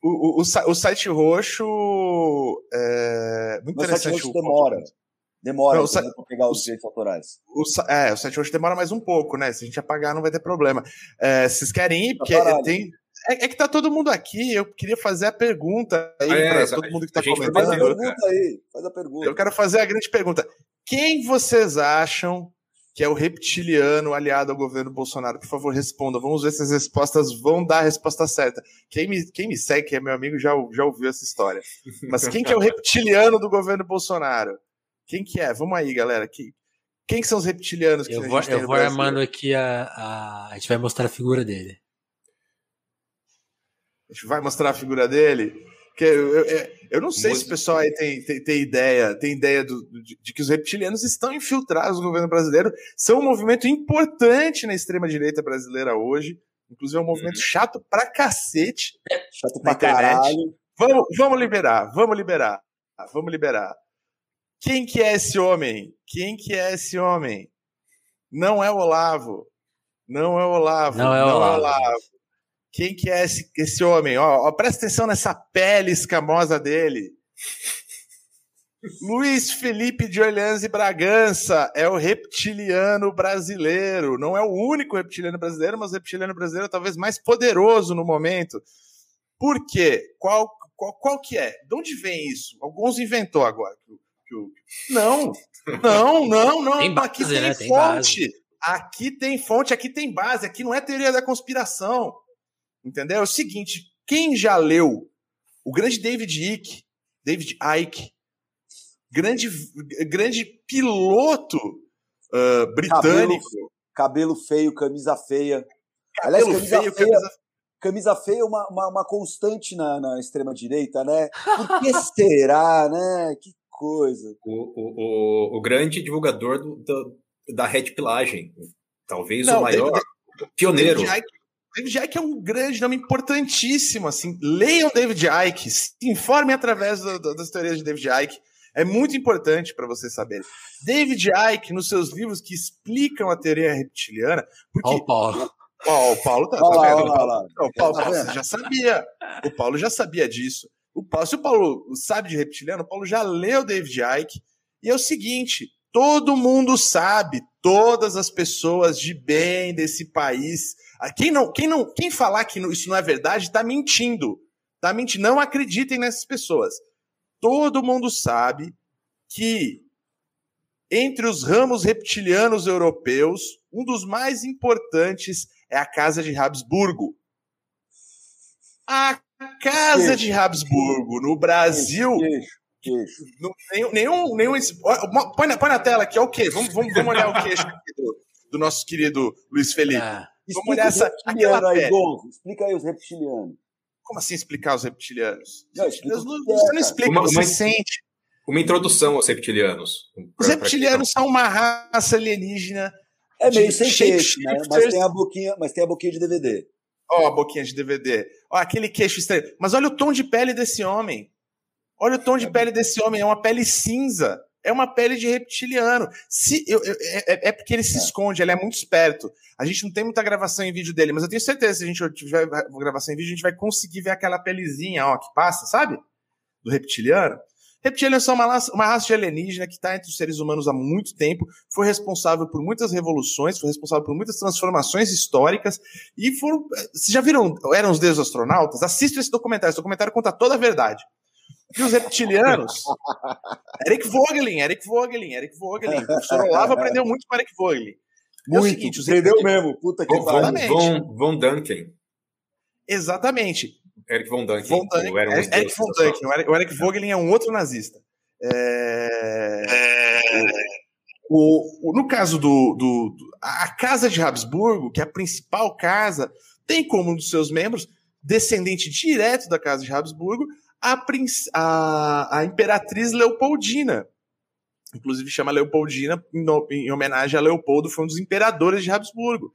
O, o, o, o site roxo. É, muito interessante. O site roxo demora. Demora né, para pegar os direitos autorais. O, é, o site roxo demora mais um pouco, né? Se a gente apagar, não vai ter problema. É, vocês querem ir? Porque tem, é, é, que tá todo mundo aqui, eu queria fazer a pergunta aí é, para todo mundo que tá comentando. Faz a pergunta aí, faz a pergunta. Eu quero fazer a grande pergunta. Quem vocês acham que é o reptiliano aliado ao governo Bolsonaro? Por favor, responda. Vamos ver se as respostas vão dar a resposta certa. Quem me, quem me segue, que é meu amigo, já, já ouviu essa história. Mas quem que é o reptiliano do governo Bolsonaro? Quem que é? Vamos aí, galera. Quem, quem que são os reptilianos que eu vou, Eu vou armando aqui a, a... A gente vai mostrar a figura dele. A gente vai mostrar a figura dele. Que eu, eu, eu não sei se o pessoal aí tem, tem, tem ideia, tem ideia do, de, de, que os reptilianos estão infiltrados no governo brasileiro, são um movimento importante na extrema-direita brasileira hoje. Inclusive é um movimento uhum. chato pra cacete. Chato pra internet. caralho. Vamos, vamos liberar, vamos liberar, vamos liberar. Quem que é esse homem? Quem que é esse homem? Não é o Olavo. Não é o Olavo. Não é o Olavo. É Olavo. Quem que é esse, esse homem? Ó, ó, presta atenção nessa pele escamosa dele. Luiz Felipe de Orleans e Bragança é o reptiliano brasileiro. Não é o único reptiliano brasileiro, mas o reptiliano brasileiro talvez mais poderoso no momento. Por quê? Qual, qual, qual que é? De onde vem isso? Alguns inventou agora. Não, não, não, não. Tem base, aqui tem né? fonte. Tem aqui tem fonte, aqui tem base. Aqui não é teoria da conspiração. Entendeu? É o seguinte: quem já leu o grande David Icke, David Icke, grande, grande piloto uh, britânico. Cabelo, cabelo, feio, camisa feia. Cabelo Aliás, camisa feio, feia, camisa... camisa feia é uma, uma, uma, constante na, na extrema-direita, né? Por que será, né? Que coisa. O, o, o, o grande divulgador do, do, da red pilagem. Talvez Não, o maior. David, pioneiro. David Icke, David Icke é um grande nome importantíssimo, assim. Leiam David Icke, se informem através do, do, das teorias de David Icke. É muito importante para vocês saberem. David Icke, nos seus livros que explicam a teoria reptiliana, porque. Oh, Paulo. Oh, o Paulo tá, tá vendo? Olá, olá. O Paulo, tá você já sabia. O Paulo já sabia disso. O Paulo, se o Paulo sabe de reptiliano, o Paulo já leu David Icke. E é o seguinte: todo mundo sabe, todas as pessoas de bem desse país ah, quem não, quem não, quem falar que isso não é verdade está mentindo. Tá mentindo. Não acreditem nessas pessoas. Todo mundo sabe que entre os ramos reptilianos europeus, um dos mais importantes é a Casa de Habsburgo. A Casa de Habsburgo no Brasil. Queixo, queixo. Nenhum, nenhum, nenhum, põe, na, põe na tela aqui, é o quê? Vamos, vamos, vamos olhar o queixo do, do, nosso querido Luiz Felipe. Ah. Vamos olhar essa, aquela aí, Gonzo. Explica aí os reptilianos. Como assim explicar os reptilianos? Não, explica não, você não explica, uma, você uma, sente. Uma introdução aos reptilianos. Os reptilianos são uma raça alienígena. É meio sem queixo, né? Mas tem, a boquinha, mas tem a boquinha de DVD. Ó, oh, a boquinha de DVD. Ó, oh, aquele queixo estranho. Mas olha o tom de pele desse homem. Olha o tom de é pele desse homem. É uma pele cinza é uma pele de reptiliano. Se, eu, eu, é, é, porque ele se é. esconde, ele é muito esperto. A gente não tem muita gravação em vídeo dele, mas eu tenho certeza que se a gente tiver gravação em vídeo, a gente vai conseguir ver aquela pelezinha ó, que passa, sabe? Do reptiliano. Reptilianos são uma raça, uma raça de alienígena que está entre os seres humanos há muito tempo, foi responsável por muitas revoluções, foi responsável por muitas transformações históricas, e foram. Vocês já viram Eram os Deuses Astronautas? Assista esse documentário, esse documentário conta toda a verdade. E os reptilianos. Eric Vogelin, Eric Vogelin, Eric Vogelin. O professor Olavo aprendeu muito com Eric Vogelin. Muito, é seguinte, aprendeu reptilianos... mesmo, puta que pariu. Von, Von Duncan. Exatamente. Eric von Däniken. Von. Era um Eric, Eric von Däniken. O Eric Vogelin é um outro nazista. É... O, o, no caso do, do, do, A Casa de Habsburgo, que é a principal casa, tem como um dos seus membros, descendente direto da Casa de Habsburgo, a, a, a Imperatriz Leopoldina. Inclusive chama Leopoldina em, em homenagem a Leopoldo, foi um dos imperadores de Habsburgo.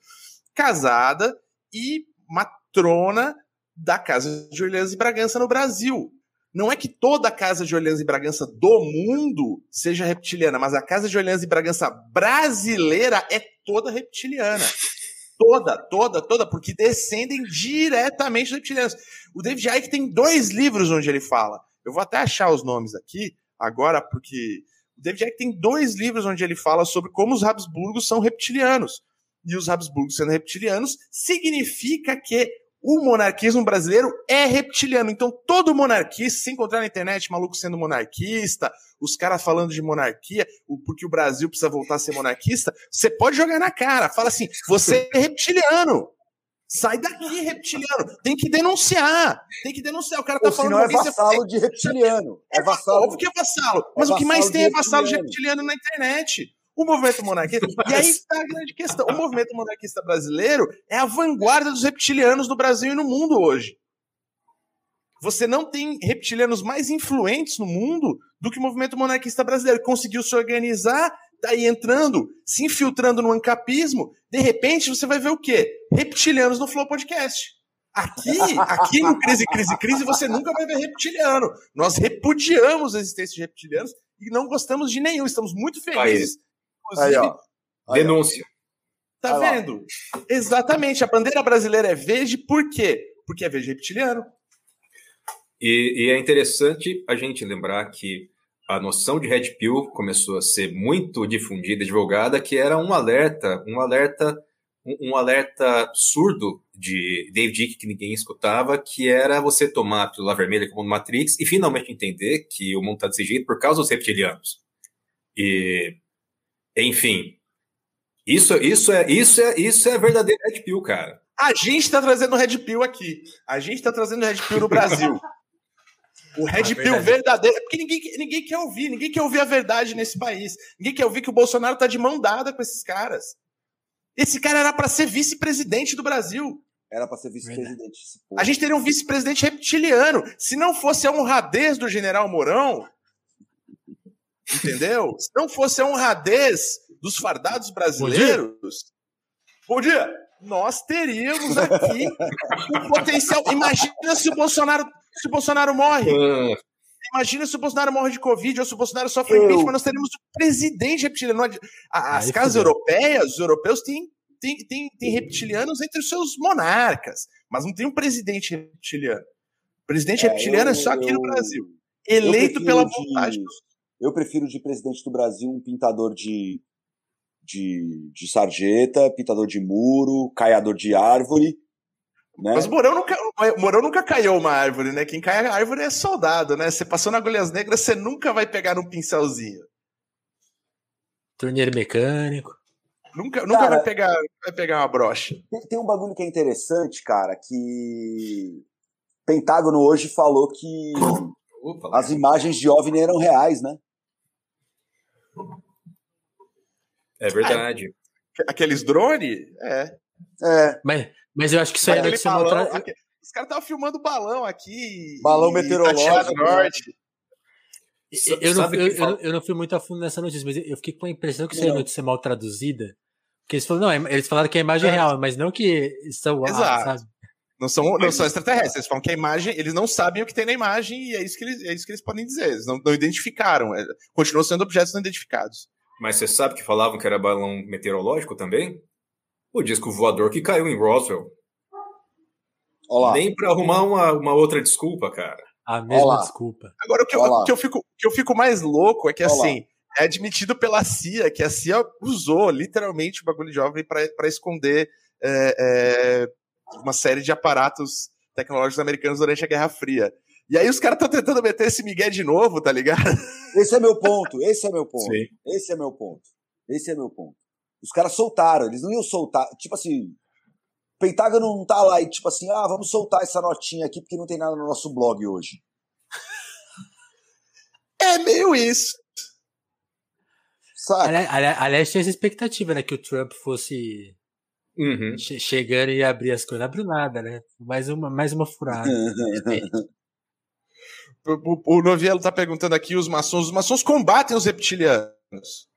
Casada e matrona da Casa de Orleans e Bragança no Brasil. Não é que toda a Casa de Orleans e Bragança do mundo seja reptiliana, mas a Casa de Orleans e Bragança brasileira é toda reptiliana. Toda, toda, toda, porque descendem diretamente dos reptilianos. O David Icke tem dois livros onde ele fala. Eu vou até achar os nomes aqui agora, porque o David Icke tem dois livros onde ele fala sobre como os Habsburgos são reptilianos. E os Habsburgos sendo reptilianos significa que o monarquismo brasileiro é reptiliano. Então, todo monarquista, se encontrar na internet, maluco sendo monarquista, os caras falando de monarquia, porque o Brasil precisa voltar a ser monarquista, você pode jogar na cara. Fala assim: você é reptiliano. Sai daqui, reptiliano. Tem que denunciar. Tem que denunciar. O cara tá Ou falando. Não é vassalo de reptiliano. É vassalo. Óbvio que é vassalo. Mas é o que mais tem é vassalo de reptiliano na internet. O movimento monarquista. e aí está a grande questão. O movimento monarquista brasileiro é a vanguarda dos reptilianos no Brasil e no mundo hoje. Você não tem reptilianos mais influentes no mundo do que o movimento monarquista brasileiro. Conseguiu se organizar, tá aí entrando, se infiltrando no ancapismo. De repente, você vai ver o quê? Reptilianos no Flow Podcast. Aqui, aqui no Crise, Crise, Crise, você nunca vai ver reptiliano. Nós repudiamos a existência de reptilianos e não gostamos de nenhum. Estamos muito felizes Inclusive, aí, aí, denúncia. Tá vendo? Exatamente. A bandeira brasileira é verde, por quê? Porque é verde reptiliano. E, e, é interessante a gente lembrar que a noção de Red Pill começou a ser muito difundida, divulgada, que era um alerta, um alerta, um, um alerta surdo de David Dick que ninguém escutava, que era você tomar a pílula vermelha como no Matrix e finalmente entender que o mundo está desse jeito por causa dos reptilianos. E enfim, isso, isso é isso é isso é verdadeiro Red Pill, cara. A gente está trazendo Red Pill aqui. A gente está trazendo Red Pill no Brasil. O Red ah, Pill verdadeiro. É porque ninguém, ninguém quer ouvir, ninguém quer ouvir a verdade nesse país. Ninguém quer ouvir que o Bolsonaro tá de mão dada com esses caras. Esse cara era para ser vice-presidente do Brasil. Era para ser vice-presidente. A gente teria um vice-presidente reptiliano. Se não fosse a honradez do general Mourão, Entendeu? Se não fosse a honradez dos fardados brasileiros. Bom dia! Bom dia. Nós teríamos aqui o potencial. Imagina se o Bolsonaro, se o Bolsonaro morre. Uh. Imagina se o Bolsonaro morre de Covid ou se o Bolsonaro sofre Eu... impeachment, nós teríamos o presidente reptiliano. As Aí casas europeias, os europeus têm, têm, têm, têm reptilianos entre os seus monarcas, mas não tem um presidente reptiliano. O presidente é, reptiliano eu, é só aqui eu, no Brasil. Eleito pela vontade de... Eu prefiro de presidente do Brasil um pintador de, de, de sarjeta, pintador de muro, caiador de árvore. Né? Mas o Morão nunca, Morão nunca caiu uma árvore, né? Quem cai a árvore é soldado, né? Você passou na Agulhas Negras, você nunca vai pegar um pincelzinho. Torneiro mecânico. Nunca, nunca cara, vai, pegar, vai pegar uma brocha. Tem, tem, um bagulho que é interessante, cara, que Pentágono hoje falou que Opa, as imagens de OVNI eram reais, né? É verdade. Aqueles drones? É. É. Mas, mas eu acho que isso aí deve ser uma outra... Os caras estavam filmando balão aqui. Balão meteorológico. Norte. Eu, eu, não, eu, eu, eu, não fui muito a fundo nessa notícia, mas eu fiquei com a impressão que isso é notícia mal traduzida. Porque eles falaram, não, eles falaram que a imagem é, é real, mas não que são lá, sabe? Não são, não são extraterrestres, eles falam que a imagem, eles não sabem o que tem na imagem e é isso que eles, é isso que eles podem dizer. Eles não, não identificaram, é, continuam sendo objetos não identificados. Mas você sabe que falavam que era balão meteorológico também? O disco voador que caiu em Roswell. Olá. Nem para arrumar uma, uma outra desculpa, cara. A mesma Olá. desculpa. Agora, o que, eu, o que, eu, fico, que eu fico mais louco é que, Olá. assim, é admitido pela CIA que a CIA usou literalmente o bagulho de jovem para esconder é, é, uma série de aparatos tecnológicos americanos durante a Guerra Fria. E aí os caras estão tentando meter esse migué de novo, tá ligado? Esse é meu ponto, esse é meu ponto. Sim. Esse é meu ponto. Esse é meu ponto. Os caras soltaram, eles não iam soltar. Tipo assim, Pentágono não tá lá e tipo assim, ah, vamos soltar essa notinha aqui porque não tem nada no nosso blog hoje. É meio isso. Sabe? Aliás, aliás, tinha essa expectativa, né? Que o Trump fosse uhum. che chegando e abrir as coisas. Não abriu nada, né? Mais uma, mais uma furada. o, o Novielo tá perguntando aqui: os maçons, os maçons combatem os reptilianos.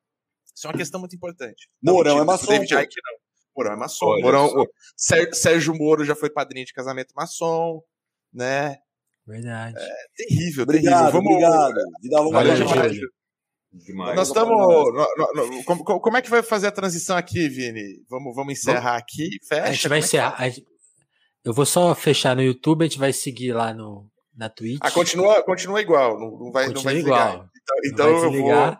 Isso é uma questão muito importante. Mourão é maçom. David Icke, não. Mourão é maçom. Olha Mourão, o Sérgio Moro já foi padrinho de casamento maçom, né? Verdade. É terrível, obrigado, terrível. Vamos, obrigado. Vida longa Demais. Nós estamos. Como, como, é que vai fazer a transição aqui, Vini? Vamos, vamos encerrar vamos. aqui. Fecha. A gente vai é encerrar. Gente... Eu vou só fechar no YouTube, a gente vai seguir lá no, na Twitch. Ah, continua, continua igual, não, não vai, continua não vai igual. Então, então eu vou.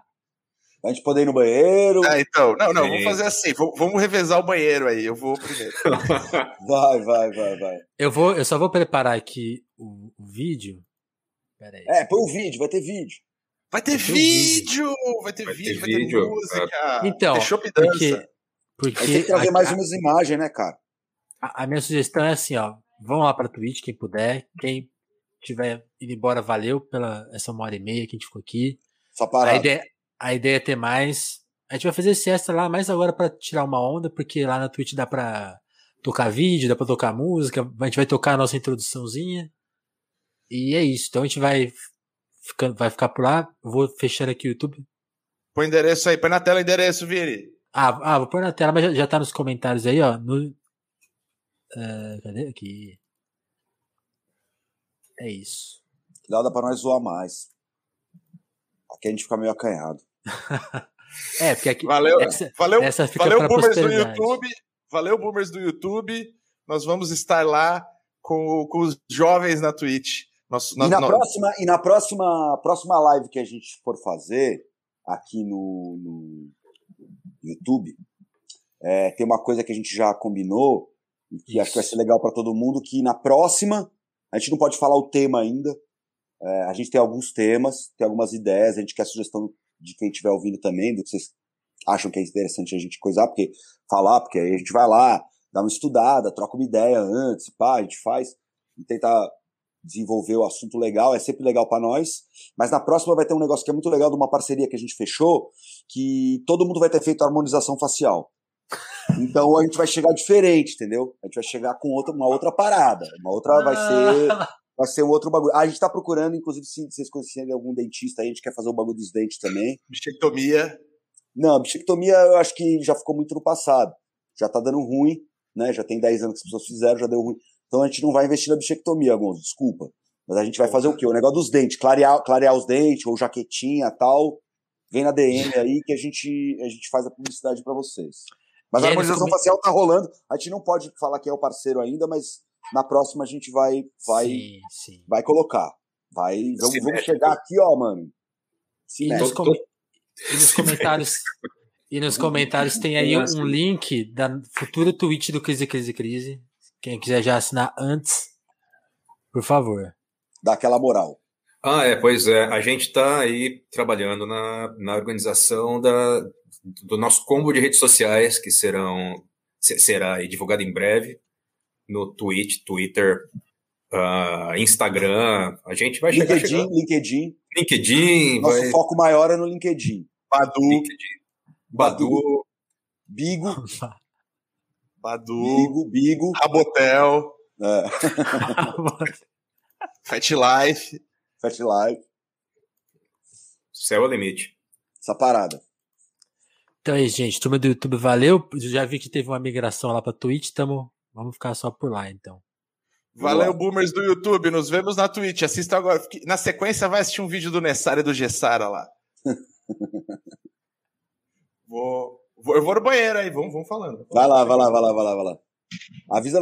A gente poder ir no banheiro. Ah, então. Não, não, Sim. vamos fazer assim. Vamos revezar o banheiro aí. Eu vou primeiro. vai, vai, vai, vai. Eu, vou, eu só vou preparar aqui o, o vídeo. Pera aí. É, põe o vídeo, vai ter vídeo. Vai ter, vai ter vídeo, vai ter vai vídeo, ter vai ter vídeo. música. Então, porque, porque tem que trazer a, mais umas imagens, né, cara? A, a, minha sugestão é assim, ó. Vão lá pra Twitch, quem puder. Quem tiver ido embora, valeu pela essa uma hora e meia que a gente ficou aqui. Só parar. A ideia, a ideia é ter mais. A gente vai fazer esse extra lá mais agora para tirar uma onda, porque lá na Twitch dá pra tocar vídeo, dá pra tocar música, a gente vai tocar a nossa introduçãozinha. E é isso. Então a gente vai ficando, vai ficar por lá. vou fechar aqui o YouTube. Põe o endereço aí, põe na tela o endereço, Vini. Ah, ah, vou pôr na tela, mas já, já tá nos comentários aí, ó. No, uh, cadê aqui? É isso. Dá pra nós zoar mais. Aqui a gente fica meio acanhado. é, porque aqui. Valeu, essa, valeu, essa valeu boomers do YouTube. Valeu, boomers do YouTube. Nós vamos estar lá com, com os jovens na Twitch. Nós, nós, e na, nós... próxima, e na próxima, próxima live que a gente for fazer aqui no, no YouTube, é, tem uma coisa que a gente já combinou, e que Isso. acho que vai ser legal para todo mundo, que na próxima, a gente não pode falar o tema ainda, é, a gente tem alguns temas, tem algumas ideias, a gente quer sugestão de quem estiver ouvindo também, do que vocês acham que é interessante a gente coisar, porque falar, porque aí a gente vai lá, dá uma estudada, troca uma ideia antes, pá, a gente faz e tentar desenvolver o assunto legal, é sempre legal para nós. Mas na próxima vai ter um negócio que é muito legal de uma parceria que a gente fechou, que todo mundo vai ter feito harmonização facial. Então a gente vai chegar diferente, entendeu? A gente vai chegar com outra, uma outra parada, uma outra vai ser vai ser um outro bagulho. Ah, a gente tá procurando, inclusive, se vocês conhecerem algum dentista aí, a gente quer fazer o bagulho dos dentes também. Bichectomia. Não, bichectomia eu acho que já ficou muito no passado. Já tá dando ruim, né? Já tem 10 anos que as pessoas fizeram, já deu ruim. Então a gente não vai investir na bichectomia, Gonzo, desculpa. Mas a gente vai fazer o quê? O negócio dos dentes, clarear, clarear os dentes, ou jaquetinha tal. Vem na DM aí que a gente, a gente faz a publicidade para vocês. Mas e a harmonização facial tá rolando. A gente não pode falar que é o parceiro ainda, mas na próxima a gente vai vai sim, sim. vai colocar. Vai, vamos, vamos chegar aqui, ó, mano. E nos, com... e nos, comentários e nos comentários tem aí um link da futura tweet do Crise Crise Crise. Quem quiser já assinar antes, por favor. Dá aquela moral. Ah, é, pois é. A gente está aí trabalhando na, na organização da, do nosso combo de redes sociais, que serão será divulgado em breve no Twitch, Twitter, uh, Instagram. A gente vai LinkedIn, chegar. LinkedIn. LinkedIn. Nosso vai... foco maior é no LinkedIn. Badu. LinkedIn. Badu. Badu. Bigo. Badu. Bigo, Bigo. Rabotel. É. Fat Life. Fat Life. Céu é o limite. Essa parada. Então é isso, gente. Turma do YouTube, valeu. Já vi que teve uma migração lá pra Twitch. Tamo Vamos ficar só por lá, então. Valeu, boomers do YouTube. Nos vemos na Twitch. Assista agora. Na sequência, vai assistir um vídeo do Nessara e do Gessara lá. vou, eu vou no banheiro aí. Vamos, vamos falando. Vai lá, vai lá, vai lá, vai lá, vai lá. Avisa.